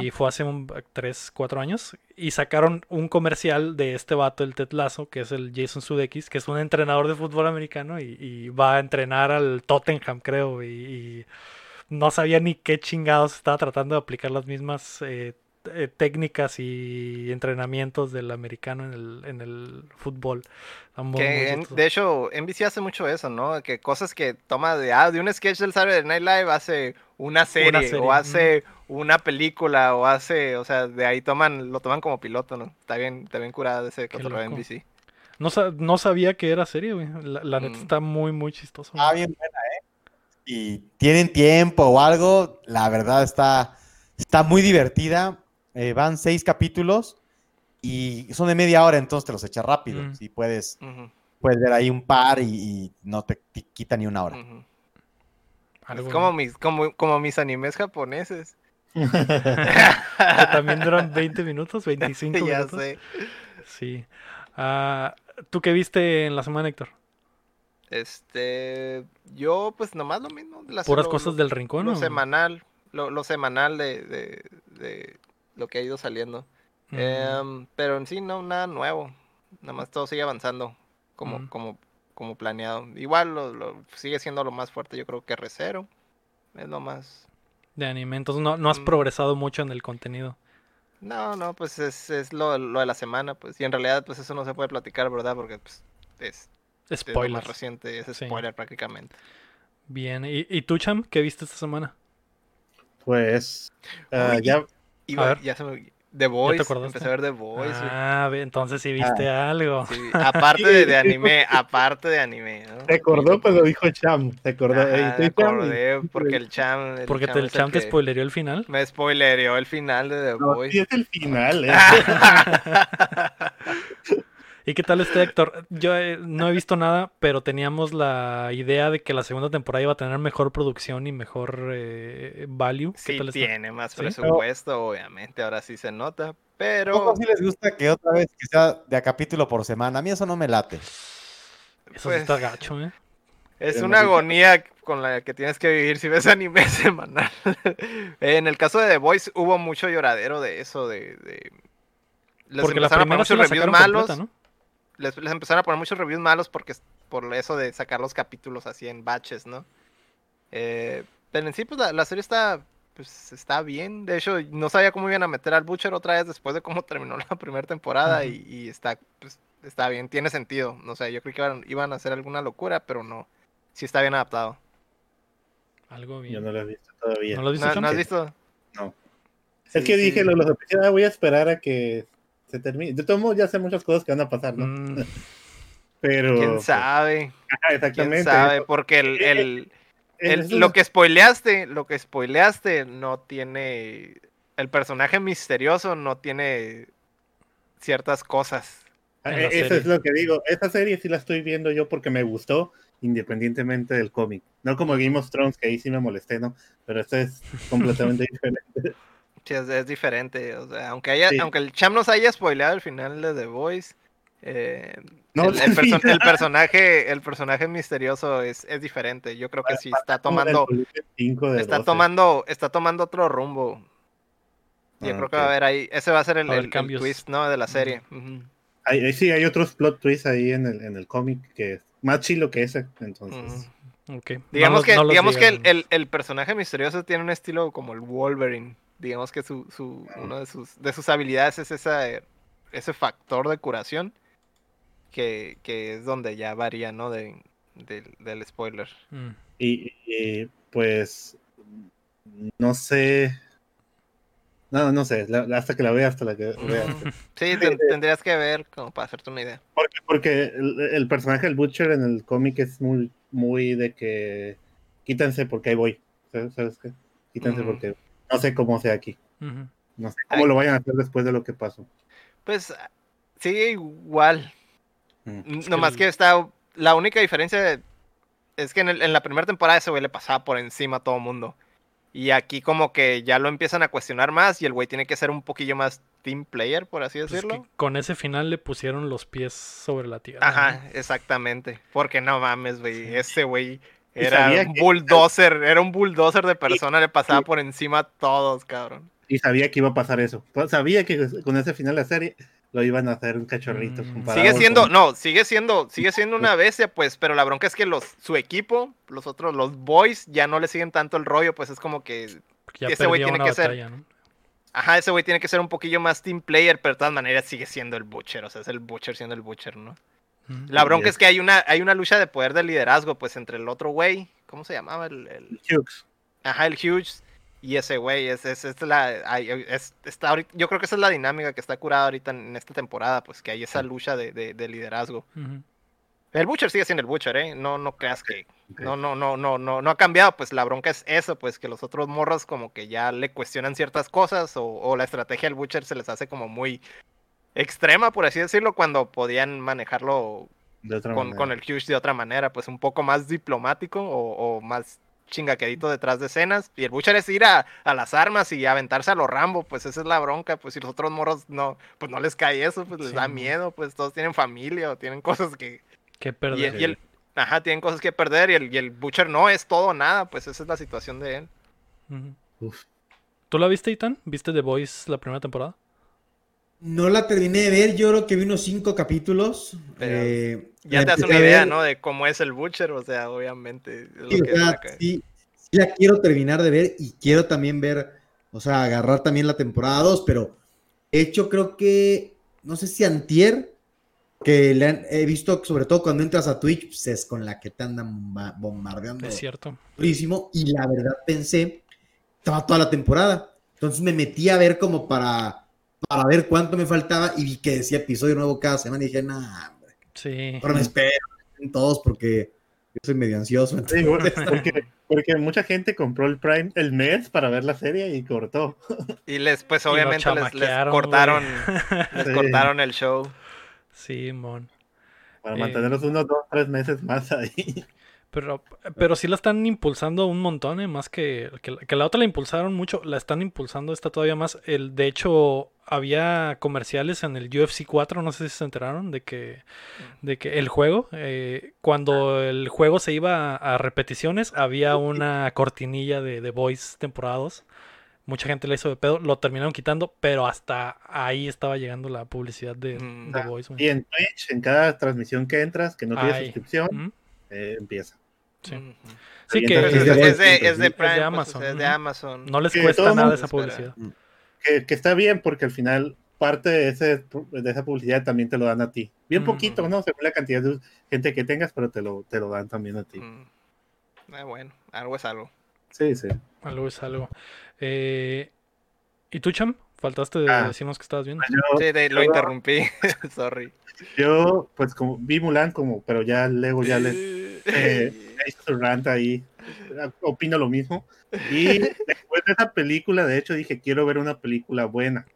S1: Y fue hace un, 3, 4 años. Y sacaron un comercial de este vato, el Ted Lasso, que es el Jason Sudeikis, que es un entrenador de fútbol americano y, y va a entrenar al Tottenham, creo. Y, y no sabía ni qué chingados estaba tratando de aplicar las mismas eh, eh, técnicas y entrenamientos del americano en el, en el fútbol. Muy
S2: Que en- de hecho, NBC hace mucho eso, ¿no? Que cosas que toma de, ah, de un sketch del Saturday Night Live hace una serie,
S1: serie,
S2: o hace una película o hace, o sea, de ahí toman, lo toman como piloto, ¿no? Está bien, está bien curada ese cotorreo de. NBC.
S1: No, no sabía que era serie, güey. La, la neta
S2: Mm.
S1: está muy, muy chistoso.
S4: Está bien buena. Y tienen tiempo o algo, la verdad está, está muy divertida. Eh, van seis capítulos y son de media hora, entonces te los echas rápido.
S1: Mm.
S4: Si puedes, puedes ver ahí un par y, y no te, te quita ni una hora.
S2: Es como mis, como, como mis animes japoneses. (laughs) (laughs)
S1: que también duran 20 minutos, 25 (laughs)
S2: ya
S1: minutos.
S2: sé.
S1: Sí. Ah, ¿Tú qué viste en la semana, Héctor?
S2: Este, yo pues nomás lo mismo. de la-
S1: ¿Puras
S2: lo-
S1: cosas
S2: lo-
S1: del rincón?
S2: Lo
S1: o?
S2: semanal, lo, lo semanal de, de, de lo que ha ido saliendo.
S1: Mm,
S2: Em, pero en sí no, nada nuevo. Nada más todo sigue avanzando como,
S1: Mm.
S2: como, como planeado. Igual lo, lo- sigue siendo lo más fuerte, yo creo que Recero. Es lo más.
S1: de anime. Entonces no, no has
S2: Mm.
S1: progresado mucho en el contenido.
S2: No, no, pues es, es lo, lo de la semana, pues. Y en realidad, pues eso no se puede platicar, ¿verdad? Porque pues, es, es lo más
S1: Spoilers.
S2: reciente, es
S1: Sí.
S2: spoiler prácticamente.
S1: Bien. ¿Y, y tú, Cham? ¿Qué viste esta semana?
S3: Pues ah,
S2: Uy,
S3: ya
S2: Iba-
S1: ver.
S2: ya se me- The Voice, empecé a ver The Voice.
S1: ah, entonces sí viste algo.
S2: Sí, aparte de, de (laughs) anime, aparte de anime, ¿no?
S3: se acordó cuando dijo Cham. Se acordó. Cham, y-
S2: acordé porque el cham. el
S1: Porque te, el Cham te
S2: que
S1: spoilereó el final.
S2: Me spoilereó el final de The
S3: No,
S2: Voice.
S3: sí, es el final. (laughs) eh. (laughs)
S1: ¿Y qué tal este Héctor? Yo eh, no he visto nada, pero teníamos la idea de que la segunda temporada iba a tener mejor producción y mejor eh, value. ¿Qué
S2: Sí
S1: tal está?
S2: tiene más
S1: ¿Sí?
S2: presupuesto, obviamente, ahora sí se nota,
S4: ¿Cómo
S2: pero
S4: sí les gusta que otra vez que sea de a capítulo por semana? A mí eso no me late.
S1: Eso sí
S2: pues,
S1: está gacho, ¿eh?
S2: es una agonía con la que tienes que vivir si ves (laughs) anime semanal. en el caso de The Voice hubo mucho lloradero de eso, de... de- Les
S1: Porque la
S2: empezaron a poner
S1: primera sí
S2: muchos
S1: la
S2: reviews malos.
S1: completa, ¿no?
S2: Les, les empezaron a poner muchos reviews malos porque por eso de sacar los capítulos así en batches, ¿no? Eh, pero en sí, pues la, la serie está, pues, está bien. De hecho, no sabía cómo iban a meter al Butcher otra vez después de cómo (laughs) terminó la primera temporada y, y está, pues, está bien, tiene sentido. No sé, yo creí que iban, iban a hacer alguna locura, pero no. Sí está bien adaptado.
S1: Algo bien.
S3: Yo no lo he visto todavía.
S1: ¿No lo has visto,
S2: ¿No,
S1: Cham?
S2: ¿no has visto?
S3: No.
S2: Sí,
S3: es que dije,
S2: sí.
S3: lo, los ah, voy a esperar a que se termine. De todos modos, ya sé muchas cosas que van a pasar, ¿no?
S1: Mm, (laughs)
S3: Pero.
S2: ¿Quién
S3: pues,
S2: sabe?
S3: ajá,
S2: ¿Quién
S3: exactamente.
S2: sabe? Porque el,
S3: Eh,
S2: el, el-
S3: eso
S2: lo que spoileaste, lo que spoileaste no tiene. El personaje misterioso no tiene ciertas cosas.
S3: Ah, eh, Eso
S1: serie.
S3: es lo que digo. Esta serie sí la estoy viendo yo porque me gustó, independientemente del cómic. No como Game of Thrones, que ahí sí me molesté, ¿no? Pero esto es completamente (laughs) diferente.
S2: Sí, es, es diferente. O sea, aunque haya,
S3: Sí.
S2: aunque el Cham nos haya spoileado el final de The Voice, eh,
S3: No,
S2: el, el (laughs)
S3: el
S2: perso-
S3: final.
S2: el personaje, el personaje misterioso es, es diferente. Yo creo que sí está tomando, está
S3: 12.
S2: tomando, está tomando otro rumbo. Yo
S3: Ah,
S2: creo que va a haber ahí, ese va a ser el, el- twist, ¿no? De la serie.
S3: Hay- sí, hay otros plot twists ahí en el, en el cómic que es más chilo que ese. Entonces,
S2: Digamos
S1: los-
S2: que,
S1: no
S2: digamos que el,
S1: digan.
S2: el- el personaje misterioso tiene un estilo como el Wolverine. Digamos que su, su, una de sus, de sus habilidades es esa, eh, ese factor de curación que, que es donde ya varía, ¿no? De, del- del spoiler.
S1: Mm.
S3: y, y, pues no sé. No, no sé, la- hasta que la vea, hasta la que vea. (laughs)
S2: Sí, ten- tendrías que ver como para hacerte una idea.
S3: Porque, porque el, el personaje del Butcher en el cómic es muy, muy de que quítense porque ahí voy. ¿Sabes, sabes qué? Quítense porque no sé cómo sea aquí. No sé cómo
S2: Ay.
S3: lo vayan a hacer después de lo que pasó.
S2: Pues sigue igual.
S3: Mm.
S2: N-
S1: Es que
S2: Nomás
S1: el-
S2: que está. La única diferencia es que en, el- en la primera temporada ese güey le pasaba por encima a todo mundo. Y aquí como que ya lo empiezan a cuestionar más y el güey tiene que ser un poquillo más team player, por así
S1: Pues es
S2: decirlo.
S1: que con ese final le pusieron los pies sobre la tierra.
S2: Ajá, exactamente. Porque no mames, güey.
S1: Sí.
S2: Ese güey era un
S3: que-
S2: bulldozer. Era un bulldozer de (laughs) persona. Le pasaba
S3: y-
S2: por encima a todos, cabrón.
S3: Y sabía que iba a pasar eso. Pues, Sabía que con ese final de la serie lo iban a hacer un cachorrito.
S1: Mm.
S2: Sigue siendo,
S3: con-
S2: no, sigue siendo, sigue siendo una bestia, pues, pero la bronca es que los, su equipo, los otros, los boys, ya no le siguen tanto el rollo, pues es como que,
S1: ya
S2: ese güey tiene que ser- ajá, ese güey tiene que ser un poquillo más team player, pero de todas maneras sigue siendo el Butcher, o sea, es el Butcher siendo el Butcher, ¿no? La bronca
S3: es-
S2: es que hay una, hay una lucha de poder de liderazgo, pues, entre el otro güey, ¿cómo se llamaba? El, el-
S3: Hughes.
S2: ajá, el Hughes y ese güey, es, es, es la, es- está ahorita- yo creo que esa es la dinámica que está curada ahorita en esta temporada, pues, que hay esa lucha de, de- de liderazgo. El Butcher sigue siendo el Butcher, ¿eh? No, no creas que... No, no, no, no, no, no ha cambiado, pues la bronca es eso, pues que los otros morros como que ya le cuestionan ciertas cosas o, o la estrategia del Butcher se les hace como muy extrema, por así decirlo, cuando podían manejarlo
S3: De otra
S2: con, el Huge de otra manera, pues un poco más diplomático o, o más chingaquedito detrás de escenas. Y el Butcher es ir a, a las armas y aventarse a los Rambo, pues esa es la bronca, pues si los otros morros no, pues no les cae eso, pues les
S1: Sí,
S2: da miedo, pues todos tienen familia o tienen (laughs) cosas que,
S1: Qué
S2: y,
S1: perder.
S2: y el, ajá, tienen cosas que perder y el, y el Butcher no es todo o nada, pues esa es la situación de él.
S3: Uf.
S1: ¿Tú la viste, Itan? ¿Viste The Voice la primera temporada?
S4: No la terminé de ver, yo creo que vi unos cinco capítulos.
S2: Pero
S4: eh,
S2: Ya te das una idea. ¿no? De cómo es el Butcher, o sea, obviamente.
S4: Sí, o
S2: que
S4: sea,
S2: saca.
S4: sí, sí la quiero terminar de ver y quiero también ver, o sea, agarrar también la temporada 2, pero de hecho creo que, no sé si antier, que le han- he visto, sobre todo cuando entras a Twitch, pues es con la que te andan bomba- bombardeando
S1: Es cierto.
S4: durísimo y la verdad pensé, estaba toda la temporada, entonces me metí a ver como para, para ver cuánto me faltaba y vi que decía episodio nuevo cada semana y dije, nah, hombre,
S1: Sí.
S4: ahora me espero en todos porque yo soy medio ansioso.
S3: Sí, (laughs) porque, porque mucha gente compró el Prime el mes para ver la serie y cortó.
S2: Y les, pues obviamente les, cortaron, (laughs) les
S3: Sí.
S2: cortaron el show.
S1: Sí, mon.
S3: Para
S1: Eh.
S3: mantenerlos unos dos, tres meses más ahí.
S1: Pero, pero sí la están impulsando un montón, ¿eh? Más que, que, la- que la otra la impulsaron mucho, la están impulsando esta todavía más. El, de hecho, había comerciales en el UFC 4, no sé si se enteraron, de que, de que el juego, eh, cuando el juego se iba a, a repeticiones, había una cortinilla de, de Voice temporadas. Mucha gente le hizo de pedo, lo terminaron quitando, pero hasta ahí estaba llegando la publicidad de,
S2: Mm.
S1: de Voice. güey.
S3: Y en Twitch, en cada transmisión que entras, que no tienes
S1: Ay.
S3: suscripción, eh, empieza.
S1: Sí, que
S3: entonces
S2: es,
S4: de Voice,
S2: es de- es de
S4: entonces,
S2: Prime,
S1: es de
S2: pues,
S1: Amazon,
S2: es de
S1: ujú.
S2: Amazon.
S1: no les cuesta nada esa
S2: espera.
S1: publicidad.
S3: Que, que está bien porque al final parte de, ese, de esa publicidad también te lo dan a ti. Bien
S1: Ujú.
S3: poquito, ¿no? Según la cantidad de gente que tengas, pero te lo, te lo dan también a ti.
S2: Mm. Ah, bueno, algo es algo.
S3: Sí, sí.
S1: Algo es algo. Eh, ¿Y tú, Cham? Faltaste de
S3: Ah.
S1: decirnos que estabas viendo.
S3: Yo,
S2: Sí, de- lo
S3: yo-
S2: interrumpí. (laughs) Sorry.
S3: yo, pues como vi Mulan como, pero ya luego ya le eh, hizo su rant ahí. Opino lo mismo. Y (laughs) después de esa película, de hecho, dije, quiero ver una película buena.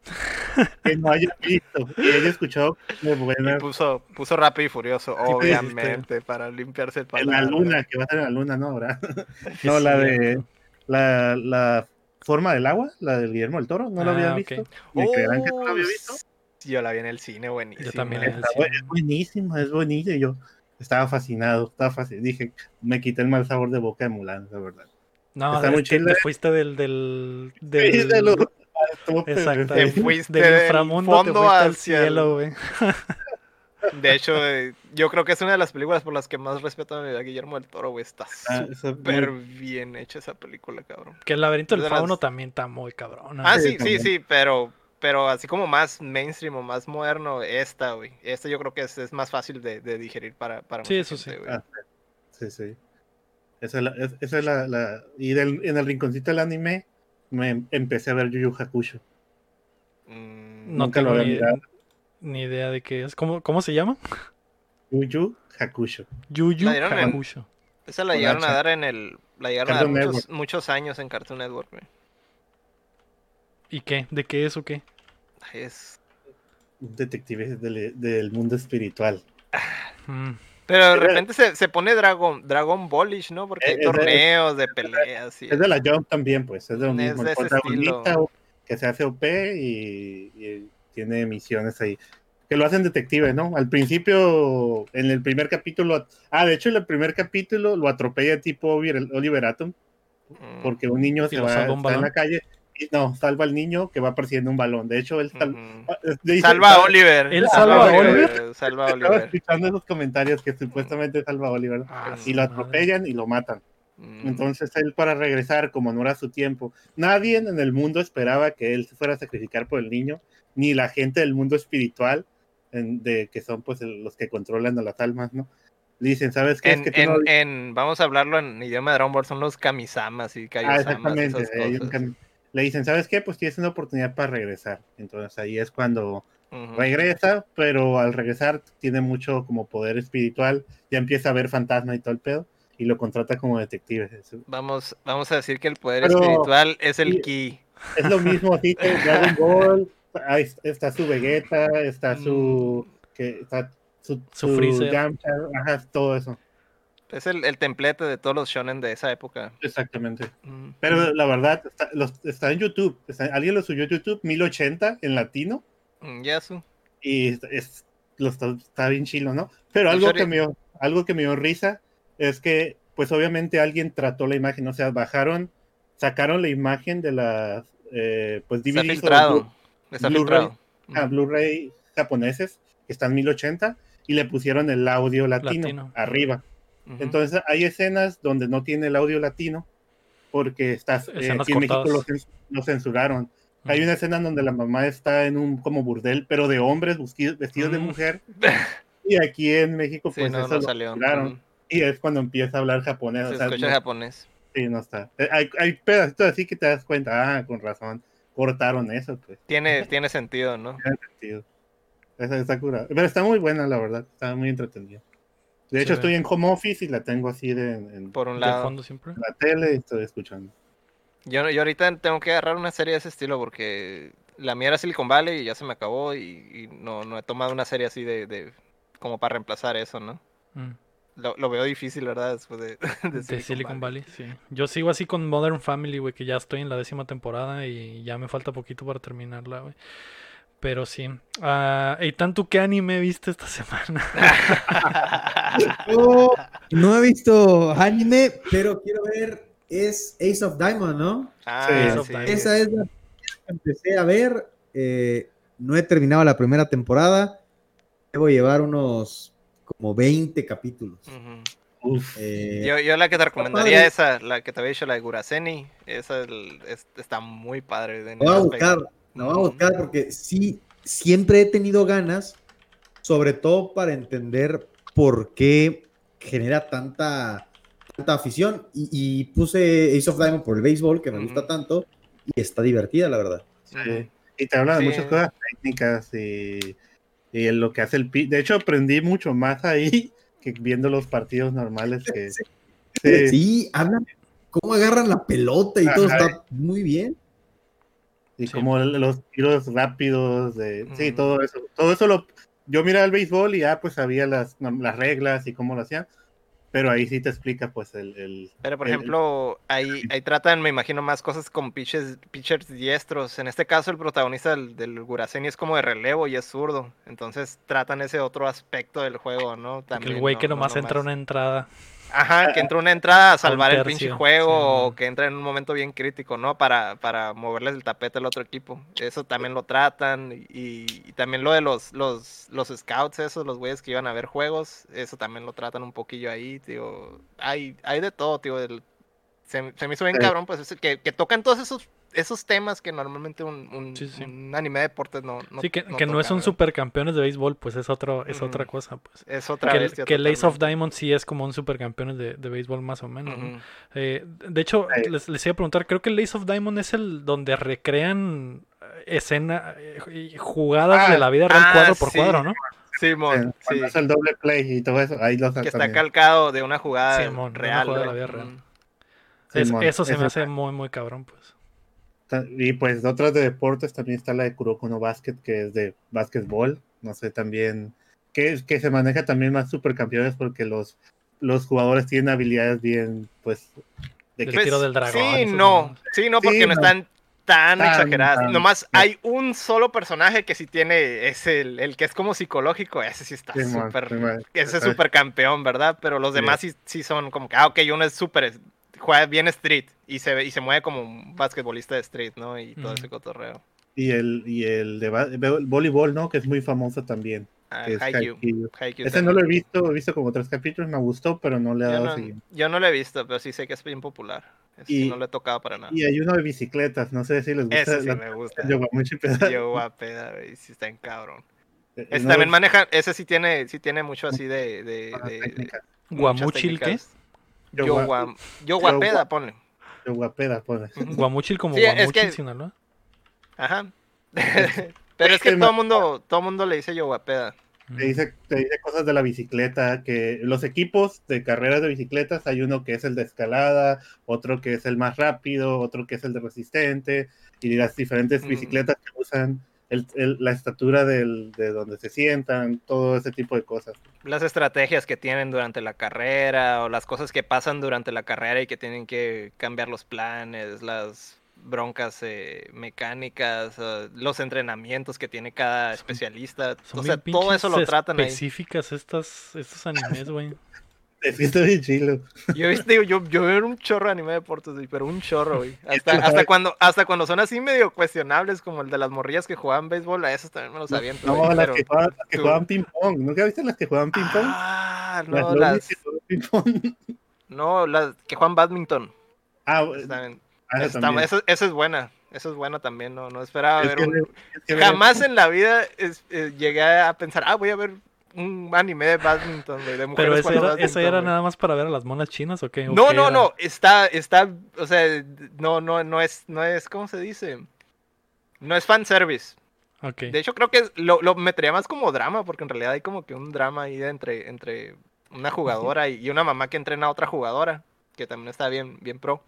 S3: Que no haya visto. Y haya escuchado de
S2: Y
S3: buena.
S2: puso, puso rápido y furioso, obviamente, para limpiarse el
S3: En la luna, que va a ser en la luna, ¿no? (laughs)
S1: Sí,
S3: No, la de la, la forma del agua, la del Guillermo del Toro, no la había
S1: Ah,
S3: visto.
S1: ok.
S3: ¿Me creerán que no la había
S2: Oh,
S3: visto?
S2: sí, Yo la vi en el cine, buenísimo.
S1: también en el cine.
S3: es buenísima, es bonita. Y yo estaba fascinado, estaba fascinado. Dije, me quité el mal sabor de boca de Mulan, la verdad.
S1: No,
S3: Está
S1: es
S3: muy
S1: que
S3: chila.
S1: te fuiste del. del, (laughs)
S3: Sí,
S1: del-
S3: de lo- al tope,
S1: Exacto.
S2: Te
S3: sí.
S2: fuiste
S1: del inframundo te fuiste al
S2: hacia el-
S1: cielo, güey. (laughs)
S2: De hecho, eh, yo creo que es una de las películas por las que más respeto a Guillermo del Toro, güey. Está
S3: Ah,
S2: súper bien hecha esa película, cabrón.
S1: Que el laberinto del
S2: las-
S1: fauno también está muy cabrón.
S2: Ah,
S3: Sí,
S2: sí, sí,
S3: también.
S2: sí, pero, pero así como más mainstream o más moderno, esta, güey. Esta yo creo que es, es más fácil de, de digerir para, para
S1: Sí,
S2: mucha
S1: eso sí.
S2: gente.
S3: Ah, Sí, sí. Esa es la, es- esa es la, la- Y del- en el rinconcito del anime me empecé a ver Yu Yu Hakusho.
S2: Mm,
S1: No
S3: Nunca lo había mirado.
S1: Ni idea de qué es. ¿Cómo, cómo se llama?
S3: Yu Yu Hakusho.
S1: Yuyu Hakusho.
S2: Esa la llegaron a dar en el. La llegaron a dar muchos, muchos años en Cartoon Network, güey.
S1: ¿Y qué? ¿De qué es o qué?
S2: Es...
S3: Un detective del, del mundo espiritual.
S1: Mm.
S2: Pero de repente se, se pone Dragon, Dragon Ballish, ¿no? Porque hay
S3: Es de-
S2: torneos de peleas y...
S3: Es de la Jump también, pues. Es de lo
S2: Es
S3: mismo.
S2: de
S3: El
S2: ese
S3: protagonista
S2: estilo.
S3: que se hace OP y, y tiene misiones ahí. Que lo hacen detective, ¿no? Al principio, en el primer capítulo. Ah, de hecho, en el primer capítulo lo atropella tipo Oliver, Oliver Atom.
S2: Mm,
S3: Porque un niño
S1: ¿Y
S3: se va
S1: salva
S3: está en la calle y no, salva al niño que va persiguiendo un balón. De hecho, él sal-
S2: ujú.
S3: ah, le dice-
S2: Salva a
S3: estaba-
S2: Oliver.
S1: ¿Él salva a Oliver?
S2: Salva a
S3: Estaba
S2: Oliver.
S3: escuchando esos comentarios que supuestamente salva a Oliver.
S1: Ah,
S3: Y lo
S1: madre.
S3: atropellan y lo matan.
S2: Mm.
S3: Entonces él para regresar, como no era su tiempo, nadie en el mundo esperaba que él se fuera a sacrificar por el niño, ni la gente del mundo espiritual, en- de que son pues los que controlan a las almas, ¿no? Dicen, ¿sabes qué?
S2: En,
S3: es que
S2: en-
S3: no-
S2: en- vamos a hablarlo en idioma de Dragon Ball, son los kamisamas y
S3: Ah,
S2: kaiosamas.
S3: exactamente.
S2: esas
S3: hay un
S2: cosas.
S3: cam- Le dicen, ¿sabes qué? Pues tienes una oportunidad para regresar. Entonces ahí es cuando regresa, pero al regresar tiene mucho como poder espiritual, ya empieza a ver fantasma y todo el pedo, y lo contrata como detective.
S2: Vamos, vamos a decir que el poder
S3: Pero-
S2: espiritual es el
S3: y-
S2: ki.
S3: es lo mismo así que Dragon (laughs) Ball, ahí está su Vegeta, está su... que está su,
S1: Su
S3: su
S1: Freezer.
S3: Yamcha, ajá, todo eso.
S2: Es el, el templete de todos los shonen de esa época.
S3: Exactamente.
S2: Mm.
S3: Pero la verdad, está, los- está en YouTube. está- alguien lo subió a YouTube, 1080 en latino.
S2: Mm, Yasu.
S3: y es, es- lo está, está bien chilo, ¿no? Pero algo que, me dio, algo que me dio risa es que, pues obviamente alguien trató la imagen, o sea, bajaron, sacaron la imagen de las, eh, pues
S2: Está
S3: o
S2: filtrado. Está
S3: Blu-ray.
S2: filtrado.
S3: Blu- a Blu-ray japoneses, que están 1080, y le pusieron el audio latino,
S1: Latino.
S3: arriba.
S2: Ujú.
S3: Entonces hay escenas donde no tiene el audio latino, porque estás, eh, aquí en México lo, cens- lo censuraron. Hay una escena en donde la mamá está en un como burdel, pero de hombres vestidos, vestidos de
S1: Mm.
S3: mujer. (laughs) Y aquí en México,
S2: Sí,
S3: pues
S2: no,
S3: eso
S2: no
S3: lo
S2: salió.
S3: censuraron. Y es cuando empieza a hablar japonés.
S2: Se
S3: o sea,
S2: escucha
S3: no-
S2: japonés.
S3: sí, no está. Eh, Hay, hay pedacitos así que te das cuenta, ah, con razón, cortaron eso, pues.
S2: Tiene, (laughs) tiene sentido, ¿no?
S3: tiene sentido. Esa está curada. Pero está muy buena, la verdad. Está muy entretenida. De hecho, estoy en home office y la tengo así de, en, en
S2: Por un
S1: De
S2: lado.
S1: fondo siempre.
S3: la tele y estoy escuchando.
S2: Yo, yo ahorita tengo que agarrar una serie de ese estilo porque la mía era Silicon Valley y ya se me acabó y, y no, no he tomado una serie así de, de como para reemplazar eso, ¿no?
S1: Mm.
S2: Lo, lo veo difícil, ¿verdad? Después de, (laughs) de
S1: De Silicon Valley, sí. Yo sigo así con Modern Family, güey, que ya estoy en la décima temporada y ya me falta poquito para terminarla, güey. Pero sí. Ah, Eitan, ¿tú qué anime viste esta semana?
S4: Yo (laughs) no he visto anime, pero quiero ver, es Ace of Diamond, ¿no?
S2: Ah,
S3: Sí,
S1: Ace of
S2: sí.
S1: Diamond.
S4: Esa es la que empecé a ver. eh, no he terminado la primera temporada. Debo llevar unos como 20 capítulos. Eh,
S2: Yo, yo la que te recomendaría
S4: padre.
S2: esa, la que te había dicho, la de Guraseni, esa el- es- está muy padre.
S4: la voy a buscar, la voy a buscar porque sí, siempre he tenido ganas, sobre todo para entender por qué genera tanta, tanta afición. Y, y puse Ace of Diamond por el béisbol, que me gusta tanto, y está divertida, la verdad.
S3: sí. Y te habla de
S2: Sí.
S3: muchas cosas técnicas y, y lo que hace el pi. De hecho, aprendí mucho más ahí (laughs) que viendo los partidos normales que.
S4: Sí.
S3: Sí,
S4: Sí, hablan cómo agarran la pelota y todo
S3: Ajá.
S4: está muy bien.
S3: y
S1: Sí.
S3: como los tiros rápidos, de, sí, todo eso. Todo eso lo. Yo miraba el béisbol y ya pues sabía las, las reglas y cómo lo hacían. Pero ahí sí te explica pues el. el-
S2: Pero por
S3: el-
S2: ejemplo, ahí, ahí tratan, me imagino, más cosas con pitchers, pitchers diestros. En este caso, el protagonista del, del Guraseni es como de relevo y es zurdo. Entonces tratan ese otro aspecto del juego, ¿no? También,
S1: el güey
S2: no-
S1: que
S2: no
S1: nomás entra a una entrada.
S2: Ajá, que (laughs) entra una entrada a salvar el pinche juego
S1: sí,
S2: o que entra en un momento bien crítico, ¿no? Para, para moverles el tapete al otro equipo. Eso también lo tratan. Y, y también lo de los, los, los scouts, esos, los güeyes que iban a ver juegos, eso también lo tratan un poquillo ahí, tío. Hay, hay de todo, tío. el- se, se me hizo bien
S3: Sí.
S2: cabrón, pues, que, que tocan todos esos, esos temas que normalmente un, un,
S1: Sí, sí.
S2: un anime de deportes no, no
S1: sí, que, que no
S2: toca,
S1: son
S2: ¿verdad?
S1: supercampeones de béisbol, pues es, otro, es otra cosa, pues.
S2: Es otra
S1: Que,
S2: bestia
S1: que el Ace of. Diamond sí es como un supercampeones de, de béisbol más o menos. Eh, de hecho,
S3: Sí.
S1: les, les iba a preguntar, creo que el Ace of Diamond es el donde recrean eh, escena, eh, y jugadas
S3: Ah,
S1: de la vida real
S2: ah,
S1: cuadro por
S2: sí.
S1: cuadro, ¿no?
S2: Simón, sí.
S3: Cuando es el doble play y todo eso, ahí los
S2: Que está calcado de una jugada
S1: Simón, de una
S2: real.
S1: jugada de la vida real. Es- eso se me hace muy, muy cabrón, pues.
S3: Y pues de otras de deportes también está la de Kuroko no Basket, que es de básquetbol. No sé, también. Que, que se maneja también más supercampeones porque los, los jugadores tienen habilidades bien, pues. De
S1: tiro del dragón,
S2: Sí, no. Sí, no, porque
S3: Sí,
S2: no
S3: no.
S2: están tan,
S3: Tan,
S2: exageradas.
S3: tan,
S2: Nomás
S3: sí.
S2: hay un solo personaje que sí tiene, es el, el que es como psicológico. Ese sí está súper. Ese es
S3: Ajá.
S2: súper campeón, ¿verdad? Pero los
S3: Sí.
S2: demás sí, sí son como que, ah, ok, uno es súper. Juega bien street y se, ve- y se mueve como un basquetbolista de street, ¿no? Y todo ese cotorreo.
S3: Y el, y el de el voleibol, ¿no? Que es muy famoso también.
S2: Ah,
S3: es
S2: Haikyuu.
S3: Haikyuu.
S2: Haikyuu
S3: Ese no lo he visto, he visto como tres capítulos, me gustó, pero no le he
S2: Yo
S3: dado
S2: no,
S3: seguimiento.
S2: yo no lo he visto, pero sí sé que es bien popular.
S3: Y-
S2: no le he tocado para nada.
S3: Y hay uno de bicicletas, no sé si les gusta.
S2: Ese sí
S3: la-
S2: me gusta.
S3: Yowamushi Pedal.
S2: Yo guapeda, sí está en cabrón.
S3: Eh,
S2: Ese
S3: no
S2: también maneja, ese sí tiene, sí tiene mucho así de, de, de- de-
S1: Guamuchil, ¿qué?
S2: Yo,
S3: Yowa-
S2: guam- yo guapeda, ponle.
S3: Yoguapeda, pone.
S2: Ujú.
S1: Guamuchil como
S2: Sí, es
S1: Guamuchil,
S2: que-
S1: Sinaloa.
S2: Ajá. (laughs) Pero es que todo mundo, todo mundo le dice yo guapeda.
S3: Te dice, te dice cosas de la bicicleta, que los equipos de carreras de bicicletas hay uno que es el de escalada, otro que es el más rápido, otro que es el de resistente, y las diferentes
S2: Mm.
S3: bicicletas que usan, el- el- la estatura del- de donde se sientan, todo ese tipo de cosas.
S2: Las estrategias que tienen durante la carrera o las cosas que pasan durante la carrera y que tienen que cambiar los planes, las broncas eh, mecánicas, eh, los entrenamientos que tiene cada especialista.
S1: Son
S2: o sea, todo eso lo tratan ahí.
S1: específicas estas, estos animes, güey. (laughs) (laughs)
S3: Es que está bien chilo.
S2: Yo, viste, yo, yo veo un chorro de anime de deportes, güey, pero un chorro, güey. (laughs) Hasta, hasta, cuando, hasta cuando son así medio cuestionables, como el de las morrillas que jugaban béisbol, a esos también me los aviento.
S3: No,
S2: güey,
S3: las
S2: pero-
S3: que juegan, las que
S2: tú-
S3: juegan ping pong. ¿Nunca viste las que juegan ping pong?
S2: Ah, no, las, (laughs) no, las que juegan badminton.
S3: Ah, ah, también.
S2: eso, eso es buena. Eso es buena también, no, no esperaba
S3: Es
S2: ver
S3: que
S2: un...
S3: es que
S2: Jamás en la vida es- eh, llegué a pensar, ah, voy a ver un anime de badminton, güey, de mujeres
S1: Pero
S2: jugando
S1: era,
S2: badminton,
S1: era nada más para ver a las monas chinas o qué? ¿O
S2: No,
S1: qué
S2: no,
S1: era?
S2: no, está, está, o sea, no, no, no es, no es, ¿cómo se dice? No es fanservice. De hecho, creo que lo, lo metería más como drama, porque en realidad hay como que un drama ahí entre, entre una jugadora y, y una mamá que entrena a otra jugadora, que también está bien, bien pro.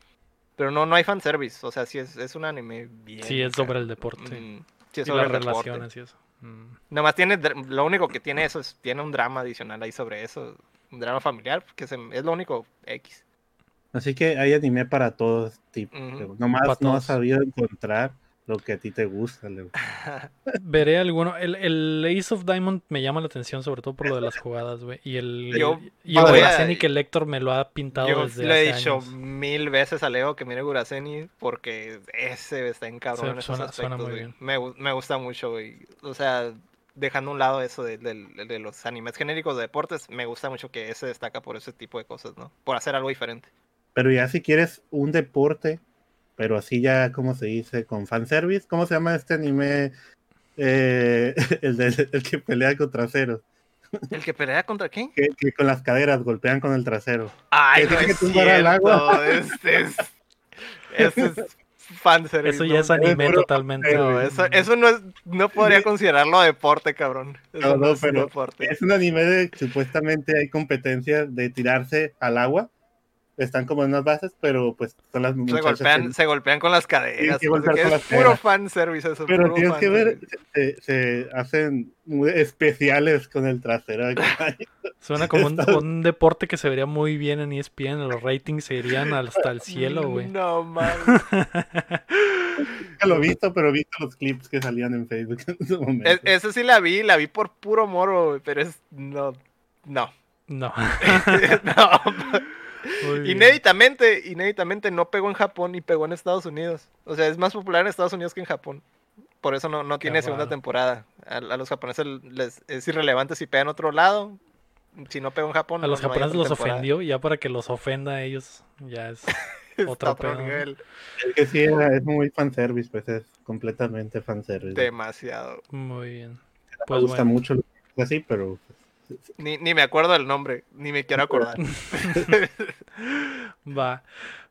S2: Pero no, no hay fanservice, o sea, sí es, es un anime bien.
S1: Sí, es sobre el deporte.
S2: Ujú, Sí, es
S1: y
S2: sobre
S1: las
S2: el deporte.
S1: relaciones y eso. Mm.
S2: Nada más tiene, lo único que tiene eso es, tiene un drama adicional ahí sobre eso, un drama familiar, que se- es lo único X.
S3: Así que hay anime para todos tipos. Leo. Nomás no
S1: todos.
S3: has sabido encontrar lo que a ti te gusta, Leo. (laughs)
S1: Veré alguno. El, el Ace of Diamond me llama la atención, sobre todo por lo de las jugadas, güey. Y el.
S2: Yo
S1: y Guraseni que el Lector me lo ha pintado
S2: Yo
S1: desde
S2: le he
S1: hace
S2: dicho
S1: años.
S2: mil veces a Leo que mire Guraseni porque ese está en cabrón
S1: Sí,
S2: en esos
S1: suena-
S2: aspectos,
S1: suena muy bien.
S2: Me, me gusta mucho, güey. O sea, dejando a un lado eso de, de- de los animes genéricos de deportes, me gusta mucho que ese destaca por ese tipo de cosas, ¿no? Por hacer algo diferente.
S3: Pero ya si quieres un deporte, pero así ya, ¿cómo se dice? Con fanservice, ¿cómo se llama este anime? Eh, (laughs) el, de- el que pelea con traseros.
S2: ¿El que pelea contra quién?
S3: Que, que con las caderas golpean con el trasero.
S2: Ay,
S3: Que
S2: no
S3: tiene
S2: es
S3: que tumbar al agua.
S2: Este es, ese es fanservice.
S1: Eso
S2: no
S1: ya es anime totalmente.
S2: No,
S1: güey.
S2: eso, eso no es, no podría considerarlo deporte, cabrón. Eso
S3: No,
S2: no,
S3: no,
S2: es
S3: pero
S2: deporte.
S3: Es un anime de supuestamente hay competencias de tirarse al agua. Están como en unas bases, pero pues son las
S2: Se
S3: muchachas
S2: golpean,
S3: que-
S2: se golpean con las caderas.
S3: que golpear con
S2: es
S3: las
S2: puro fanservice eso.
S3: Pero
S2: puro
S3: tienes que ver, se, se hacen muy especiales con el trasero.
S1: Suena como un, deporte que se vería muy bien en ESPN. Los ratings se irían hasta el cielo, güey.
S2: No mames.
S3: Nunca lo he visto, pero he visto los clips que salían en Facebook en su momento.
S2: Es- Esa sí la vi, la vi por puro moro, güey, pero es. No. No.
S1: No. (laughs)
S2: no. (laughs) Inéditamente, inéditamente no pegó en Japón y pegó en Estados Unidos. O sea, es más popular en Estados Unidos que en Japón. Por eso no, no tiene segunda temporada. A, a los japoneses les es irrelevante si pega en otro lado. Si no pegó en Japón.
S1: A los
S2: no-
S1: japoneses los
S2: temporada.
S1: ofendió, ya para que los ofenda a ellos, ya es (laughs) otro
S2: otro
S1: pedo.
S2: nivel.
S3: Es que sí, es muy fanservice, pues es completamente fanservice.
S2: Demasiado.
S1: Muy bien.
S3: Me
S1: Pues
S3: gusta
S1: bueno.
S3: mucho lo que es así, pero
S2: Ni, ni me acuerdo del nombre, ni me quiero acordar. (laughs)
S1: Va.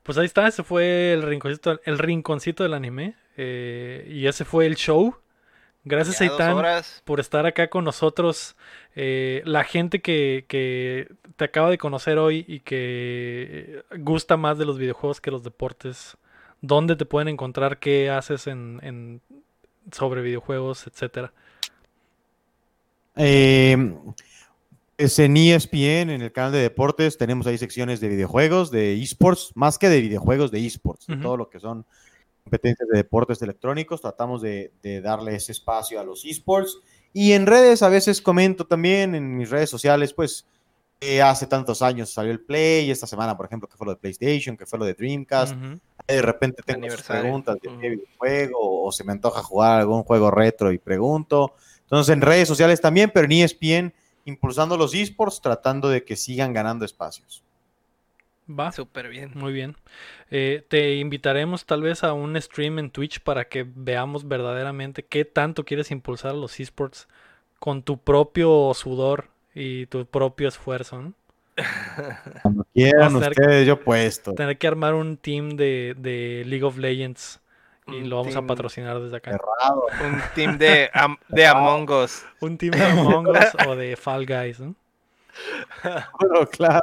S1: Pues ahí está, ese fue el rinconcito, el rinconcito del anime. eh, y ese fue el show. Gracias,
S2: horas.
S1: por estar acá con nosotros. Eh, la gente que, que te acaba de conocer hoy y que gusta más de los videojuegos que los deportes, ¿dónde te pueden encontrar? ¿Qué haces en, en- sobre videojuegos, etcétera?
S4: Eh, es en ESPN, en el canal de deportes, tenemos ahí secciones de videojuegos, de esports, más que de videojuegos, de esports, de todo lo que son competencias de deportes electrónicos. Tratamos de, de darle ese espacio a los esports. Y en redes a veces comento también, en mis redes sociales, pues, que hace tantos años salió el Play, esta semana, por ejemplo, que fue lo de PlayStation, que fue lo de Dreamcast. De repente tengo preguntas de qué videojuego o se me antoja jugar algún juego retro y pregunto. Entonces en redes sociales también, pero en ESPN impulsando los esports, tratando de que sigan ganando espacios.
S1: Va.
S2: Súper bien.
S1: Muy bien. Eh, te invitaremos tal vez a un stream en Twitch para que veamos verdaderamente qué tanto quieres impulsar a los esports con tu propio sudor y tu propio esfuerzo. ¿no?
S4: Cuando quieran ustedes, yo puesto.
S1: Tener que armar un team de, de League of Legends y lo vamos a patrocinar desde acá.
S4: Cerrado.
S2: Un team de, am- de Among Us.
S1: Un team de Among Us o de Fall Guys. ¿no?
S4: Claro.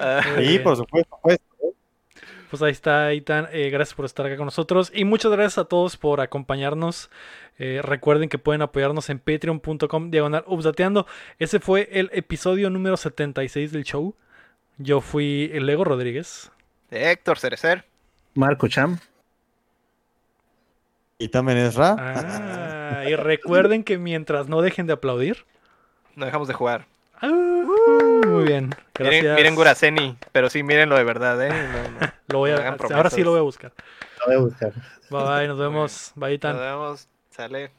S2: Ah,
S1: Muy
S4: Sí,
S1: bien.
S4: por supuesto. pues.
S1: Pues ahí está, Itan. Eh, gracias por estar acá con nosotros. Y muchas gracias a todos por acompañarnos. Eh, recuerden que pueden apoyarnos en patreon.com diagonal updateando. Ese fue el episodio número 76 del show. Yo fui el Lego Rodríguez.
S2: Héctor Cerecer.
S3: Marco Cham.
S4: Y también es Ra.
S1: Ah, y recuerden que mientras no dejen de aplaudir.
S2: No dejamos de jugar.
S1: Ah, muy bien. Gracias.
S2: Miren, miren Guraseni, pero sí mírenlo de verdad, ¿eh? No, no.
S1: Lo voy a- ahora sí lo voy a buscar.
S3: Lo voy a buscar.
S1: Bye bye, nos vemos. Bye, Itan.
S2: Nos vemos. Sale.